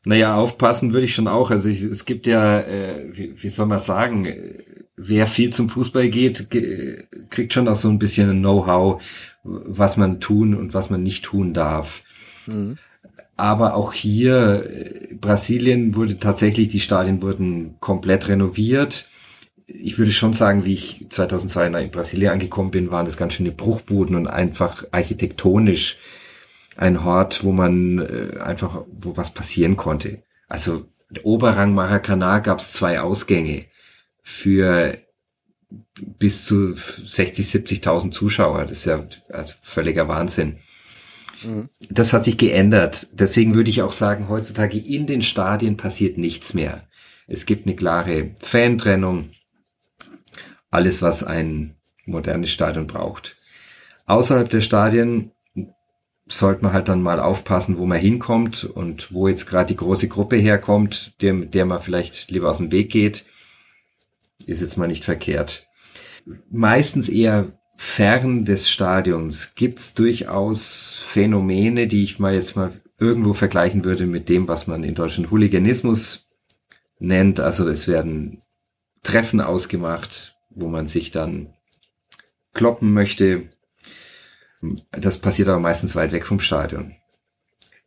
Naja, aufpassen würde ich schon auch. Also ich, es gibt ja, äh, wie, wie soll man sagen, wer viel zum Fußball geht, kriegt schon auch so ein bisschen ein Know-how, was man tun und was man nicht tun darf. Mhm. Aber auch hier, äh, Brasilien wurde tatsächlich, die Stadien wurden komplett renoviert ich würde schon sagen, wie ich 2002 in Brasilien angekommen bin, waren das ganz schöne Bruchbuden und einfach architektonisch ein Hort, wo man äh, einfach, wo was passieren konnte. Also Oberrang Maracanã gab es zwei Ausgänge für bis zu 60, 70.000 Zuschauer. Das ist ja also völliger Wahnsinn. Mhm. Das hat sich geändert. Deswegen würde ich auch sagen, heutzutage in den Stadien passiert nichts mehr. Es gibt eine klare Fantrennung alles, was ein modernes Stadion braucht. Außerhalb der Stadien sollte man halt dann mal aufpassen, wo man hinkommt und wo jetzt gerade die große Gruppe herkommt, der, der man vielleicht lieber aus dem Weg geht, ist jetzt mal nicht verkehrt. Meistens eher fern des Stadions gibt's durchaus Phänomene, die ich mal jetzt mal irgendwo vergleichen würde mit dem, was man in Deutschland Hooliganismus nennt. Also es werden Treffen ausgemacht, wo man sich dann kloppen möchte. Das passiert aber meistens weit weg vom Stadion.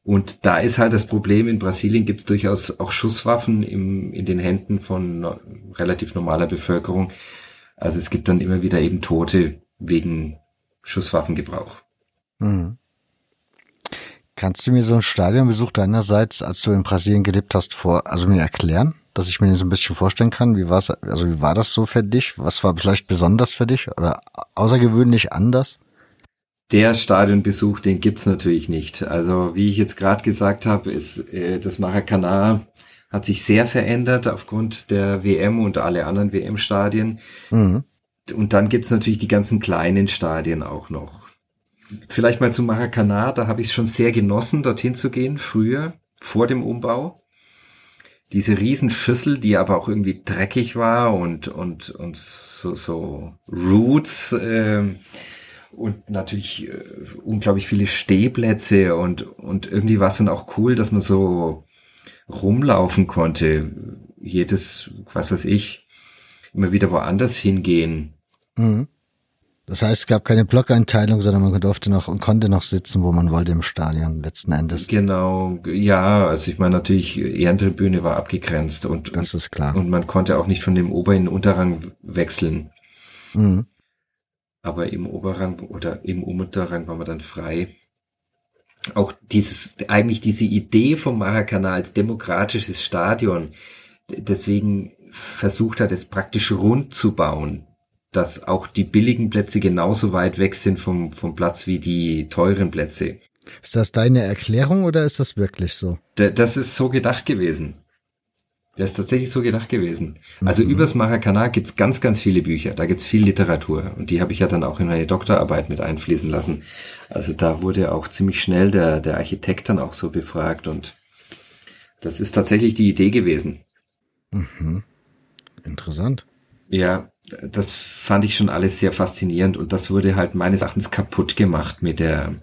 Und da ist halt das Problem, in Brasilien gibt es durchaus auch Schusswaffen im, in den Händen von no, relativ normaler Bevölkerung. Also es gibt dann immer wieder eben Tote wegen Schusswaffengebrauch. Mhm. Kannst du mir so einen Stadionbesuch deinerseits, als du in Brasilien gelebt hast, vor, also mir erklären? Dass ich mir so ein bisschen vorstellen kann. Wie war's, also wie war das so für dich? Was war vielleicht besonders für dich oder außergewöhnlich anders? der Stadionbesuch, den gibt's natürlich nicht. Also wie ich jetzt gerade gesagt habe, ist äh, das Maracanã hat sich sehr verändert aufgrund der WM und alle anderen WM-Stadien. Mhm. Und dann gibt's natürlich die ganzen kleinen Stadien auch noch. Vielleicht mal zum Maracanã, da habe ich es schon sehr genossen, dorthin zu gehen, früher, vor dem Umbau. Diese Riesenschüssel, die aber auch irgendwie dreckig war und, und, und so, so Roots, äh, und natürlich äh, unglaublich viele Stehplätze und, und irgendwie war es dann auch cool, dass man so rumlaufen konnte. Jedes, was weiß ich, immer wieder woanders hingehen. Mhm. Das heißt, es gab keine Blockeinteilung, sondern man durfte noch und konnte noch sitzen, wo man wollte im Stadion letzten Endes. Genau, ja, also ich meine natürlich, Ehrentribüne war abgegrenzt und das ist klar. Und man konnte auch nicht von dem Ober- in den Unterrang wechseln. Mhm. Aber im Oberrang oder im Unterrang war man dann frei. Auch dieses, eigentlich diese Idee vom Maracanã als demokratisches Stadion, deswegen versucht hat, es praktisch rund zu bauen dass auch die billigen Plätze genauso weit weg sind vom, vom Platz wie die teuren Plätze. Ist das deine Erklärung oder ist das wirklich so? D das ist so gedacht gewesen. Das ist tatsächlich so gedacht gewesen. Also mhm. übers Maracanã gibt's ganz, ganz viele Bücher. Da gibt's viel Literatur. Und die habe ich ja dann auch in meine Doktorarbeit mit einfließen lassen. Also da wurde auch ziemlich schnell der, der Architekt dann auch so befragt. Und das ist tatsächlich die Idee gewesen. Mhm. Interessant. Ja, das fand ich schon alles sehr faszinierend und das wurde halt meines Erachtens kaputt gemacht mit der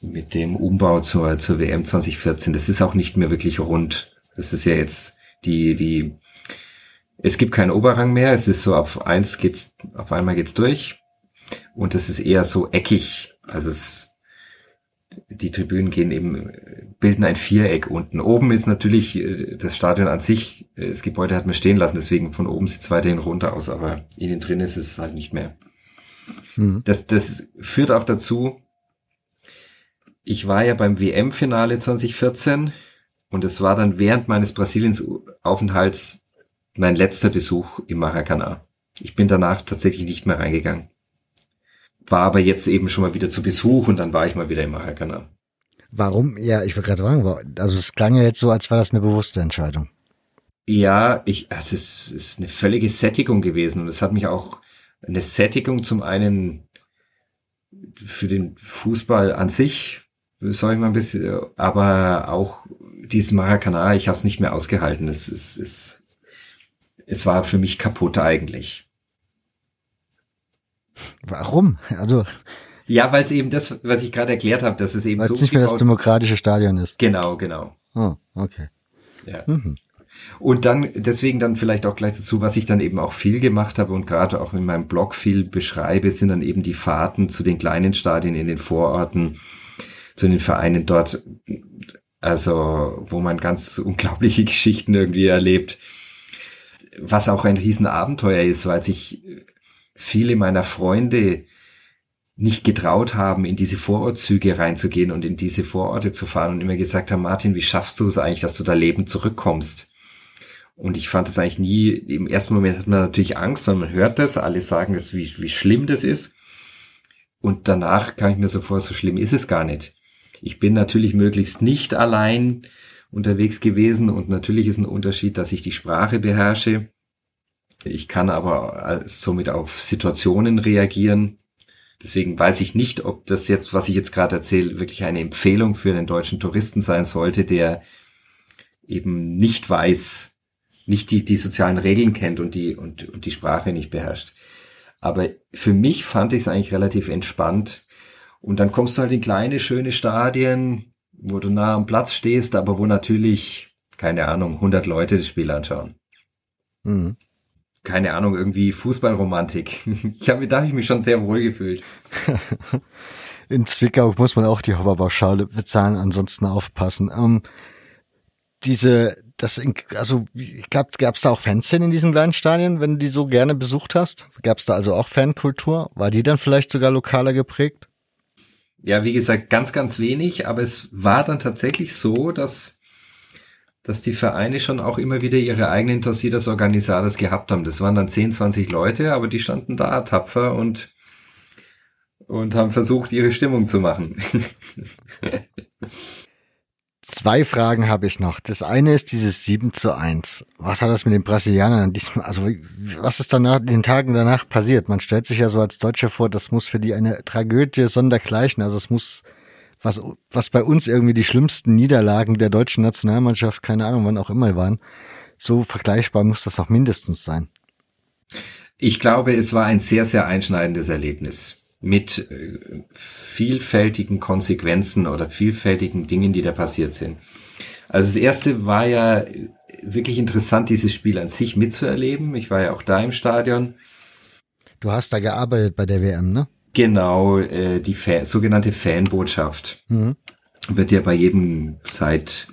mit dem Umbau zur, zur WM 2014. Das ist auch nicht mehr wirklich rund. Das ist ja jetzt die, die, es gibt keinen Oberrang mehr. Es ist so auf eins geht's, auf einmal geht's durch. Und es ist eher so eckig. Also es, die Tribünen gehen eben, bilden ein Viereck unten. Oben ist natürlich äh, das Stadion an sich, äh, das Gebäude hat man stehen lassen, deswegen von oben sieht es weiterhin runter aus, aber innen drin ist es halt nicht mehr. Mhm. Das, das führt auch dazu, ich war ja beim WM-Finale 2014 und es war dann während meines Brasiliens-Aufenthalts mein letzter Besuch im Maracanã. Ich bin danach tatsächlich nicht mehr reingegangen war aber jetzt eben schon mal wieder zu Besuch und dann war ich mal wieder im Maracanã. Warum? Ja, ich würde gerade sagen, also es klang ja jetzt so, als war das eine bewusste Entscheidung. Ja, ich, es ist, ist eine völlige Sättigung gewesen und es hat mich auch eine Sättigung zum einen für den Fußball an sich, soll ich mal ein bisschen, aber auch dieses Maracanã, ich habe es nicht mehr ausgehalten. Es, es, es, es war für mich kaputt eigentlich. Warum? Also ja, weil es eben das, was ich gerade erklärt habe, dass es eben so nicht mehr das demokratische Stadion ist. Genau, genau. Oh, okay. Ja. Mhm. Und dann, deswegen dann vielleicht auch gleich dazu, was ich dann eben auch viel gemacht habe und gerade auch in meinem Blog viel beschreibe, sind dann eben die Fahrten zu den kleinen Stadien in den Vororten, zu den Vereinen dort, also wo man ganz unglaubliche Geschichten irgendwie erlebt, was auch ein Riesenabenteuer ist, weil sich viele meiner Freunde nicht getraut haben, in diese Vorortzüge reinzugehen und in diese Vororte zu fahren und immer gesagt haben, Martin, wie schaffst du es eigentlich, dass du da lebend zurückkommst? Und ich fand das eigentlich nie, im ersten Moment hat man natürlich Angst, weil man hört das, alle sagen es, wie, wie schlimm das ist. Und danach kam ich mir so vor, so schlimm ist es gar nicht. Ich bin natürlich möglichst nicht allein unterwegs gewesen und natürlich ist ein Unterschied, dass ich die Sprache beherrsche ich kann aber somit auf Situationen reagieren. Deswegen weiß ich nicht, ob das jetzt, was ich jetzt gerade erzähle, wirklich eine Empfehlung für den deutschen Touristen sein sollte, der eben nicht weiß, nicht die, die sozialen Regeln kennt und die, und, und die Sprache nicht beherrscht. Aber für mich fand ich es eigentlich relativ entspannt. Und dann kommst du halt in kleine, schöne Stadien, wo du nah am Platz stehst, aber wo natürlich, keine Ahnung, 100 Leute das Spiel anschauen. Mhm keine Ahnung, irgendwie Fußballromantik. Ich habe, da habe ich mich schon sehr wohl gefühlt. In Zwickau muss man auch die Hopperbauschale bezahlen, ansonsten aufpassen. Ähm, diese, das, also ich glaube, gab es da auch Fanszenen in diesen kleinen Stadien, wenn du die so gerne besucht hast? Gab es da also auch Fankultur? War die dann vielleicht sogar lokaler geprägt? Ja, wie gesagt, ganz, ganz wenig, aber es war dann tatsächlich so, dass dass die Vereine schon auch immer wieder ihre eigenen Torcidas Organizadas gehabt haben. Das waren dann 10, 20 Leute, aber die standen da tapfer und und haben versucht, ihre Stimmung zu machen. Zwei Fragen habe ich noch. Das eine ist dieses 7 zu 1. Was hat das mit den Brasilianern diesmal, also was ist danach, den Tagen danach passiert? Man stellt sich ja so als Deutscher vor, das muss für die eine Tragödie sondergleichen. Also es muss, was, was bei uns irgendwie die schlimmsten Niederlagen der deutschen Nationalmannschaft, keine Ahnung, wann auch immer waren, so vergleichbar muss das auch mindestens sein. Ich glaube, es war ein sehr, sehr einschneidendes Erlebnis mit äh, vielfältigen Konsequenzen oder vielfältigen Dingen, die da passiert sind. Also das erste war ja wirklich interessant, dieses Spiel an sich mitzuerleben. Ich war ja auch da im Stadion. Du hast da gearbeitet bei der WM, ne? Genau, äh, die Fan, sogenannte Fanbotschaft mhm. wird ja bei jedem seit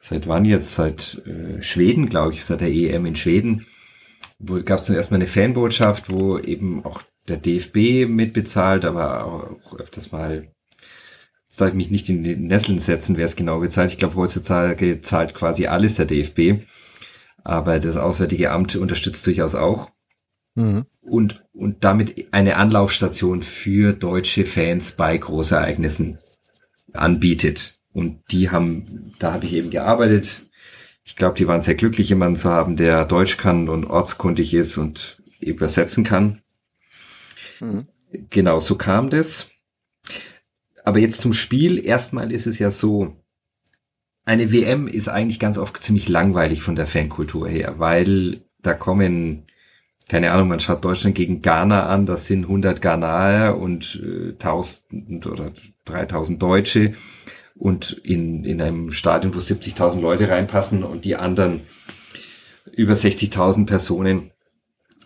seit wann jetzt seit äh, Schweden, glaube ich, seit der EM in Schweden wo gab es dann erstmal eine Fanbotschaft, wo eben auch der DFB mitbezahlt, aber auch öfters mal soll ich mich nicht in die Nesseln setzen, wer es genau bezahlt. Ich glaube, heutzutage zahlt quasi alles der DFB. Aber das Auswärtige Amt unterstützt durchaus auch. Mhm. Und, und damit eine Anlaufstation für deutsche Fans bei Großereignissen anbietet. Und die haben, da habe ich eben gearbeitet ich glaube, die waren sehr glücklich, jemanden zu haben, der Deutsch kann und ortskundig ist und übersetzen kann. Mhm. Genau, so kam das. Aber jetzt zum Spiel. Erstmal ist es ja so, eine WM ist eigentlich ganz oft ziemlich langweilig von der Fankultur her, weil da kommen, keine Ahnung, man schaut Deutschland gegen Ghana an, das sind 100 Ghanaer und äh, 1000 oder 3000 Deutsche und in, in einem Stadion, wo 70.000 Leute reinpassen und die anderen über 60.000 Personen,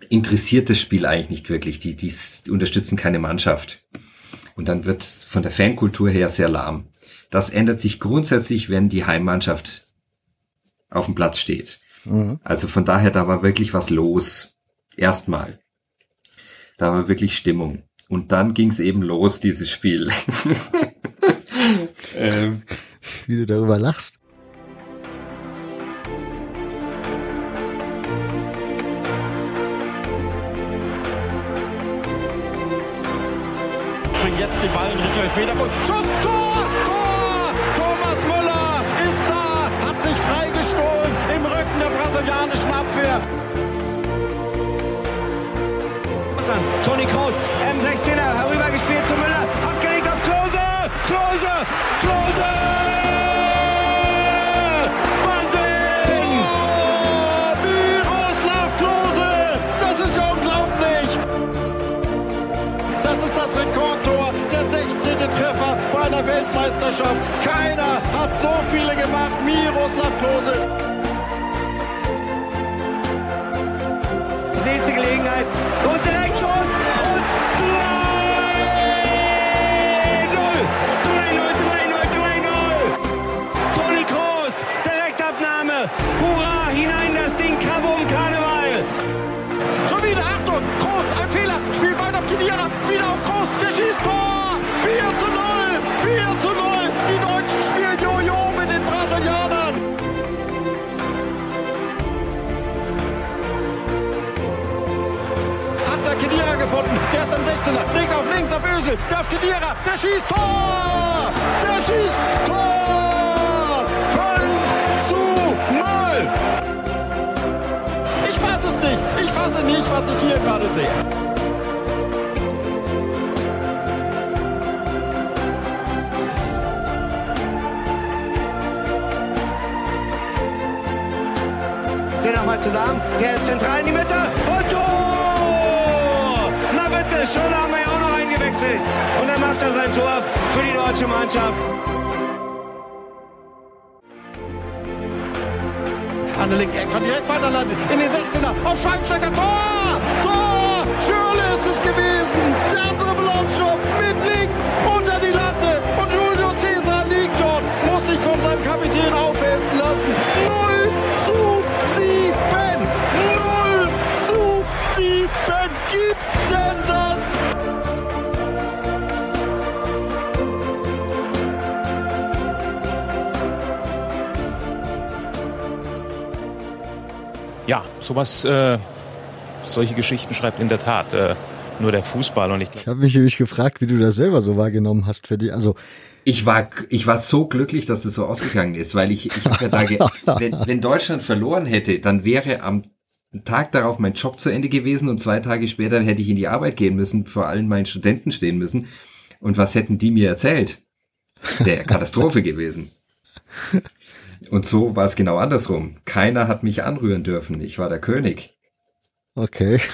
interessiert das Spiel eigentlich nicht wirklich. Die, die unterstützen keine Mannschaft. Und dann wird von der Fankultur her sehr lahm. Das ändert sich grundsätzlich, wenn die Heimmannschaft auf dem Platz steht. Mhm. Also von daher, da war wirklich was los. Erstmal. Da war wirklich Stimmung. Und dann ging es eben los, dieses Spiel. ähm, Wie du darüber lachst. Bringt jetzt die Ball in Richtung Elfmeterpunkt. Schuss, Tor, Tor! Thomas Müller ist da, hat sich freigestohlen im Rücken der brasilianischen Abwehr. Toni Kroos, M16er, herübergespielt zu Müller, abgelegt auf Klose, Klose, Klose! Wahnsinn! Miroslav Klose! Das ist ja unglaublich! Das ist das Rekordtor, der 16. Treffer bei einer Weltmeisterschaft. Keiner hat so viele gemacht, Miroslav Klose. nächste Gelegenheit. Der auf Kedira. Der schießt Tor! Der schießt Tor! 5 zu 0. Ich fasse es nicht. Ich fasse nicht, was ich hier gerade sehe. Nochmal zu Darm. Der zentral in die Mitte. Und Tor! Na bitte, Scholler haben eingewechselt. Und dann macht er sein Tor für die deutsche Mannschaft. An der linken Eckfahrt direkt weiterleitet. In den 16er. Auf Schweinsteiger. Tor! Tor! Schürle ist es gewesen. Der sowas, äh, solche Geschichten schreibt in der Tat äh, nur der Fußball. Und ich, ich habe mich nämlich gefragt, wie du das selber so wahrgenommen hast für die. Also ich war, ich war so glücklich, dass das so ausgegangen ist, weil ich, ich habe ja da, wenn, wenn Deutschland verloren hätte, dann wäre am Tag darauf mein Job zu Ende gewesen und zwei Tage später hätte ich in die Arbeit gehen müssen, vor allen meinen Studenten stehen müssen. Und was hätten die mir erzählt? Der Katastrophe gewesen. Und so war es genau andersrum. Keiner hat mich anrühren dürfen. Ich war der König. Okay.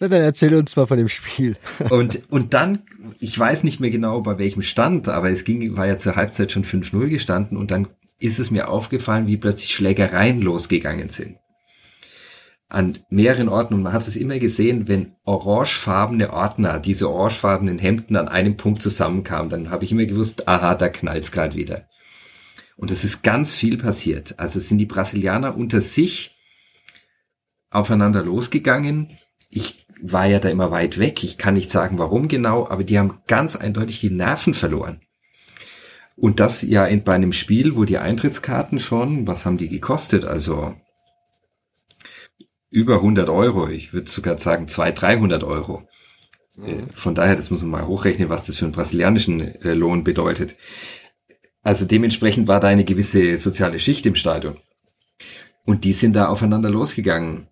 Na, dann erzähl uns mal von dem Spiel. und, und dann, ich weiß nicht mehr genau bei welchem Stand, aber es ging, war ja zur Halbzeit schon 5-0 gestanden und dann ist es mir aufgefallen, wie plötzlich Schlägereien losgegangen sind. An mehreren Orten und man hat es immer gesehen, wenn orangefarbene Ordner, diese orangefarbenen Hemden an einem Punkt zusammenkamen, dann habe ich immer gewusst, aha, da knallt's gerade wieder. Und es ist ganz viel passiert. Also sind die Brasilianer unter sich aufeinander losgegangen. Ich war ja da immer weit weg. Ich kann nicht sagen, warum genau, aber die haben ganz eindeutig die Nerven verloren. Und das ja in, bei einem Spiel, wo die Eintrittskarten schon, was haben die gekostet? Also über 100 Euro. Ich würde sogar sagen 200, 300 Euro. Mhm. Von daher, das muss man mal hochrechnen, was das für einen brasilianischen äh, Lohn bedeutet. Also dementsprechend war da eine gewisse soziale Schicht im Stadion. Und die sind da aufeinander losgegangen.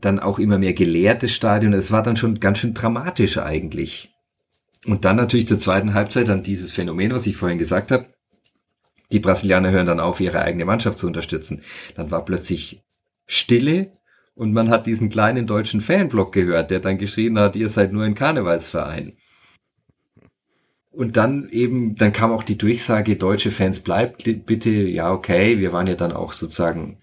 Dann auch immer mehr geleertes Stadion. Es war dann schon ganz schön dramatisch eigentlich. Und dann natürlich zur zweiten Halbzeit dann dieses Phänomen, was ich vorhin gesagt habe. Die Brasilianer hören dann auf, ihre eigene Mannschaft zu unterstützen. Dann war plötzlich Stille und man hat diesen kleinen deutschen Fanblock gehört, der dann geschrien hat, ihr seid nur ein Karnevalsverein. Und dann eben, dann kam auch die Durchsage, deutsche Fans bleibt bitte, ja okay, wir waren ja dann auch sozusagen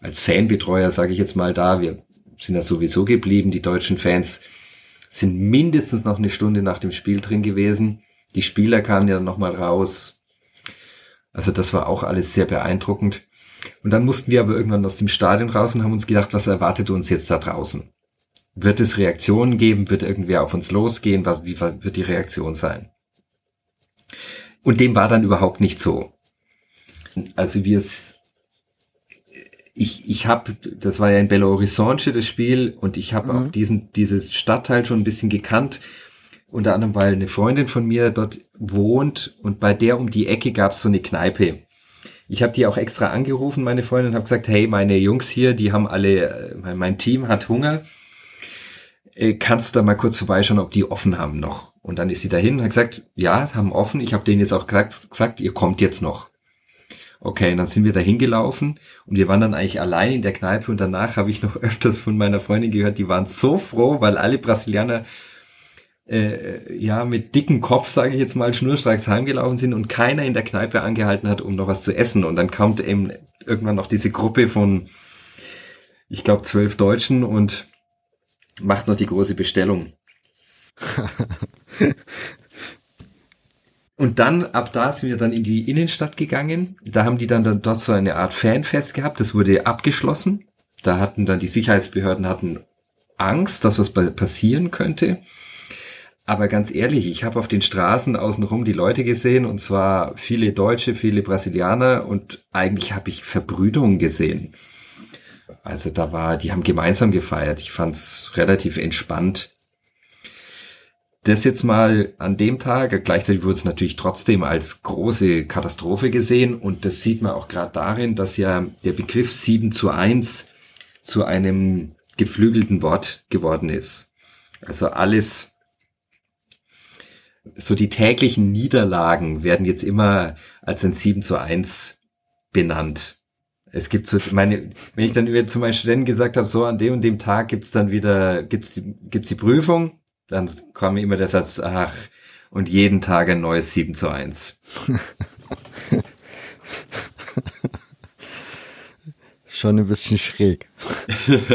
als Fanbetreuer, sage ich jetzt mal da, wir sind ja sowieso geblieben, die deutschen Fans sind mindestens noch eine Stunde nach dem Spiel drin gewesen. Die Spieler kamen ja nochmal raus. Also das war auch alles sehr beeindruckend. Und dann mussten wir aber irgendwann aus dem Stadion raus und haben uns gedacht, was erwartet uns jetzt da draußen? Wird es Reaktionen geben? Wird irgendwer auf uns losgehen? Was, wie wird die Reaktion sein? Und dem war dann überhaupt nicht so. Also wir es ich, ich habe, das war ja in Belo Horizonte das Spiel und ich habe mhm. auch diesen, dieses Stadtteil schon ein bisschen gekannt. Unter anderem, weil eine Freundin von mir dort wohnt und bei der um die Ecke gab es so eine Kneipe. Ich habe die auch extra angerufen, meine Freundin, und habe gesagt, hey, meine Jungs hier, die haben alle, äh, mein Team hat Hunger. Äh, kannst du da mal kurz vorbeischauen, ob die offen haben noch? Und dann ist sie dahin und hat gesagt, ja, haben offen. Ich habe denen jetzt auch gesagt, gesagt, ihr kommt jetzt noch. Okay, und dann sind wir da hingelaufen und wir waren dann eigentlich allein in der Kneipe und danach habe ich noch öfters von meiner Freundin gehört, die waren so froh, weil alle Brasilianer äh, ja mit dicken Kopf, sage ich jetzt mal, schnurstracks heimgelaufen sind und keiner in der Kneipe angehalten hat, um noch was zu essen. Und dann kommt eben irgendwann noch diese Gruppe von, ich glaube, zwölf Deutschen und macht noch die große Bestellung. Und dann, ab da sind wir dann in die Innenstadt gegangen. Da haben die dann, dann dort so eine Art Fanfest gehabt. Das wurde abgeschlossen. Da hatten dann die Sicherheitsbehörden hatten Angst, dass was passieren könnte. Aber ganz ehrlich, ich habe auf den Straßen außenrum die Leute gesehen und zwar viele Deutsche, viele Brasilianer und eigentlich habe ich Verbrüderung gesehen. Also da war, die haben gemeinsam gefeiert. Ich fand's relativ entspannt das jetzt mal an dem Tag. Gleichzeitig wurde es natürlich trotzdem als große Katastrophe gesehen und das sieht man auch gerade darin, dass ja der Begriff 7 zu 1 zu einem geflügelten Wort geworden ist. Also alles, so die täglichen Niederlagen werden jetzt immer als ein 7 zu 1 benannt. Es gibt so, meine, wenn ich dann zu meinen Studenten gesagt habe, so an dem und dem Tag gibt's dann wieder, gibt's die, gibt's die Prüfung, dann kam immer der Satz, ach, und jeden Tag ein neues 7 zu 1. Schon ein bisschen schräg.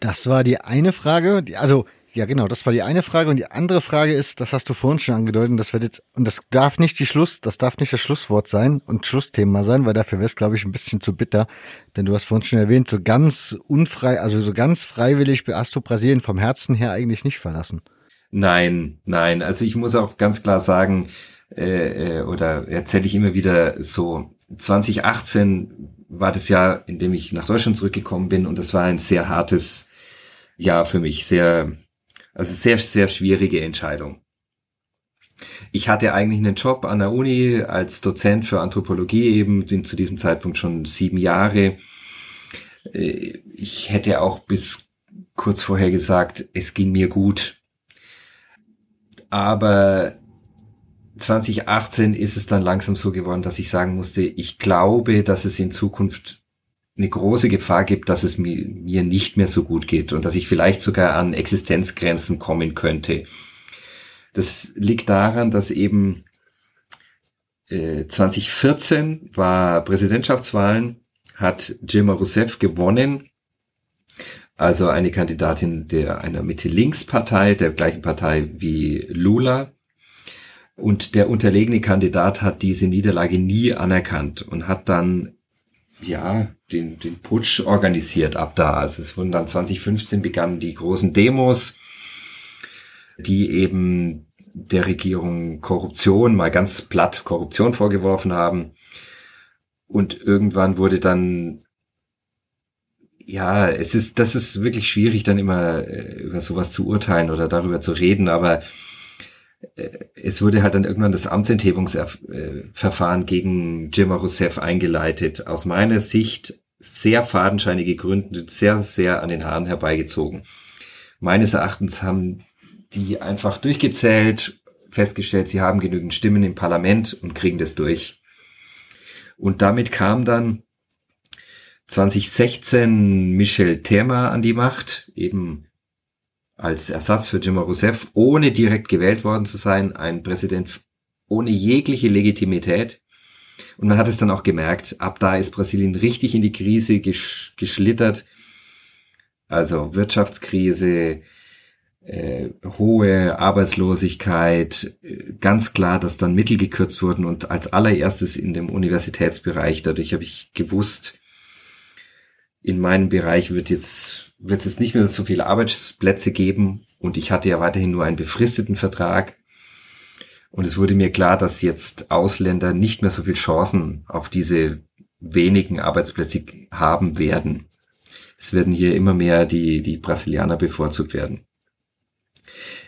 Das war die eine Frage. Also ja, genau, das war die eine Frage. Und die andere Frage ist, das hast du vorhin schon angedeutet, das wird jetzt, und das darf nicht die Schluss, das darf nicht das Schlusswort sein und Schlussthema sein, weil dafür wäre es, glaube ich, ein bisschen zu bitter. Denn du hast vorhin schon erwähnt, so ganz unfrei, also so ganz freiwillig hast du Brasilien vom Herzen her eigentlich nicht verlassen. Nein, nein. Also ich muss auch ganz klar sagen, äh, äh oder erzähle ich immer wieder so, 2018 war das Jahr, in dem ich nach Deutschland zurückgekommen bin und das war ein sehr hartes Jahr für mich, sehr, also sehr, sehr schwierige Entscheidung. Ich hatte eigentlich einen Job an der Uni als Dozent für Anthropologie eben, zu diesem Zeitpunkt schon sieben Jahre. Äh, ich hätte auch bis kurz vorher gesagt, es ging mir gut. Aber 2018 ist es dann langsam so geworden, dass ich sagen musste, ich glaube, dass es in Zukunft eine große Gefahr gibt, dass es mir, mir nicht mehr so gut geht und dass ich vielleicht sogar an Existenzgrenzen kommen könnte. Das liegt daran, dass eben äh, 2014 war Präsidentschaftswahlen, hat Dilma Rousseff gewonnen, also eine Kandidatin der einer Mitte-Links-Partei, der gleichen Partei wie Lula. Und der unterlegene Kandidat hat diese Niederlage nie anerkannt und hat dann ja den, den Putsch organisiert ab da. Also es wurden dann 2015 begannen die großen Demos, die eben der Regierung Korruption, mal ganz platt Korruption vorgeworfen haben. Und irgendwann wurde dann ja, es ist, das ist wirklich schwierig, dann immer äh, über sowas zu urteilen oder darüber zu reden, aber es wurde halt dann irgendwann das Amtsenthebungsverfahren gegen Dilma Rousseff eingeleitet. Aus meiner Sicht sehr fadenscheinige Gründe, sehr, sehr an den Haaren herbeigezogen. Meines Erachtens haben die einfach durchgezählt, festgestellt, sie haben genügend Stimmen im Parlament und kriegen das durch. Und damit kam dann 2016 Michel Temer an die Macht, eben als Ersatz für Dilma Rousseff, ohne direkt gewählt worden zu sein, ein Präsident ohne jegliche Legitimität. Und man hat es dann auch gemerkt, ab da ist Brasilien richtig in die Krise gesch geschlittert. Also Wirtschaftskrise, äh, hohe Arbeitslosigkeit, äh, ganz klar, dass dann Mittel gekürzt wurden und als allererstes in dem Universitätsbereich. Dadurch habe ich gewusst, in meinem Bereich wird jetzt, wird es nicht mehr so viele Arbeitsplätze geben und ich hatte ja weiterhin nur einen befristeten Vertrag. Und es wurde mir klar, dass jetzt Ausländer nicht mehr so viel Chancen auf diese wenigen Arbeitsplätze haben werden. Es werden hier immer mehr die, die Brasilianer bevorzugt werden.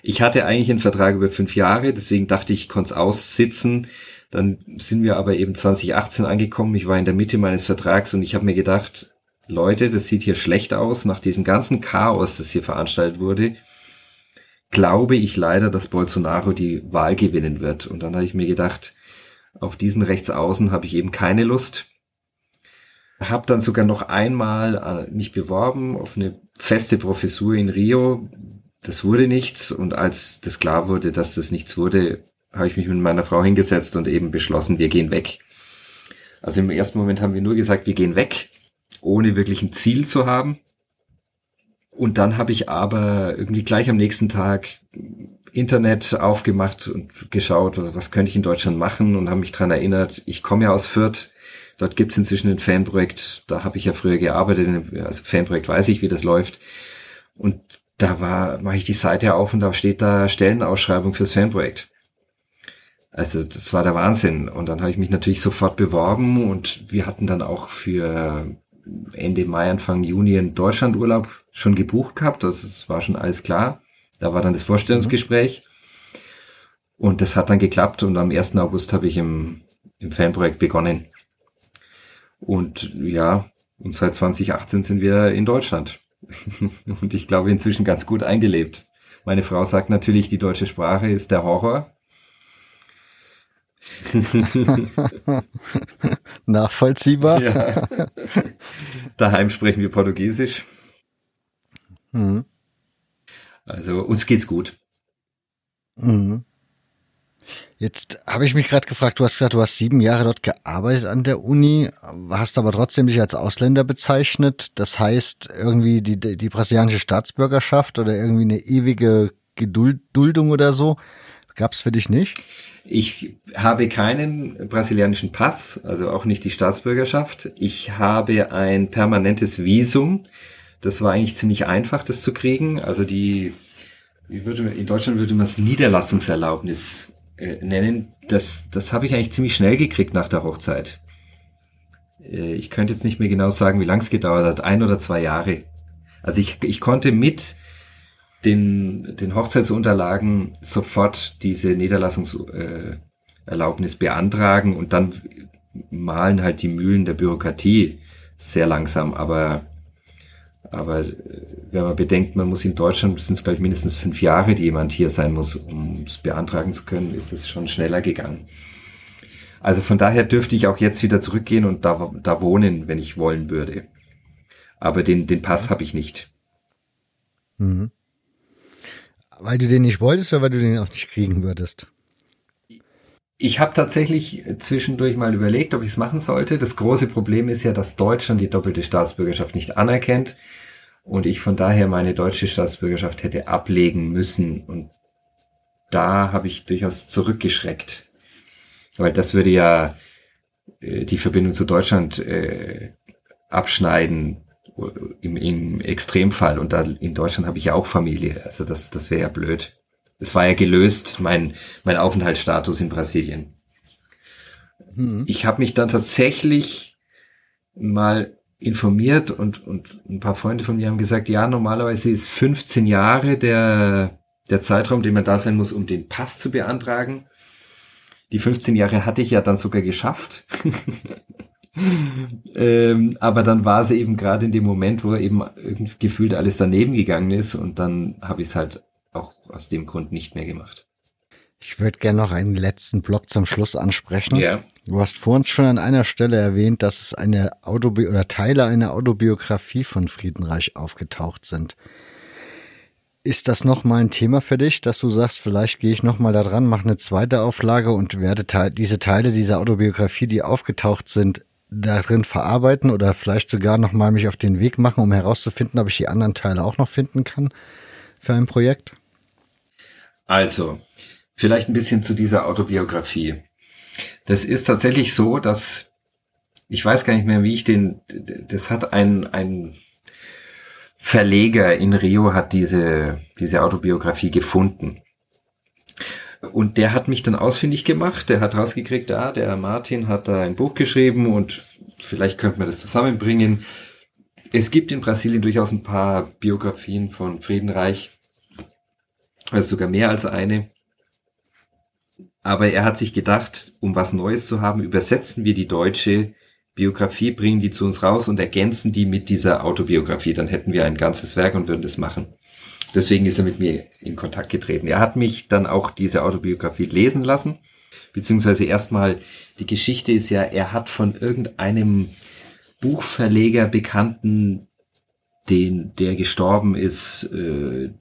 Ich hatte eigentlich einen Vertrag über fünf Jahre, deswegen dachte ich, ich konnte es aussitzen. Dann sind wir aber eben 2018 angekommen. Ich war in der Mitte meines Vertrags und ich habe mir gedacht, Leute, das sieht hier schlecht aus. Nach diesem ganzen Chaos, das hier veranstaltet wurde, glaube ich leider, dass Bolsonaro die Wahl gewinnen wird. Und dann habe ich mir gedacht, auf diesen Rechtsaußen habe ich eben keine Lust. Habe dann sogar noch einmal äh, mich beworben auf eine feste Professur in Rio. Das wurde nichts. Und als das klar wurde, dass das nichts wurde, habe ich mich mit meiner Frau hingesetzt und eben beschlossen, wir gehen weg. Also im ersten Moment haben wir nur gesagt, wir gehen weg ohne wirklich ein Ziel zu haben. Und dann habe ich aber irgendwie gleich am nächsten Tag Internet aufgemacht und geschaut, was könnte ich in Deutschland machen und habe mich dran erinnert, ich komme ja aus Fürth, dort gibt's inzwischen ein Fanprojekt, da habe ich ja früher gearbeitet, also Fanprojekt weiß ich, wie das läuft. Und da war, mache ich die Seite auf und da steht da Stellenausschreibung fürs Fanprojekt. Also das war der Wahnsinn. Und dann habe ich mich natürlich sofort beworben und wir hatten dann auch für Ende Mai, Anfang Juni in Deutschlandurlaub schon gebucht gehabt. Also es war schon alles klar. Da war dann das Vorstellungsgespräch. Und das hat dann geklappt und am 1. August habe ich im, im Fanprojekt begonnen. Und ja, und seit 2018 sind wir in Deutschland. und ich glaube inzwischen ganz gut eingelebt. Meine Frau sagt natürlich, die deutsche Sprache ist der Horror. Nachvollziehbar. Ja. Daheim sprechen wir Portugiesisch. Mhm. Also uns geht's gut. Mhm. Jetzt habe ich mich gerade gefragt, du hast gesagt, du hast sieben Jahre dort gearbeitet an der Uni, hast aber trotzdem dich als Ausländer bezeichnet. Das heißt, irgendwie die, die brasilianische Staatsbürgerschaft oder irgendwie eine ewige Geduldung oder so, gab's für dich nicht? Ich habe keinen brasilianischen Pass, also auch nicht die Staatsbürgerschaft. Ich habe ein permanentes Visum. Das war eigentlich ziemlich einfach, das zu kriegen. Also die, würde, in Deutschland würde man es Niederlassungserlaubnis äh, nennen. Das, das habe ich eigentlich ziemlich schnell gekriegt nach der Hochzeit. Äh, ich könnte jetzt nicht mehr genau sagen, wie lang es gedauert hat, ein oder zwei Jahre. Also ich, ich konnte mit den, den Hochzeitsunterlagen sofort diese Niederlassungserlaubnis beantragen und dann malen halt die Mühlen der Bürokratie sehr langsam, aber aber äh, wenn man bedenkt, man muss in Deutschland, sind es glaube mindestens fünf Jahre, die jemand hier sein muss, um es beantragen zu können, ist es schon schneller gegangen. Also von daher dürfte ich auch jetzt wieder zurückgehen und da, da wohnen, wenn ich wollen würde. Aber den, den Pass habe ich nicht. Mhm. Weil du den nicht wolltest oder weil du den auch nicht kriegen würdest? Ich habe tatsächlich zwischendurch mal überlegt, ob ich es machen sollte. Das große Problem ist ja, dass Deutschland die doppelte Staatsbürgerschaft nicht anerkennt und ich von daher meine deutsche Staatsbürgerschaft hätte ablegen müssen. Und da habe ich durchaus zurückgeschreckt, weil das würde ja äh, die Verbindung zu Deutschland äh, abschneiden im, im Extremfall. Und da in Deutschland habe ich ja auch Familie. Also das, das wäre ja blöd. Es war ja gelöst, mein, mein Aufenthaltsstatus in Brasilien. Mhm. Ich habe mich dann tatsächlich mal informiert und, und ein paar Freunde von mir haben gesagt, ja, normalerweise ist 15 Jahre der, der Zeitraum, den man da sein muss, um den Pass zu beantragen. Die 15 Jahre hatte ich ja dann sogar geschafft. ähm, aber dann war sie eben gerade in dem Moment, wo eben irgendwie gefühlt alles daneben gegangen ist und dann habe ich es halt auch aus dem Grund nicht mehr gemacht. Ich würde gerne noch einen letzten Block zum Schluss ansprechen. Ja. Du hast vorhin schon an einer Stelle erwähnt, dass es eine Autobi oder Teile einer Autobiografie von Friedenreich aufgetaucht sind. Ist das nochmal ein Thema für dich, dass du sagst, vielleicht gehe ich nochmal da dran, mache eine zweite Auflage und werde diese Teile dieser Autobiografie, die aufgetaucht sind, darin verarbeiten oder vielleicht sogar nochmal mich auf den Weg machen, um herauszufinden, ob ich die anderen Teile auch noch finden kann für ein Projekt? Also, vielleicht ein bisschen zu dieser Autobiografie. Das ist tatsächlich so, dass ich weiß gar nicht mehr, wie ich den, das hat ein, ein Verleger in Rio hat diese, diese Autobiografie gefunden. Und der hat mich dann ausfindig gemacht, der hat rausgekriegt, ah, der Martin hat da ein Buch geschrieben und vielleicht könnte man das zusammenbringen. Es gibt in Brasilien durchaus ein paar Biografien von Friedenreich, also sogar mehr als eine. Aber er hat sich gedacht, um was Neues zu haben, übersetzen wir die deutsche Biografie, bringen die zu uns raus und ergänzen die mit dieser Autobiografie. Dann hätten wir ein ganzes Werk und würden das machen. Deswegen ist er mit mir in Kontakt getreten. Er hat mich dann auch diese Autobiografie lesen lassen, beziehungsweise erstmal, die Geschichte ist ja, er hat von irgendeinem Buchverleger Bekannten, den, der gestorben ist, äh,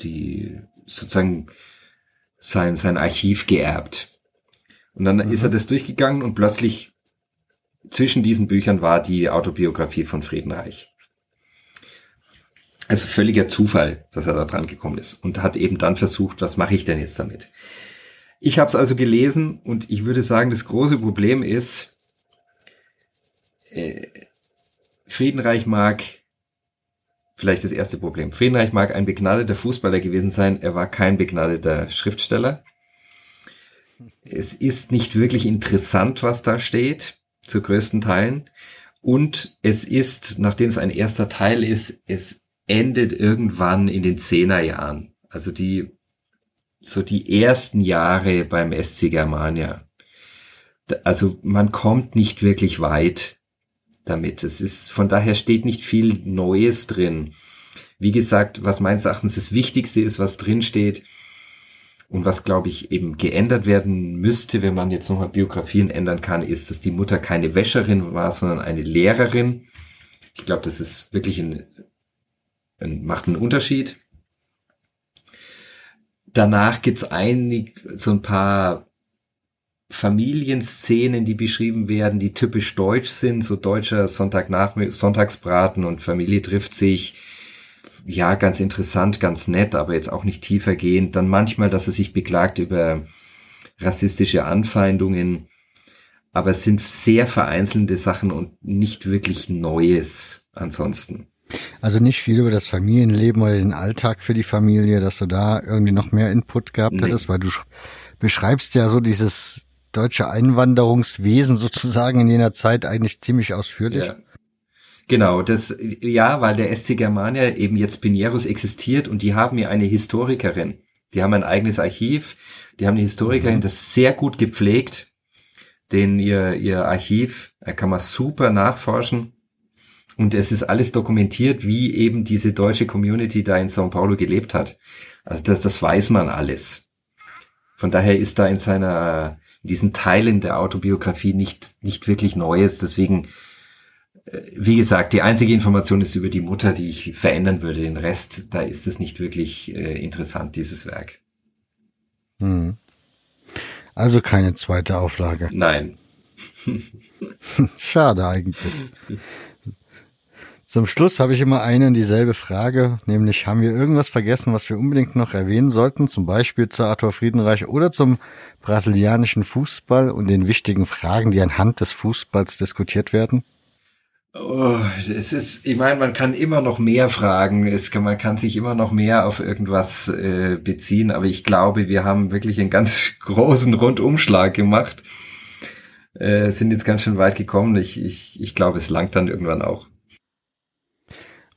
die sozusagen sein, sein Archiv geerbt. Und dann mhm. ist er das durchgegangen und plötzlich zwischen diesen Büchern war die Autobiografie von Friedenreich. Also völliger Zufall, dass er da dran gekommen ist und hat eben dann versucht, was mache ich denn jetzt damit? Ich habe es also gelesen und ich würde sagen, das große Problem ist, äh, Friedenreich mag vielleicht das erste Problem. Friedenreich mag ein begnadeter Fußballer gewesen sein, er war kein begnadeter Schriftsteller. Es ist nicht wirklich interessant, was da steht, zu größten Teilen. Und es ist, nachdem es ein erster Teil ist, es endet irgendwann in den Zehnerjahren. Also die, so die ersten Jahre beim SC Germania. Also man kommt nicht wirklich weit damit. Es ist, von daher steht nicht viel Neues drin. Wie gesagt, was meines Erachtens das Wichtigste ist, was drin steht und was, glaube ich, eben geändert werden müsste, wenn man jetzt nochmal Biografien ändern kann, ist, dass die Mutter keine Wäscherin war, sondern eine Lehrerin. Ich glaube, das ist wirklich ein, macht einen Unterschied. Danach gibt's einig, so ein paar Familienszenen, die beschrieben werden, die typisch deutsch sind, so deutscher Sonntagnachmittag, Sonntagsbraten und Familie trifft sich. Ja, ganz interessant, ganz nett, aber jetzt auch nicht tiefer gehend. Dann manchmal, dass er sich beklagt über rassistische Anfeindungen. Aber es sind sehr vereinzelte Sachen und nicht wirklich Neues ansonsten. Also nicht viel über das Familienleben oder den Alltag für die Familie, dass du da irgendwie noch mehr Input gehabt nee. hättest, weil du beschreibst ja so dieses deutsche Einwanderungswesen sozusagen in jener Zeit eigentlich ziemlich ausführlich. Ja. Genau, das, ja, weil der SC Germania eben jetzt Pinieros existiert und die haben ja eine Historikerin. Die haben ein eigenes Archiv, die haben eine Historikerin, mhm. das sehr gut gepflegt, den ihr, ihr Archiv, da kann man super nachforschen. Und es ist alles dokumentiert, wie eben diese deutsche Community da in São Paulo gelebt hat. Also das, das weiß man alles. Von daher ist da in seiner, in diesen Teilen der Autobiografie nicht, nicht wirklich Neues. Deswegen wie gesagt, die einzige Information ist über die Mutter, die ich verändern würde. Den Rest, da ist es nicht wirklich äh, interessant, dieses Werk. Hm. Also keine zweite Auflage. Nein. Schade eigentlich. Zum Schluss habe ich immer eine und dieselbe Frage, nämlich haben wir irgendwas vergessen, was wir unbedingt noch erwähnen sollten, zum Beispiel zu Arthur Friedenreich oder zum brasilianischen Fußball und den wichtigen Fragen, die anhand des Fußballs diskutiert werden? Oh, es ist, ich meine, man kann immer noch mehr fragen, es kann, man kann sich immer noch mehr auf irgendwas äh, beziehen, aber ich glaube, wir haben wirklich einen ganz großen Rundumschlag gemacht. Äh, sind jetzt ganz schön weit gekommen. Ich, ich, ich glaube, es langt dann irgendwann auch.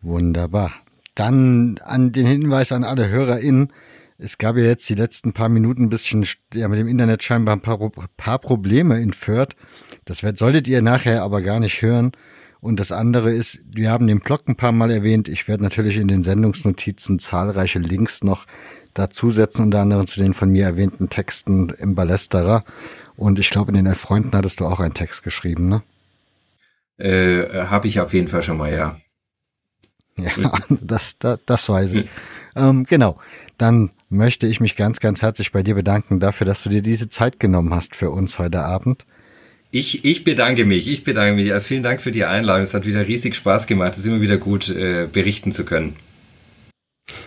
Wunderbar. Dann an den Hinweis an alle HörerInnen. Es gab ja jetzt die letzten paar Minuten ein bisschen ja, mit dem Internet scheinbar ein paar, paar Probleme in Fürth. Das solltet ihr nachher aber gar nicht hören. Und das andere ist, wir haben den Blog ein paar Mal erwähnt. Ich werde natürlich in den Sendungsnotizen zahlreiche Links noch dazusetzen, unter anderem zu den von mir erwähnten Texten im Ballesterer. Und ich glaube, in den Elf Freunden hattest du auch einen Text geschrieben, ne? Äh, Habe ich auf jeden Fall schon mal, ja. Ja, das, das, das weiß ich. ähm, genau. Dann möchte ich mich ganz, ganz herzlich bei dir bedanken dafür, dass du dir diese Zeit genommen hast für uns heute Abend. Ich, ich bedanke mich, ich bedanke mich. Vielen Dank für die Einladung. Es hat wieder riesig Spaß gemacht. Es ist immer wieder gut, äh, berichten zu können.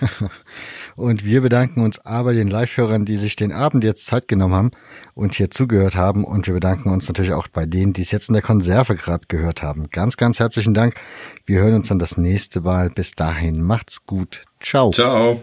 und wir bedanken uns aber den Live-Hörern, die sich den Abend jetzt Zeit genommen haben und hier zugehört haben. Und wir bedanken uns natürlich auch bei denen, die es jetzt in der Konserve gerade gehört haben. Ganz, ganz herzlichen Dank. Wir hören uns dann das nächste Mal. Bis dahin, macht's gut. Ciao. Ciao.